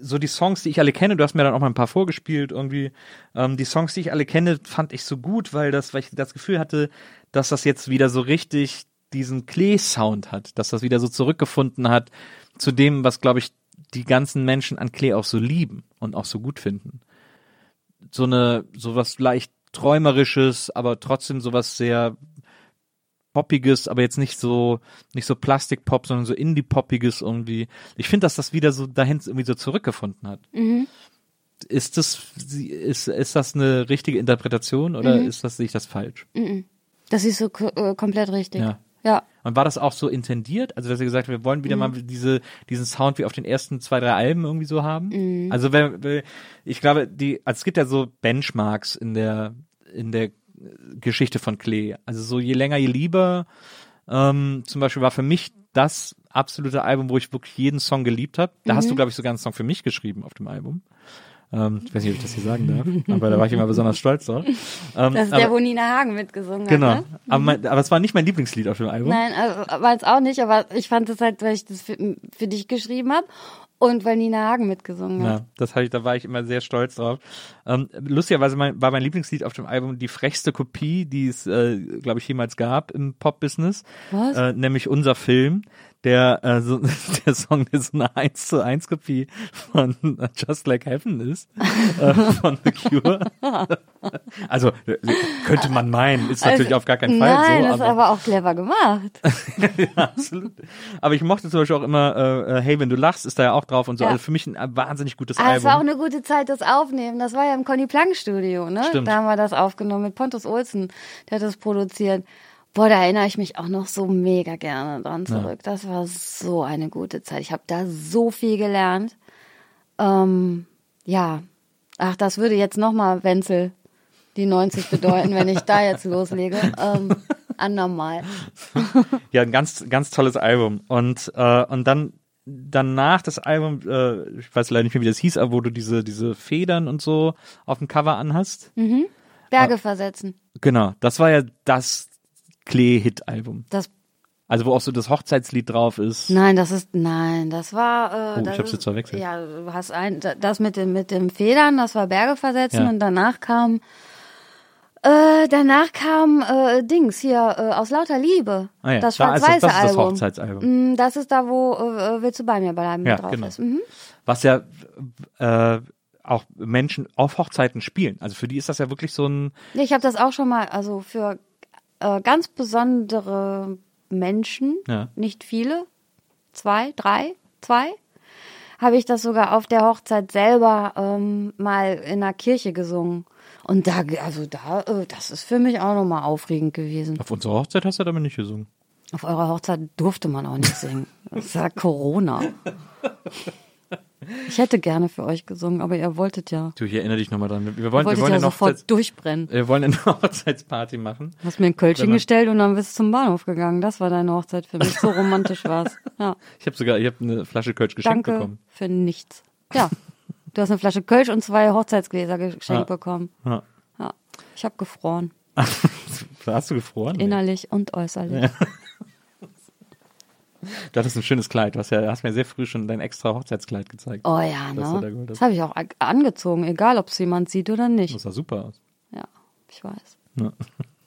so die Songs, die ich alle kenne, du hast mir dann auch mal ein paar vorgespielt irgendwie. Ähm, die Songs, die ich alle kenne, fand ich so gut, weil das, weil ich das Gefühl hatte, dass das jetzt wieder so richtig diesen Klee-Sound hat, dass das wieder so zurückgefunden hat zu dem, was, glaube ich, die ganzen Menschen an Klee auch so lieben und auch so gut finden. So eine, sowas leicht träumerisches, aber trotzdem sowas sehr poppiges, aber jetzt nicht so nicht so Plastikpop, sondern so Indie-poppiges irgendwie. Ich finde, dass das wieder so dahin irgendwie so zurückgefunden hat. Mhm. Ist das ist ist das eine richtige Interpretation oder Mhm. ist das sehe ich das falsch? Mhm. Das ist so äh, komplett richtig. Ja. Ja. Und war das auch so intendiert? Also, dass ihr gesagt habt, wir wollen wieder Mhm. mal diese, diesen Sound wie auf den ersten zwei, drei Alben irgendwie so haben? Mhm. Also, wenn, wenn- ich glaube, die, also es gibt ja so Benchmarks in der, in der Geschichte von Klee. Also, so je länger, je lieber. Ähm, zum Beispiel war für mich das absolute Album, wo ich wirklich jeden Song geliebt habe. Da hast Mhm. du, glaube ich, sogar einen Song für mich geschrieben auf dem Album. Ähm, ich weiß nicht, ob ich das hier sagen darf, aber da war ich immer besonders stolz drauf. Ähm, Das ist aber, der, wo Nina Hagen mitgesungen Genau. hat. Ne? Aber, mein, aber es war nicht mein Lieblingslied auf dem Album. Nein, also, war es auch nicht, aber ich fand es halt, weil ich das für, für dich geschrieben habe und weil Nina Hagen mitgesungen hat. Ja, das hatte ich, da war ich immer sehr stolz drauf. Ähm, lustigerweise mein, war mein Lieblingslied auf dem Album die frechste Kopie, die es, äh, glaube ich, jemals gab im Pop-Business. Was? Äh, nämlich unser Film, der äh, so, der Song, der so eine 1 zu 1 Kopie von Just Like Heaven ist, äh, von The Cure. also könnte man meinen, ist natürlich Also, auf gar keinen Fall Nein, so. das ist aber auch clever gemacht. ja, absolut. Aber ich mochte zum Beispiel auch immer äh, äh, Hey, wenn du lachst, ist da ja auch drauf und so. Ja. Also für mich ein äh, wahnsinnig gutes Ah, es Album. war auch eine gute Zeit, das aufnehmen. Das war ja im Conny Plank Studio, ne? Stimmt. Da haben wir das aufgenommen mit Pontus Olsen, der hat das produziert. Boah, da erinnere ich mich auch noch so mega gerne dran zurück. Das war so eine gute Zeit. Ich habe da so viel gelernt. Ähm, ja, ach, das würde jetzt nochmal Wenzel die 90 bedeuten, wenn ich da jetzt loslege. Ähm, anormal. Ja, ein ganz, ganz tolles Album. Und, äh, und dann danach das Album, äh, ich weiß leider nicht mehr, wie das hieß, aber wo du diese, diese Federn und so auf dem Cover anhast. Mhm. Berge versetzen. Genau, das war ja das Klee-Hit-Album. Das Also wo auch so das Hochzeitslied drauf ist. Nein, das ist nein, das war. Äh, Oh, ich das hab's ist- jetzt verwechselt. Ja, du hast ein das mit dem mit dem Federn, das war Berge versetzen Ja. und danach kam äh, danach kam äh, Dings hier äh, aus lauter Liebe. Ah ja, das da ist das- schwarz-weiße das ist das Album. Hochzeitsalbum. Mm, Das ist da, wo äh, willst du bei mir bleiben Ja, drauf genau. ist. Mhm. Was ja äh, auch Menschen auf Hochzeiten spielen. Also für die ist das ja wirklich so ein, Ich habe das auch schon mal, also für äh, ganz besondere Menschen, Ja. nicht viele, zwei, drei, zwei, habe ich das sogar auf der Hochzeit selber ähm, mal in einer Kirche gesungen. Und da, also da, äh, das ist für mich auch nochmal aufregend gewesen. auf unserer Hochzeit hast du damit nicht gesungen. Auf eurer Hochzeit durfte man auch nicht singen. Das ja Corona. Ich hätte gerne für euch gesungen, aber ihr wolltet ja. Du, ich erinnere dich nochmal dran. Wir wollen, wir wollen ja eine sofort Hochzeits durchbrennen. wir wollen eine Hochzeitsparty machen. Hast mir ein man- gestellt und dann bist du zum Bahnhof gegangen. Das war deine Hochzeit für mich. So romantisch war's. Ja. Ich habe sogar, ich habe eine Flasche Kölsch geschenkt Danke bekommen. für nichts. Ja. Du hast eine Flasche Kölsch und zwei Hochzeitsgläser geschenkt Ja. bekommen. Ja. Ja. Ich habe gefroren. Hast du gefroren? Nee. Innerlich und äußerlich. Du hattest ein schönes Kleid. Du hast, ja, hast mir sehr früh schon dein extra Hochzeitskleid gezeigt. Oh ja, da ne? Das habe ich auch angezogen, egal ob es jemand sieht oder nicht. Das sah super aus. Ja, ich weiß. Ja.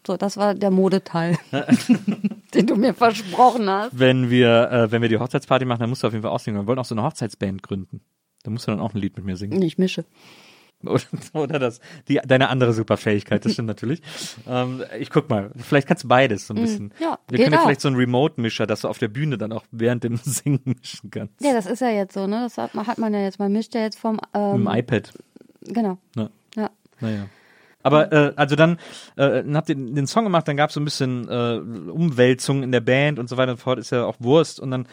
So, das war der Modeteil, den du mir versprochen hast. Wenn wir, äh, wenn wir die Hochzeitsparty machen, dann musst du auf jeden Fall aussingen. Wir wollen auch so eine Hochzeitsband gründen. Da musst du dann auch ein Lied mit mir singen. Ich mische. Oder, oder das, die, deine andere Superfähigkeit, das stimmt natürlich. Ähm, ich guck mal, vielleicht kannst du beides so ein bisschen. Mm, ja, wir können ja auch. vielleicht so einen Remote-Mischer, dass du auf der Bühne dann auch während dem Singen mischen kannst. Ja, das ist ja jetzt so, ne? Das hat man, hat man ja jetzt. Man mischt ja jetzt vom. Ähm, dem iPad. genau. Ne? Ja. Naja. Aber äh, also dann, äh, habt ihr den Song gemacht, dann gab es so ein bisschen äh, Umwälzungen in der Band und so weiter und so fort, ist ja auch Wurst. Und dann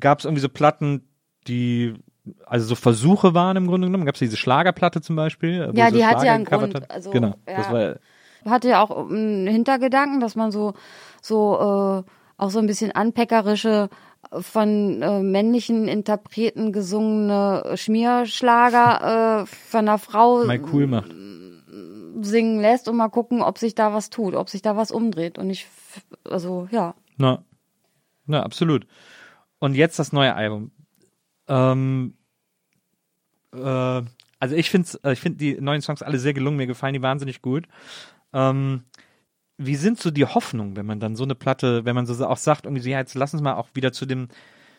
gab es irgendwie so Platten, die also so Versuche waren im Grunde genommen. Gab es diese Schlagerplatte zum Beispiel? wo Ja, die Schlager ja einen Grund. hat? Also, genau, ja. das war hatte ja auch einen Hintergedanken, dass man so, so äh, auch so ein bisschen anpeckerische äh, von äh, männlichen Interpreten gesungene Schmierschlager äh, von einer Frau mal cool macht. singen lässt und mal gucken, ob sich da was tut, ob sich da was umdreht. Und ich, also ja, Na, na, absolut. Und jetzt das neue Album. Ähm, äh, also ich finde ich finde die neuen Songs alle sehr gelungen, mir gefallen die wahnsinnig gut. Ähm, wie sind so die Hoffnungen, wenn man dann so eine Platte, wenn man so auch sagt, irgendwie, ja, jetzt lass uns mal auch wieder zu dem,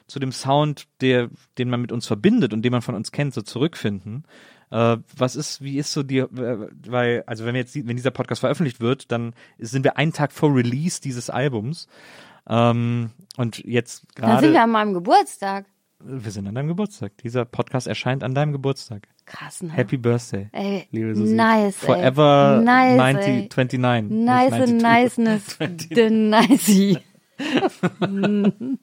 zu dem Sound, der, den man mit uns verbindet und den man von uns kennt, so zurückfinden. Äh, was ist, wie ist so die, äh, weil, also wenn wir jetzt, wenn dieser Podcast veröffentlicht wird, dann sind wir einen Tag vor Release dieses Albums. Ähm, und jetzt dann sind gerade, wir an meinem Geburtstag. Wir sind an deinem Geburtstag. Dieser Podcast erscheint an deinem Geburtstag. Krass, ne? Happy Birthday. Ey, liebe Susi. nice, ey. Forever Nice, 90, ey. 29. nicht Nice 92. niceness, the nicey.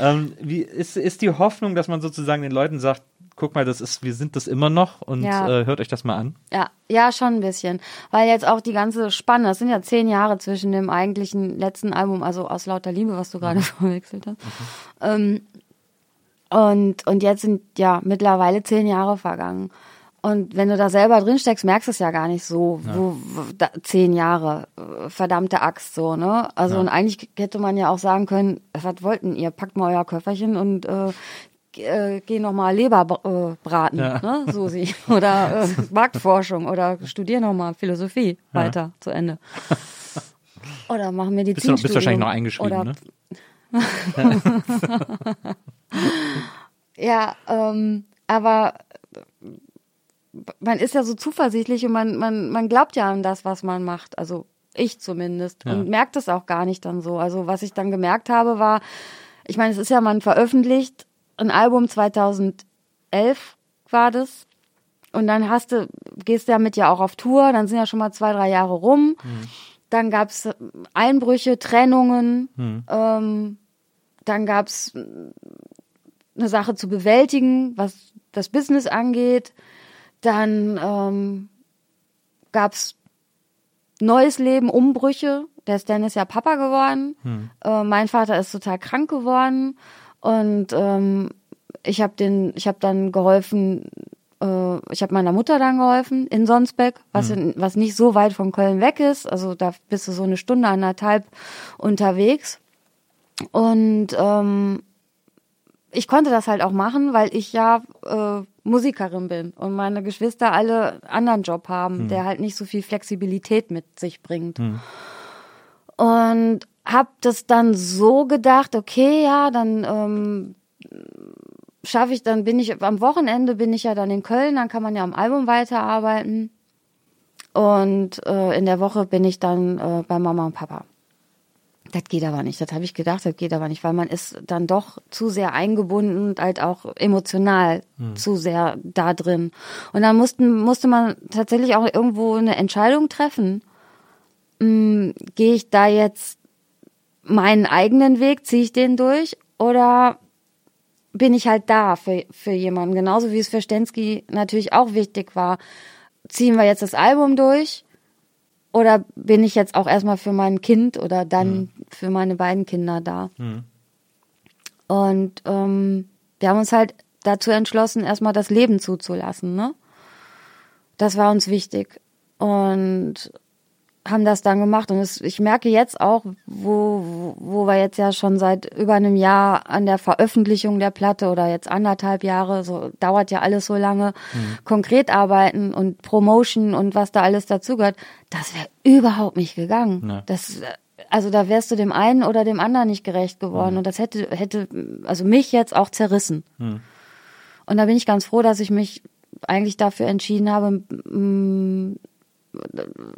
Ähm, wie ist, ist die Hoffnung, dass man sozusagen den Leuten sagt, guck mal, das ist, wir sind das immer noch und Ja. äh, hört euch das mal an. Ja, ja, schon ein bisschen. Weil jetzt auch die ganze Spanne, es sind ja zehn Jahre zwischen dem eigentlichen letzten Album, also aus lauter Liebe, was du gerade verwechselt hast. Ähm, und, und jetzt sind ja mittlerweile zehn Jahre vergangen. Und wenn du da selber drin steckst, merkst du es ja gar nicht so, wo, wo da, zehn Jahre, äh, verdammte Axt so, ne? Also und eigentlich hätte man ja auch sagen können, was wollten ihr? Packt mal euer Köfferchen und äh, äh, geh noch mal Leber äh, braten, Ja. ne, Susi? Oder äh, Marktforschung oder studier noch mal Philosophie weiter zu Ende. Oder mach Medizin. Bist du, bist wahrscheinlich noch eingeschrieben, oder ne? ja, ähm, aber man ist ja so zuversichtlich und man, man, man glaubt ja an das, was man macht. Also ich zumindest. Ja. Und merkt es auch gar nicht dann so. Also was ich dann gemerkt habe, war, ich meine, es ist ja, man veröffentlicht ein Album 2011 war das. Und dann hast du, gehst damit ja auch auf Tour, dann sind ja schon mal zwei, drei Jahre rum. Dann gab's Einbrüche, Trennungen, ähm, dann gab's eine Sache zu bewältigen, was das Business angeht. Dann ähm, gab es neues Leben, Umbrüche. Der Stan ist ja Papa geworden. Äh, mein Vater ist total krank geworden und ähm, ich habe den, ich habe dann geholfen. Äh, ich habe meiner Mutter dann geholfen in Sonsbeck, was in, was nicht so weit von Köln weg ist. Also da bist du so eine Stunde anderthalb unterwegs. Und ähm, ich konnte das halt auch machen, weil ich ja äh, Musikerin bin und meine Geschwister alle anderen Job haben, der halt nicht so viel Flexibilität mit sich bringt. Und hab das dann so gedacht, okay, ja, dann ähm, schaffe ich, dann bin ich am Wochenende bin ich ja dann in Köln, dann kann man ja am Album weiterarbeiten. Und äh, in der Woche bin ich dann äh, bei Mama und Papa. Das geht aber nicht. Das habe ich gedacht, das geht aber nicht, weil man ist dann doch zu sehr eingebunden und halt auch emotional zu sehr da drin. Und dann mussten, musste man tatsächlich auch irgendwo eine Entscheidung treffen. Hm, Gehe ich da jetzt meinen eigenen Weg, ziehe ich den durch oder bin ich halt da für, für jemanden? Genauso wie es für Stensky natürlich auch wichtig war. Ziehen wir jetzt das Album durch oder bin ich jetzt auch erstmal für mein Kind oder dann für meine beiden Kinder da? Und ähm, wir haben uns halt dazu entschlossen, erstmal das Leben zuzulassen. Ne? Das war uns wichtig. Und haben das dann gemacht. Und es, ich merke jetzt auch, wo, wo, wir jetzt ja schon seit über einem Jahr an der Veröffentlichung der Platte oder jetzt anderthalb Jahre, so dauert ja alles so lange, konkret arbeiten und Promotion und was da alles dazugehört, das wäre überhaupt nicht gegangen. Ja. Das, also da wärst du dem einen oder dem anderen nicht gerecht geworden. Und das hätte, hätte, also mich jetzt auch zerrissen. Und da bin ich ganz froh, dass ich mich eigentlich dafür entschieden habe,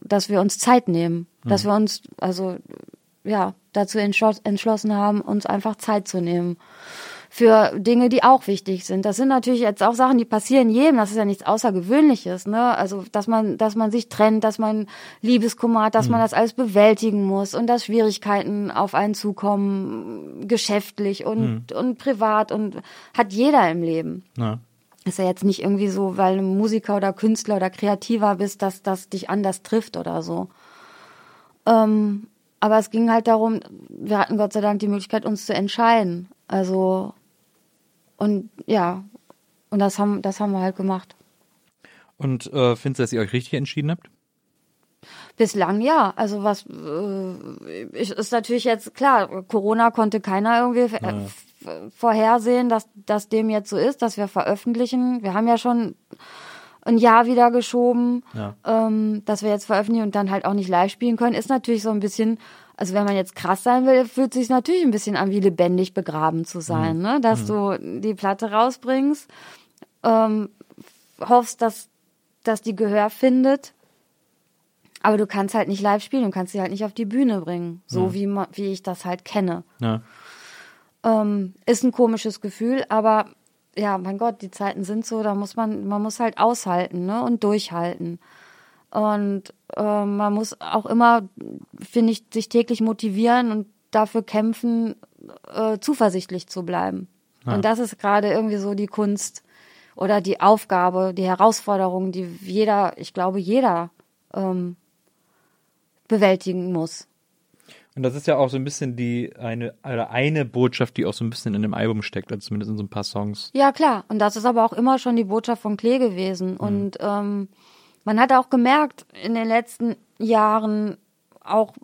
dass wir uns Zeit nehmen, dass wir uns also ja dazu entschloss, entschlossen haben, uns einfach Zeit zu nehmen für Dinge, die auch wichtig sind. Das sind natürlich jetzt auch Sachen, die passieren jedem. Das ist ja nichts Außergewöhnliches, ne? Also, dass man, dass man sich trennt, dass man Liebeskummer hat, dass man das alles bewältigen muss und dass Schwierigkeiten auf einen zukommen, geschäftlich und, und privat und hat jeder im Leben. Ja. Ist ja jetzt nicht irgendwie so, weil du Musiker oder Künstler oder Kreativer bist, dass das dich anders trifft oder so. Ähm, aber es ging halt darum, wir hatten Gott sei Dank die Möglichkeit, uns zu entscheiden. Also, und ja, und das haben, das haben wir halt gemacht. Und äh, findest du, dass ihr euch richtig entschieden habt? Bislang ja. Also was äh, ist natürlich jetzt klar, Corona konnte keiner irgendwie äh, f- vorhersehen, dass, dass dem jetzt so ist, dass wir veröffentlichen. Wir haben ja schon ein Jahr wieder geschoben, Ja. ähm, dass wir jetzt veröffentlichen und dann halt auch nicht live spielen können, ist natürlich so ein bisschen, also wenn man jetzt krass sein will, fühlt sich natürlich ein bisschen an, wie lebendig begraben zu sein, ne? Dass du die Platte rausbringst, ähm, hoffst, dass, dass die Gehör findet, aber du kannst halt nicht live spielen, du kannst sie halt nicht auf die Bühne bringen, so wie, ma- wie ich das halt kenne. Ja. Ähm, ist ein komisches Gefühl, aber ja, mein Gott, die Zeiten sind so, da muss man, man muss halt aushalten, ne, und durchhalten. Und ähm, man muss auch immer, finde ich, sich täglich motivieren und dafür kämpfen, äh, zuversichtlich zu bleiben. Und das ist gerade irgendwie so die Kunst oder die Aufgabe, die Herausforderung, die jeder, ich glaube, jeder ähm, bewältigen muss. Und das ist ja auch so ein bisschen die eine oder eine Botschaft, die auch so ein bisschen in dem Album steckt, also zumindest in so ein paar Songs. Ja, klar. Und das ist aber auch immer schon die Botschaft von Klee gewesen. Und ähm, man hat auch gemerkt in den letzten Jahren, auch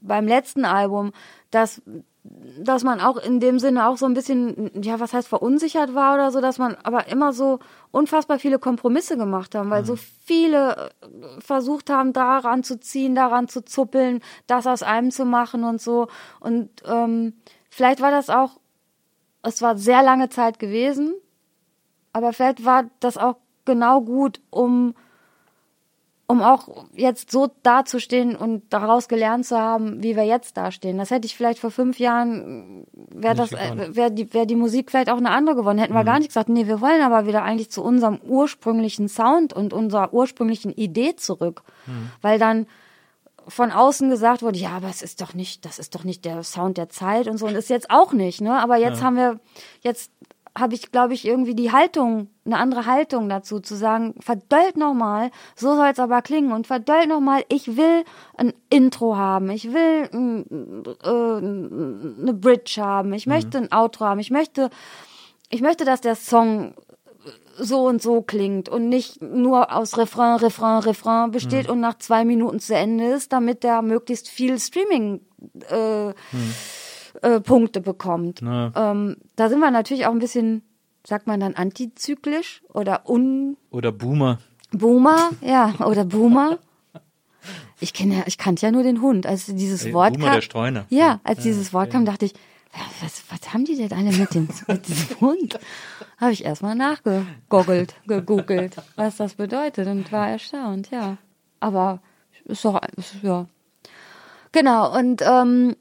beim letzten Album, dass dass man auch in dem Sinne auch so ein bisschen, ja, was heißt verunsichert war oder so, dass man aber immer so unfassbar viele Kompromisse gemacht haben, weil so viele äh, versucht haben, daran zu ziehen, daran zu zuppeln, das aus einem zu machen und so. Und ähm, vielleicht war das auch es war sehr lange Zeit gewesen, aber vielleicht war das auch genau gut, um, um auch jetzt so dazustehen und daraus gelernt zu haben, wie wir jetzt dastehen. Das hätte ich vielleicht vor fünf Jahren, wäre das, äh, wäre die, wäre die Musik vielleicht auch eine andere geworden. Hätten wir gar nicht gesagt, nee, wir wollen aber wieder eigentlich zu unserem ursprünglichen Sound und unserer ursprünglichen Idee zurück. Weil dann von außen gesagt wurde, ja, aber es ist doch nicht, das ist doch nicht der Sound der Zeit und so und ist jetzt auch nicht, ne? Aber jetzt haben wir, jetzt habe ich, glaube ich, irgendwie die Haltung, eine andere Haltung dazu, zu sagen, verdöllt nochmal, so soll es aber klingen und verdöllt nochmal, ich will ein Intro haben, ich will äh, eine Bridge haben, ich möchte ein Outro haben, ich möchte, ich möchte, dass der Song so und so klingt und nicht nur aus Refrain, Refrain, Refrain besteht und nach zwei Minuten zu Ende ist, damit der möglichst viel Streaming äh, äh, Punkte bekommt. Ja. Ähm, da sind wir natürlich auch ein bisschen, sagt man dann antizyklisch oder un Oder Boomer. Boomer, ja, oder Boomer. Ich kenne ja, ich kannte ja nur den Hund. Als dieses Ey, Wort Boomer, kam, der Streuner. Ja, als dieses Wort kam, dachte ich, was, was haben die denn alle mit, dem, mit diesem Hund? Habe ich erstmal nachgegoggelt, gegoogelt, was das bedeutet und war erstaunt, ja. Aber ist doch, ist, ja. Genau, und ähm,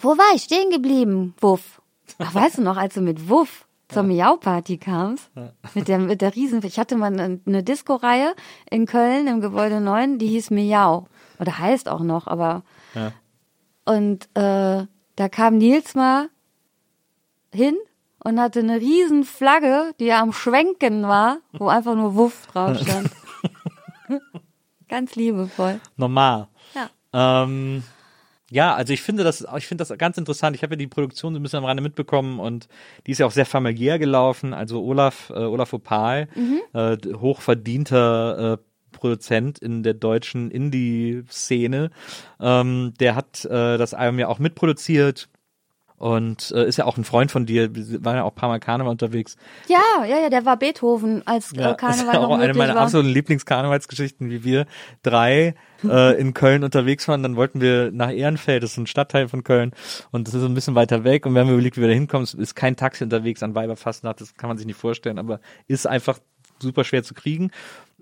wo war ich stehen geblieben, Wuff? Ach, weißt du noch, als du mit Wuff zur Miau-Party kamst? Mit der, mit der Riesen, ich hatte mal eine, eine Disco-Reihe in Köln im Gebäude 9, die hieß Miau. Oder heißt auch noch, aber. Ja. Und äh, da kam Nils mal hin und hatte eine riesen Flagge, die ja am Schwenken war, wo einfach nur Wuff drauf stand. Ganz liebevoll. Normal. Ja. Ähm, ja, also ich finde das, ich finde das ganz interessant. Ich habe ja die Produktion so ein bisschen am Rande mitbekommen und die ist ja auch sehr familiär gelaufen. Also Olaf, äh, Olaf Opal, äh, hochverdienter äh, Produzent in der deutschen Indie-Szene, ähm, der hat äh, das Album ja auch mitproduziert und äh, ist ja auch ein Freund von dir. Wir waren ja auch ein paar Mal Karneval unterwegs. Ja, ja, ja, der war Beethoven, als Ja, äh, Karneval ist ja auch eine meiner war. absoluten Lieblingskarnevalsgeschichten, wie wir drei äh, in Köln unterwegs waren. Dann wollten wir nach Ehrenfeld, das ist ein Stadtteil von Köln und das ist ein bisschen weiter weg. Und wir haben überlegt, wie wir da hinkommen. Es ist kein Taxi unterwegs an Weiberfastnacht, das kann man sich nicht vorstellen, aber ist einfach super schwer zu kriegen.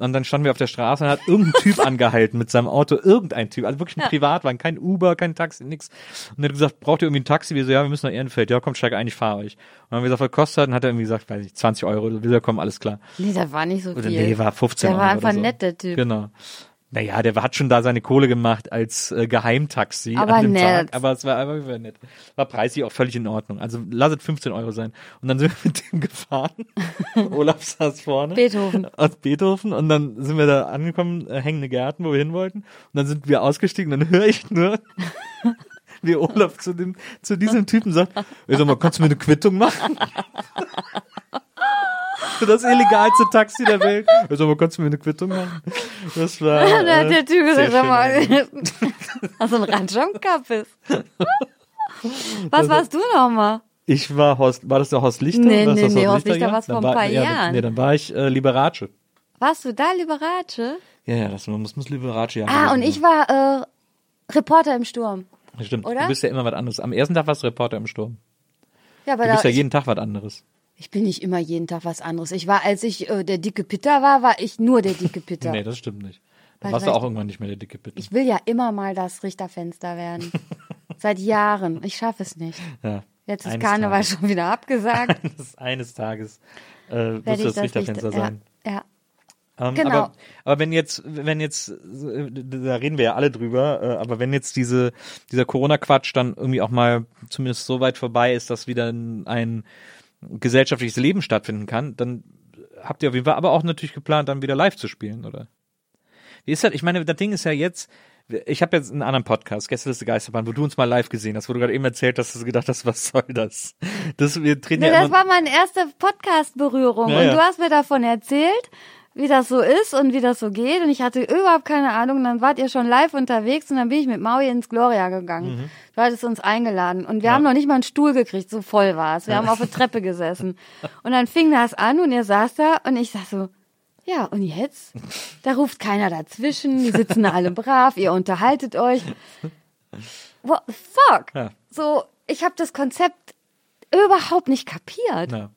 Und dann standen wir auf der Straße und hat irgendein Typ angehalten mit seinem Auto, irgendein Typ, also wirklich ein Privatwagen, kein Uber, kein Taxi, nix. Und er hat gesagt, braucht ihr irgendwie ein Taxi? Wir so, ja, wir müssen nach Ehrenfeld. Ja, komm, steig ein, ich fahre euch. Und dann haben wir gesagt, was kostet? Und hat er irgendwie gesagt, weiß ich, 20 Euro, will er kommen, alles klar. Nee, das war nicht so Oder viel. nee, war 15 der Euro war einfach oder so. nett, der Typ. Genau. Naja, der hat schon da seine Kohle gemacht als äh, Geheimtaxi Aber an dem nett. Tag. Aber es war einfach nett. War preislich auch völlig in Ordnung. Also lass es 15 Euro sein. Und dann sind wir mit dem gefahren. Olaf saß vorne. Beethoven. Aus Beethoven. Und dann sind wir da angekommen, äh, hängende Gärten, wo wir hin wollten. Und dann sind wir ausgestiegen. Dann höre ich nur, wie Olaf zu, dem, zu diesem Typen sagt, ey, sag mal, kannst du mir eine Quittung machen? Für das illegalste Taxi der Welt. Sag mal, kannst du mir eine Quittung machen? Das war. da hat äh, der Typ gesagt, sag mal, hast du einen Ranjam-Kappes? Was warst du nochmal? Ich war Horst, war das der Horst Lichter? Nee, War nee, nee, Horst Lichter ja? war's vor ein war- paar ja, Jahren. Nee, dann war ich äh, Liberace. Warst du da, Liberace? Ja, ja, das muss, muss Liberace ja Ah, und ich war äh, Reporter im Sturm. Stimmt, oder? du bist ja immer was anderes. Am ersten Tag warst du Reporter im Sturm. Ja, aber Du bist ja jeden Tag was anderes. Ich bin nicht immer jeden Tag was anderes. Ich war, als ich äh, der dicke Pitter war, war ich nur der dicke Pitter. Nee, das stimmt nicht. Dann warst du auch irgendwann nicht mehr der dicke Bitte. Ich will ja immer mal das Richterfenster werden. Seit Jahren. Ich schaffe es nicht. Ja. Jetzt ist Eines Karneval Tages. schon wieder abgesagt. Das eines Tages äh, wirst du das Richterfenster Richter- sein. Ja, ja. Ähm, Genau. aber, aber wenn jetzt, wenn jetzt, da reden wir ja alle drüber, äh, aber wenn jetzt diese, dieser Corona-Quatsch dann irgendwie auch mal zumindest so weit vorbei ist, dass wieder ein, ein gesellschaftliches Leben stattfinden kann, dann habt ihr auf jeden Fall aber auch natürlich geplant, dann wieder live zu spielen, oder? Wie ist das? Ich meine, das Ding ist ja jetzt, ich habe jetzt einen anderen Podcast, Gästeliste Geisterbahn, wo du uns mal live gesehen hast, wo du gerade eben erzählt hast, dass du gedacht hast, was soll das? Das, wir treten Nee, ja das war meine erste Podcast-Berührung. Ja, und ja. du hast mir davon erzählt, wie das so ist und wie das so geht. Und ich hatte überhaupt keine Ahnung. Und dann wart ihr schon live unterwegs und dann bin ich mit Maui ins Gloria gegangen. Mhm. Du hattest uns eingeladen. Und wir haben noch nicht mal einen Stuhl gekriegt, so voll war es. Wir haben auf der Treppe gesessen. Und dann fing das an und ihr saß da und ich sag so, ja, und jetzt? Da ruft keiner dazwischen, die sitzen da alle brav, ihr unterhaltet euch. What the fuck? Ja. So, ich habe das Konzept überhaupt nicht kapiert.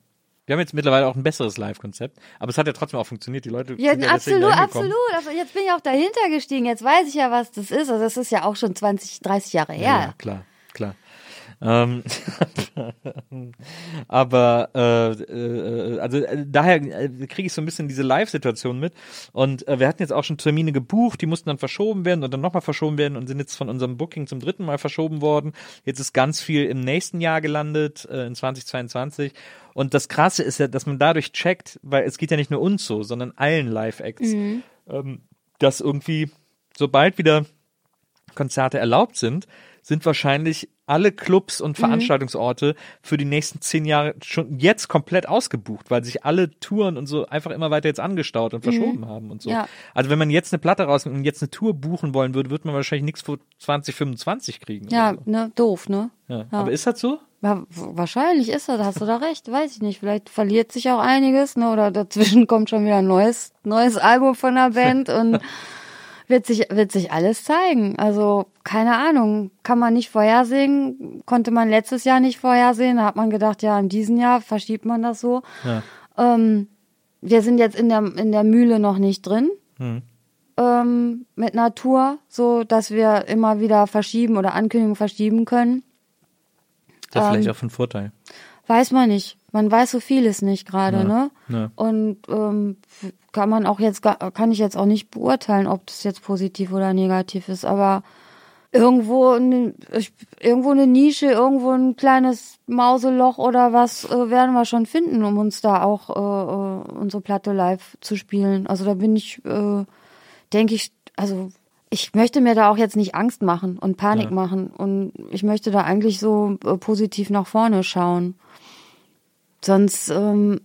Wir haben jetzt mittlerweile auch ein besseres Live-Konzept, aber es hat ja trotzdem auch funktioniert. Die Leute Ja, sind ja absolut, absolut. Also jetzt bin ich auch dahinter gestiegen. Jetzt weiß ich ja, was das ist. Also das ist ja auch schon 20, 30 Jahre her. Ja, ja klar, klar. Ähm, aber äh, äh, also äh, daher äh, kriege ich so ein bisschen diese Live-Situation mit. Und äh, wir hatten jetzt auch schon Termine gebucht, die mussten dann verschoben werden und dann nochmal verschoben werden und sind jetzt von unserem Booking zum dritten Mal verschoben worden. Jetzt ist ganz viel im nächsten Jahr gelandet, äh, in 2022 und das Krasse ist ja, dass man dadurch checkt, weil es geht ja nicht nur uns so, sondern allen Live-Acts, ähm, dass irgendwie sobald wieder Konzerte erlaubt sind, sind wahrscheinlich alle Clubs Mhm. und Veranstaltungsorte für die nächsten zehn Jahre schon jetzt komplett ausgebucht, weil sich alle Touren und so einfach immer weiter jetzt angestaut und verschoben haben und so. Mhm. Ja. Also wenn man jetzt eine Platte rausnimmt und jetzt eine Tour buchen wollen würde, würde man wahrscheinlich nichts vor 2025 kriegen. Ja, oder ne, doof, ne? so. ja. Aber ist das so? Ja, wahrscheinlich ist das, hast du da recht, weiß ich nicht. Vielleicht verliert sich auch einiges, ne? Oder dazwischen kommt schon wieder ein neues, neues Album von der Band und wird sich, wird sich alles zeigen. Also, keine Ahnung, kann man nicht vorhersehen, konnte man letztes Jahr nicht vorhersehen. Da hat man gedacht, ja, in diesem Jahr verschiebt man das so. Ja. Ähm, wir sind jetzt in der, in der Mühle noch nicht drin. Hm. Ähm, mit Natur, so dass wir immer wieder verschieben oder Ankündigungen verschieben können. Ist ja Ähm, vielleicht auch von Vorteil. Weiß man nicht. Man weiß so vieles nicht gerade, Ja, ne? ja. Und ähm, kann man auch jetzt kann ich jetzt auch nicht beurteilen, ob das jetzt positiv oder negativ ist, aber irgendwo eine, irgendwo eine Nische, irgendwo ein kleines Mauseloch oder was äh, werden wir schon finden, um uns da auch äh, äh, unsere Platte live zu spielen. Also da bin ich, äh, denke ich, also ich möchte mir da auch jetzt nicht Angst machen und Panik Ja. machen und ich möchte da eigentlich so äh, positiv nach vorne schauen. Sonst ähm,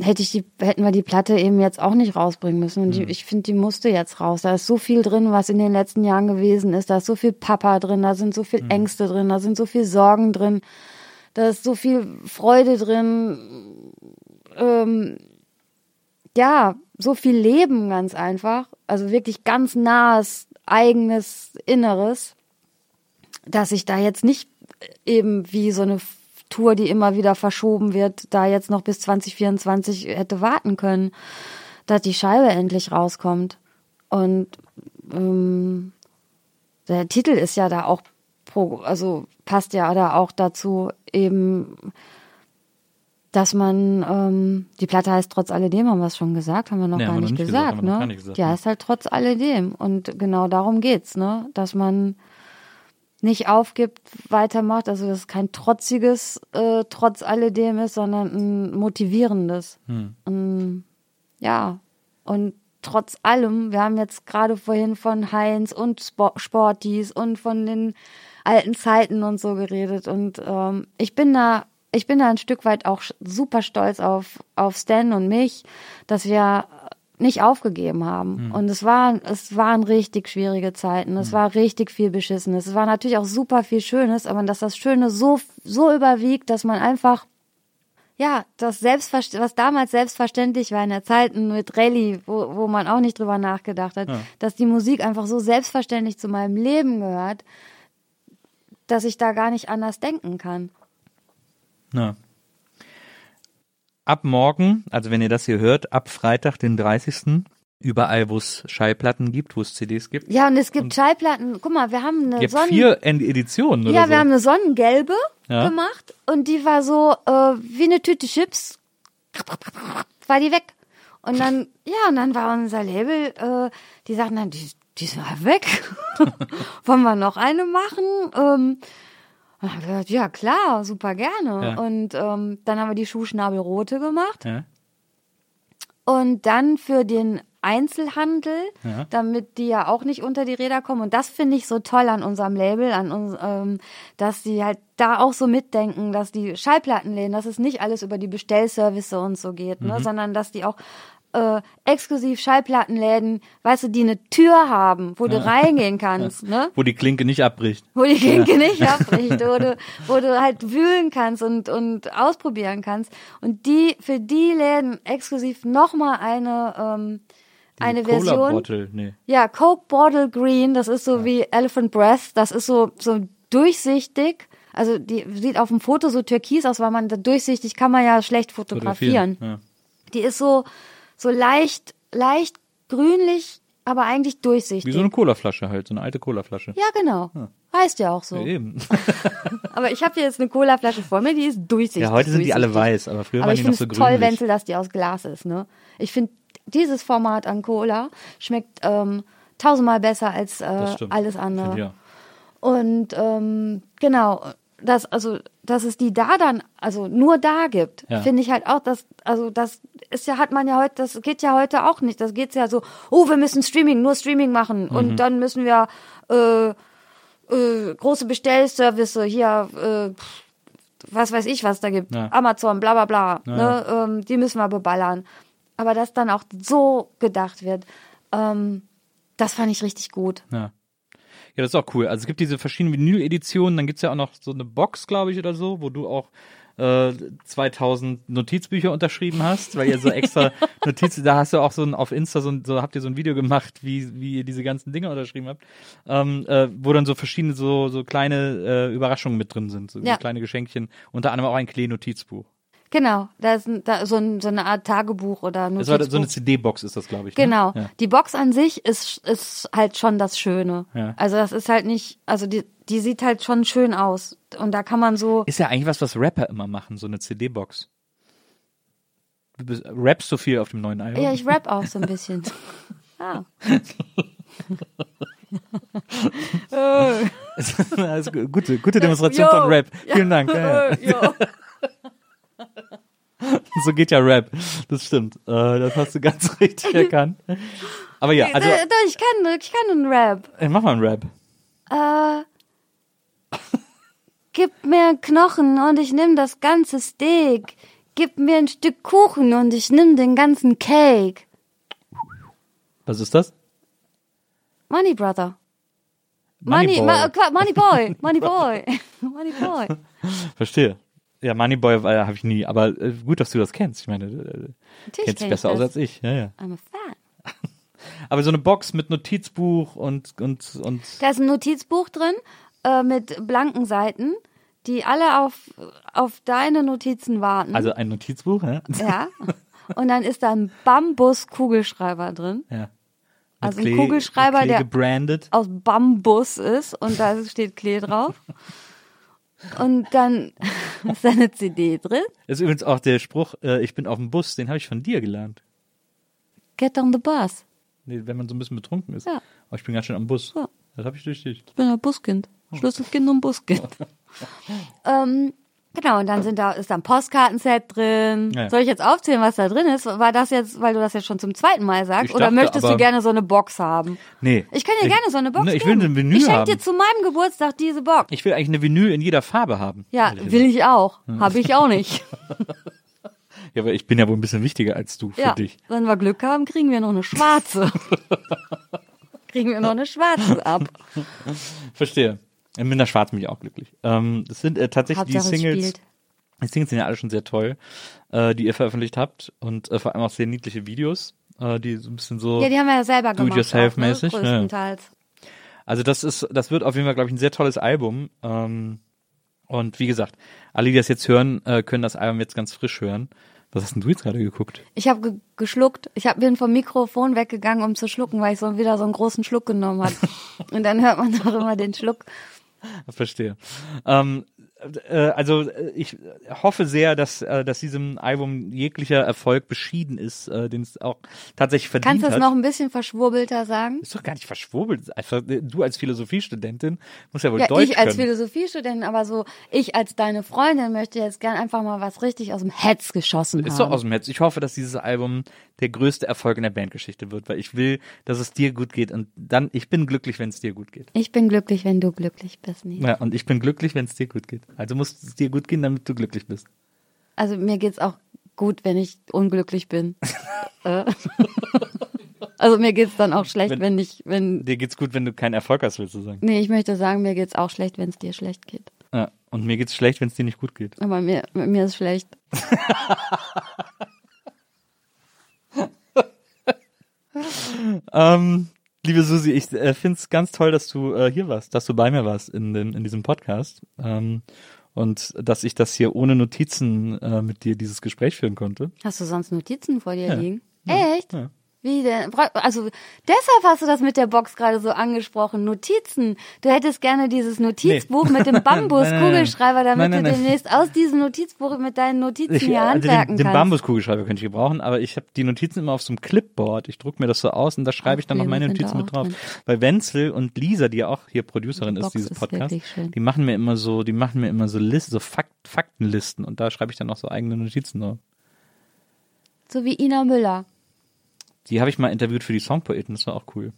hätte ich die, hätten wir die Platte eben jetzt auch nicht rausbringen müssen. Und die, ich finde, die musste jetzt raus. Da ist so viel drin, was in den letzten Jahren gewesen ist. Da ist so viel Papa drin, da sind so viel Ängste drin, da sind so viel Sorgen drin, da ist so viel Freude drin. Ähm, ja, so viel Leben ganz einfach. Also wirklich ganz nahes, eigenes Inneres, dass ich da jetzt nicht eben wie so eine Tour, die immer wieder verschoben wird, da jetzt noch bis 2024 hätte warten können, dass die Scheibe endlich rauskommt. Und ähm, der Titel ist ja da auch, pro, also passt ja da auch dazu, eben, dass man, ähm, die Platte heißt trotz alledem, haben wir es schon gesagt, haben wir noch Nee, gar nicht nicht gesagt, gesagt, ne? nicht gesagt, die ne. heißt halt trotz alledem. Und genau darum geht's, ne? Dass man nicht aufgibt, weitermacht, also dass es kein trotziges äh, trotz alledem ist, sondern ein motivierendes. Hm. Ähm, ja, und trotz allem, wir haben jetzt gerade vorhin von Heinz und Spo- Sportis und von den alten Zeiten und so geredet und ähm, ich bin da ich bin da ein Stück weit auch super stolz auf auf Stan und mich, dass wir nicht aufgegeben haben. Und es waren, es waren richtig schwierige Zeiten. Es war richtig viel Beschissenes. Es war natürlich auch super viel Schönes, aber dass das Schöne so, so überwiegt, dass man einfach, ja, das Selbstverst was damals selbstverständlich war in der Zeit mit Rallye, wo, wo man auch nicht drüber nachgedacht hat, dass die Musik einfach so selbstverständlich zu meinem Leben gehört, dass ich da gar nicht anders denken kann. Ja. Ab morgen, also wenn ihr das hier hört, ab Freitag, den 30. Überall, wo es Schallplatten gibt, wo es CDs gibt. Ja, und es gibt Schallplatten. Guck mal, wir haben eine Ihr Sonnen vier Ed- Editionen oder Ja, so. wir haben eine Sonnengelbe Ja. gemacht und die war so äh, wie eine Tüte Chips. War die weg. Und dann, ja, und dann war unser Label, äh, die sagten dann, die, die ist weg. Wollen wir noch eine machen? Ähm, und wir gesagt, ja klar, super gerne. Ja. Und ähm, dann haben wir die Schuhschnabelrote gemacht. ja? Und dann für den Einzelhandel, Ja. damit die ja auch nicht unter die Räder kommen. Und das finde ich so toll an unserem Label, an uns, ähm, dass die halt da auch so mitdenken, dass die Schallplattenläden, dass es nicht alles über die Bestellservice und so geht, Mhm. ne, sondern dass die auch äh, exklusiv Schallplattenläden, weißt du, die eine Tür haben, wo du reingehen kannst, ne? Wo die Klinke nicht abbricht. wo die Klinke nicht abbricht, wo du, wo du halt wühlen kannst und, und ausprobieren kannst. Und die, für die Läden exklusiv nochmal eine, ähm, eine Cola Version. Bottle, nee. Ja, Coke Bottle Green, das ist so wie Elephant Breath, das ist so, so durchsichtig. Also die sieht auf dem Foto so türkis aus, weil man da durchsichtig kann man ja schlecht fotografieren. Ja. Die ist so, so leicht, leicht grünlich, aber eigentlich durchsichtig. Wie so eine Colaflasche halt, so eine alte Colaflasche. ja, genau. Heißt ja auch so. Ja, eben. Aber ich habe hier jetzt eine Colaflasche vor mir, die ist durchsichtig. Ja, heute sind die alle weiß, aber früher Aber waren ich die noch finde so es toll. Wenzel, dass die aus Glas ist. Ne? Ich finde, dieses Format an Cola schmeckt ähm, tausendmal besser als äh, alles andere. Ja. Und ähm, genau, das, also, dass es die da dann, also nur da gibt, Ja. finde ich halt auch, dass, also das ist ja, hat man ja heute, das geht ja heute auch nicht. Das geht's ja so, oh, wir müssen Streaming, nur Streaming machen Mhm. und dann müssen wir äh, äh, große Bestellservice hier, äh, was weiß ich, was da gibt, Ja. Amazon, bla bla bla, ne, ähm, die müssen wir beballern. Aber dass dann auch so gedacht wird, ähm, das fand ich richtig gut. Ja. Ja, das ist auch cool. Also es gibt diese verschiedenen Vinyl-Editionen, dann gibt's ja auch noch so eine Box, glaube ich, oder so, wo du auch äh, 2000 Notizbücher unterschrieben hast, weil ihr so extra Notizen, da hast du auch so ein, auf Insta so, ein, so habt ihr so ein Video gemacht, wie, wie ihr diese ganzen Dinge unterschrieben habt, ähm, äh, wo dann so verschiedene so, so kleine äh, Überraschungen mit drin sind, so, Ja. so kleine Geschenkchen, unter anderem auch ein Klee-Notizbuch. Genau, da ist ein, da so, ein, so eine Art Tagebuch oder Das war Notizbuch. so eine CD-Box ist das, glaube ich. Ne? Genau. Ja. Die Box an sich ist, ist halt schon das Schöne. Ja. Also das ist halt nicht, also die, die sieht halt schon schön aus. Und da kann man so, Ist ja eigentlich was, was Rapper immer machen, so eine CD-Box. Du rappst so viel auf dem neuen Album. ja, ich rap auch so ein bisschen. ah. Gute, gute Demonstration Yo. von Rap. Vielen Dank. Ja, ja. So geht ja Rap. Das stimmt. Äh, das hast du ganz richtig erkannt. Aber ja, also ich kann, ich kann einen Rap. äh, mach mal einen Rap. Äh, gib mir einen Knochen und ich nimm das ganze Steak. Gib mir ein Stück Kuchen und ich nimm den ganzen Cake. Was ist das? Money Brother. Money Money, Boy. Ma, Money Boy, Money Boy, Money Boy. Verstehe. Ja, Moneyboy äh, habe ich nie, aber äh, gut, dass du das kennst. Ich meine, äh, kennst kenn dich ich besser aus als ich. Ja, ja. I'm a fan. Aber so eine Box mit Notizbuch und und und Da ist ein Notizbuch drin äh, mit blanken Seiten. die alle auf, auf deine Notizen warten. Also ein Notizbuch, ja? ja. Und dann ist da ein Bambus-Kugelschreiber drin. Ja. Mit Also ein Klee- Kugelschreiber, der- gebrandet. aus Bambus ist und da steht Klee drauf. Und dann ist da eine CD drin. Ist übrigens auch der Spruch, äh, ich bin auf dem Bus, den habe ich von dir gelernt. Get on the bus. Nee, wenn man so ein bisschen betrunken ist. Ja. Aber ich bin ganz schön am Bus. Ja. Das habe ich durch dich. Ich bin ein Buskind. Schlüsselkind und Buskind. ähm, genau, und dann sind da, ist da ein Postkartenset drin. Ja. Soll ich jetzt aufzählen, was da drin ist? War das jetzt, weil du das jetzt schon zum zweiten Mal sagst? Ich Oder dachte, möchtest du gerne so eine Box haben? Nee. Ich kann dir gerne so eine Box Ne, ich geben. will ein Vinyl Ich schenke dir zu meinem Geburtstag diese Box. Ich will eigentlich eine Vinyl in jeder Farbe haben. Ja, will ich auch. Habe ich auch nicht. Ja, aber ich bin ja wohl ein bisschen wichtiger als du für ja, dich. wenn wir Glück haben, kriegen wir noch eine schwarze. kriegen wir noch eine schwarze ab. Verstehe. Mit einer Schwarzen bin ich auch glücklich. Ähm, das sind äh, tatsächlich die Hauptsache es Singles. Die Singles sind ja alle schon sehr toll, äh, die ihr veröffentlicht habt und äh, vor allem auch sehr niedliche Videos, äh, die so ein bisschen so. Ja, die haben wir ja selber gemacht. Do-it-yourself-mäßig, ja. ne? Größtenteils. Also das ist, das wird auf jeden Fall, glaube ich, ein sehr tolles Album. Ähm, und wie gesagt, alle, die das jetzt hören, äh, können das Album jetzt ganz frisch hören. Was hast denn du jetzt gerade geguckt? Ich habe ge geschluckt. Ich hab, bin vom Mikrofon weggegangen, um zu schlucken, weil ich so wieder so einen großen Schluck genommen habe. Und dann hört man doch immer den Schluck. Verstehe. Ähm, äh, also äh, ich hoffe sehr, dass, äh, dass diesem Album jeglicher Erfolg beschieden ist, äh, den es auch tatsächlich verdient Kannst du das hat. noch ein bisschen verschwurbelter sagen? ist doch gar nicht verschwurbelt. ist Einfach, äh, du als Philosophiestudentin musst ja wohl Ja, Deutsch ich als können. Philosophiestudentin, aber so ich als deine Freundin möchte jetzt gern einfach mal was richtig aus dem Hetz geschossen Ist haben. doch aus dem Herz. Ich hoffe, dass dieses Album der größte Erfolg in der Bandgeschichte wird, weil ich will, dass es dir gut geht und dann, ich bin glücklich, wenn es dir gut geht. Ich bin glücklich, wenn du glücklich bist, nie. Ja, und ich bin glücklich, wenn es dir gut geht. Also muss es dir gut gehen, damit du glücklich bist. Also mir geht's auch gut, wenn ich unglücklich bin. Äh. also mir geht's dann auch schlecht, Wenn- wenn, ich, wenn. Dir geht's gut, wenn du keinen Erfolg hast, willst du sagen. Nee, ich möchte sagen, mir geht's auch schlecht, wenn es dir schlecht geht. Ja, und mir geht's schlecht, wenn es dir nicht gut geht. Aber mir, mir ist schlecht. Ähm, liebe Susi, ich äh, finde es ganz toll, dass du äh, hier warst, dass du bei mir warst in, dem, in diesem Podcast. Ähm, und dass ich das hier ohne Notizen äh, mit dir dieses Gespräch führen konnte. Hast du sonst Notizen vor dir Ja. liegen? Echt? Ja. Wie denn? Also deshalb hast du das mit der Box gerade so angesprochen. Notizen. Du hättest gerne dieses Notizbuch mit dem. Bambus-Kugelschreiber, damit Nein, nein, du demnächst aus diesem Notizbuch mit deinen Notizen Ich, hier also den, handwerken den kannst. Bambuskugelschreiber könnte ich gebrauchen, aber ich habe die Notizen immer auf so einem Clipboard. Ich druck mir das so aus und da schreibe ich dann noch meine Notizen mit drauf. drin. Weil Wenzel und Lisa, die ja auch hier Producerin Die ist Box dieses ist Podcast, wirklich schön. die machen mir immer so, die machen mir immer so Listen, so Fakt, Faktenlisten und da schreibe ich dann noch so eigene Notizen drauf. So wie Ina Müller. Die habe ich mal interviewt für die Songpoeten, das war auch cool.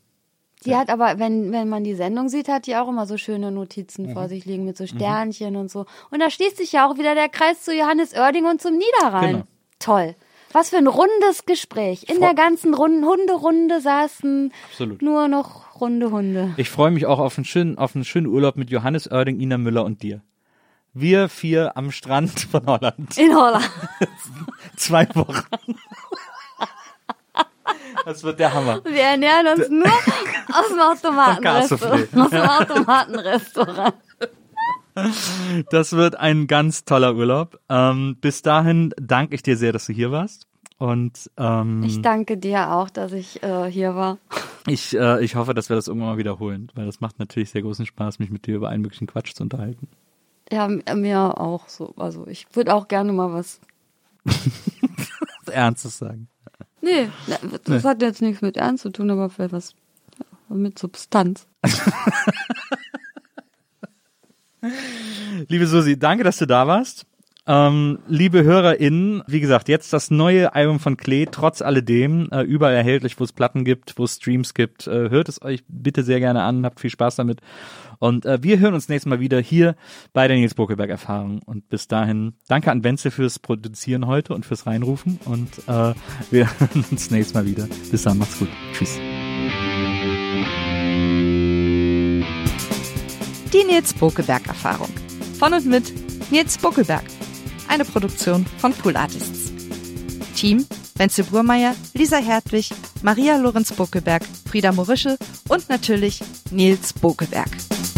Die hat aber, wenn, wenn man die Sendung sieht, hat die auch immer so schöne Notizen Mhm. vor sich liegen mit so Sternchen und so. Und da schließt sich ja auch wieder der Kreis zu Johannes Oerding und zum Niederrhein. Genau. Toll. Was für ein rundes Gespräch. In Voll. der ganzen Runden, Hunderunde saßen Absolut. nur noch runde Hunde. Ich freue mich auch auf einen schönen, auf einen schönen Urlaub mit Johannes Oerding, Ina Müller und dir. Wir vier am Strand von Holland. In Holland. Zwei Wochen. Das wird der Hammer. Wir ernähren uns nur aus dem Automatenrestaurant. Aus dem Automatenrestaurant. Das wird ein ganz toller Urlaub. Ähm, bis dahin danke ich dir sehr, dass du hier warst. Und ähm, Ich danke dir auch, dass ich äh, hier war. ich, äh, ich hoffe, dass wir das irgendwann mal wiederholen, weil das macht natürlich sehr großen Spaß, mich mit dir über allen möglichen Quatsch zu unterhalten. Ja, m- mir auch so. Also ich würde auch gerne mal. Was Ernstes sagen. Nee, das hat jetzt nichts mit Ernst zu tun, aber vielleicht was mit Substanz. Liebe Susi, danke, dass du da warst. Ähm, liebe HörerInnen, wie gesagt, jetzt das neue Album von Klee, trotz alledem, äh, überall erhältlich, wo es Platten gibt, wo es Streams gibt. Äh, hört es euch bitte sehr gerne an, habt viel Spaß damit. Und äh, wir hören uns nächstes Mal wieder hier bei der Nils Bokelberg Erfahrung. Und bis dahin, danke an Wenzel fürs Produzieren heute und fürs Reinrufen. Und äh, wir hören uns nächstes Mal wieder. Bis dann, macht's gut. Tschüss. Die Nils Bokelberg Erfahrung. Von und mit Nils Bokelberg. Eine Produktion von Pool Artists. Team Wenzel Burmeier, Lisa Hertwig, Maria Lorenz Bokelberg, Frieda Morische und natürlich Nils Bokelberg.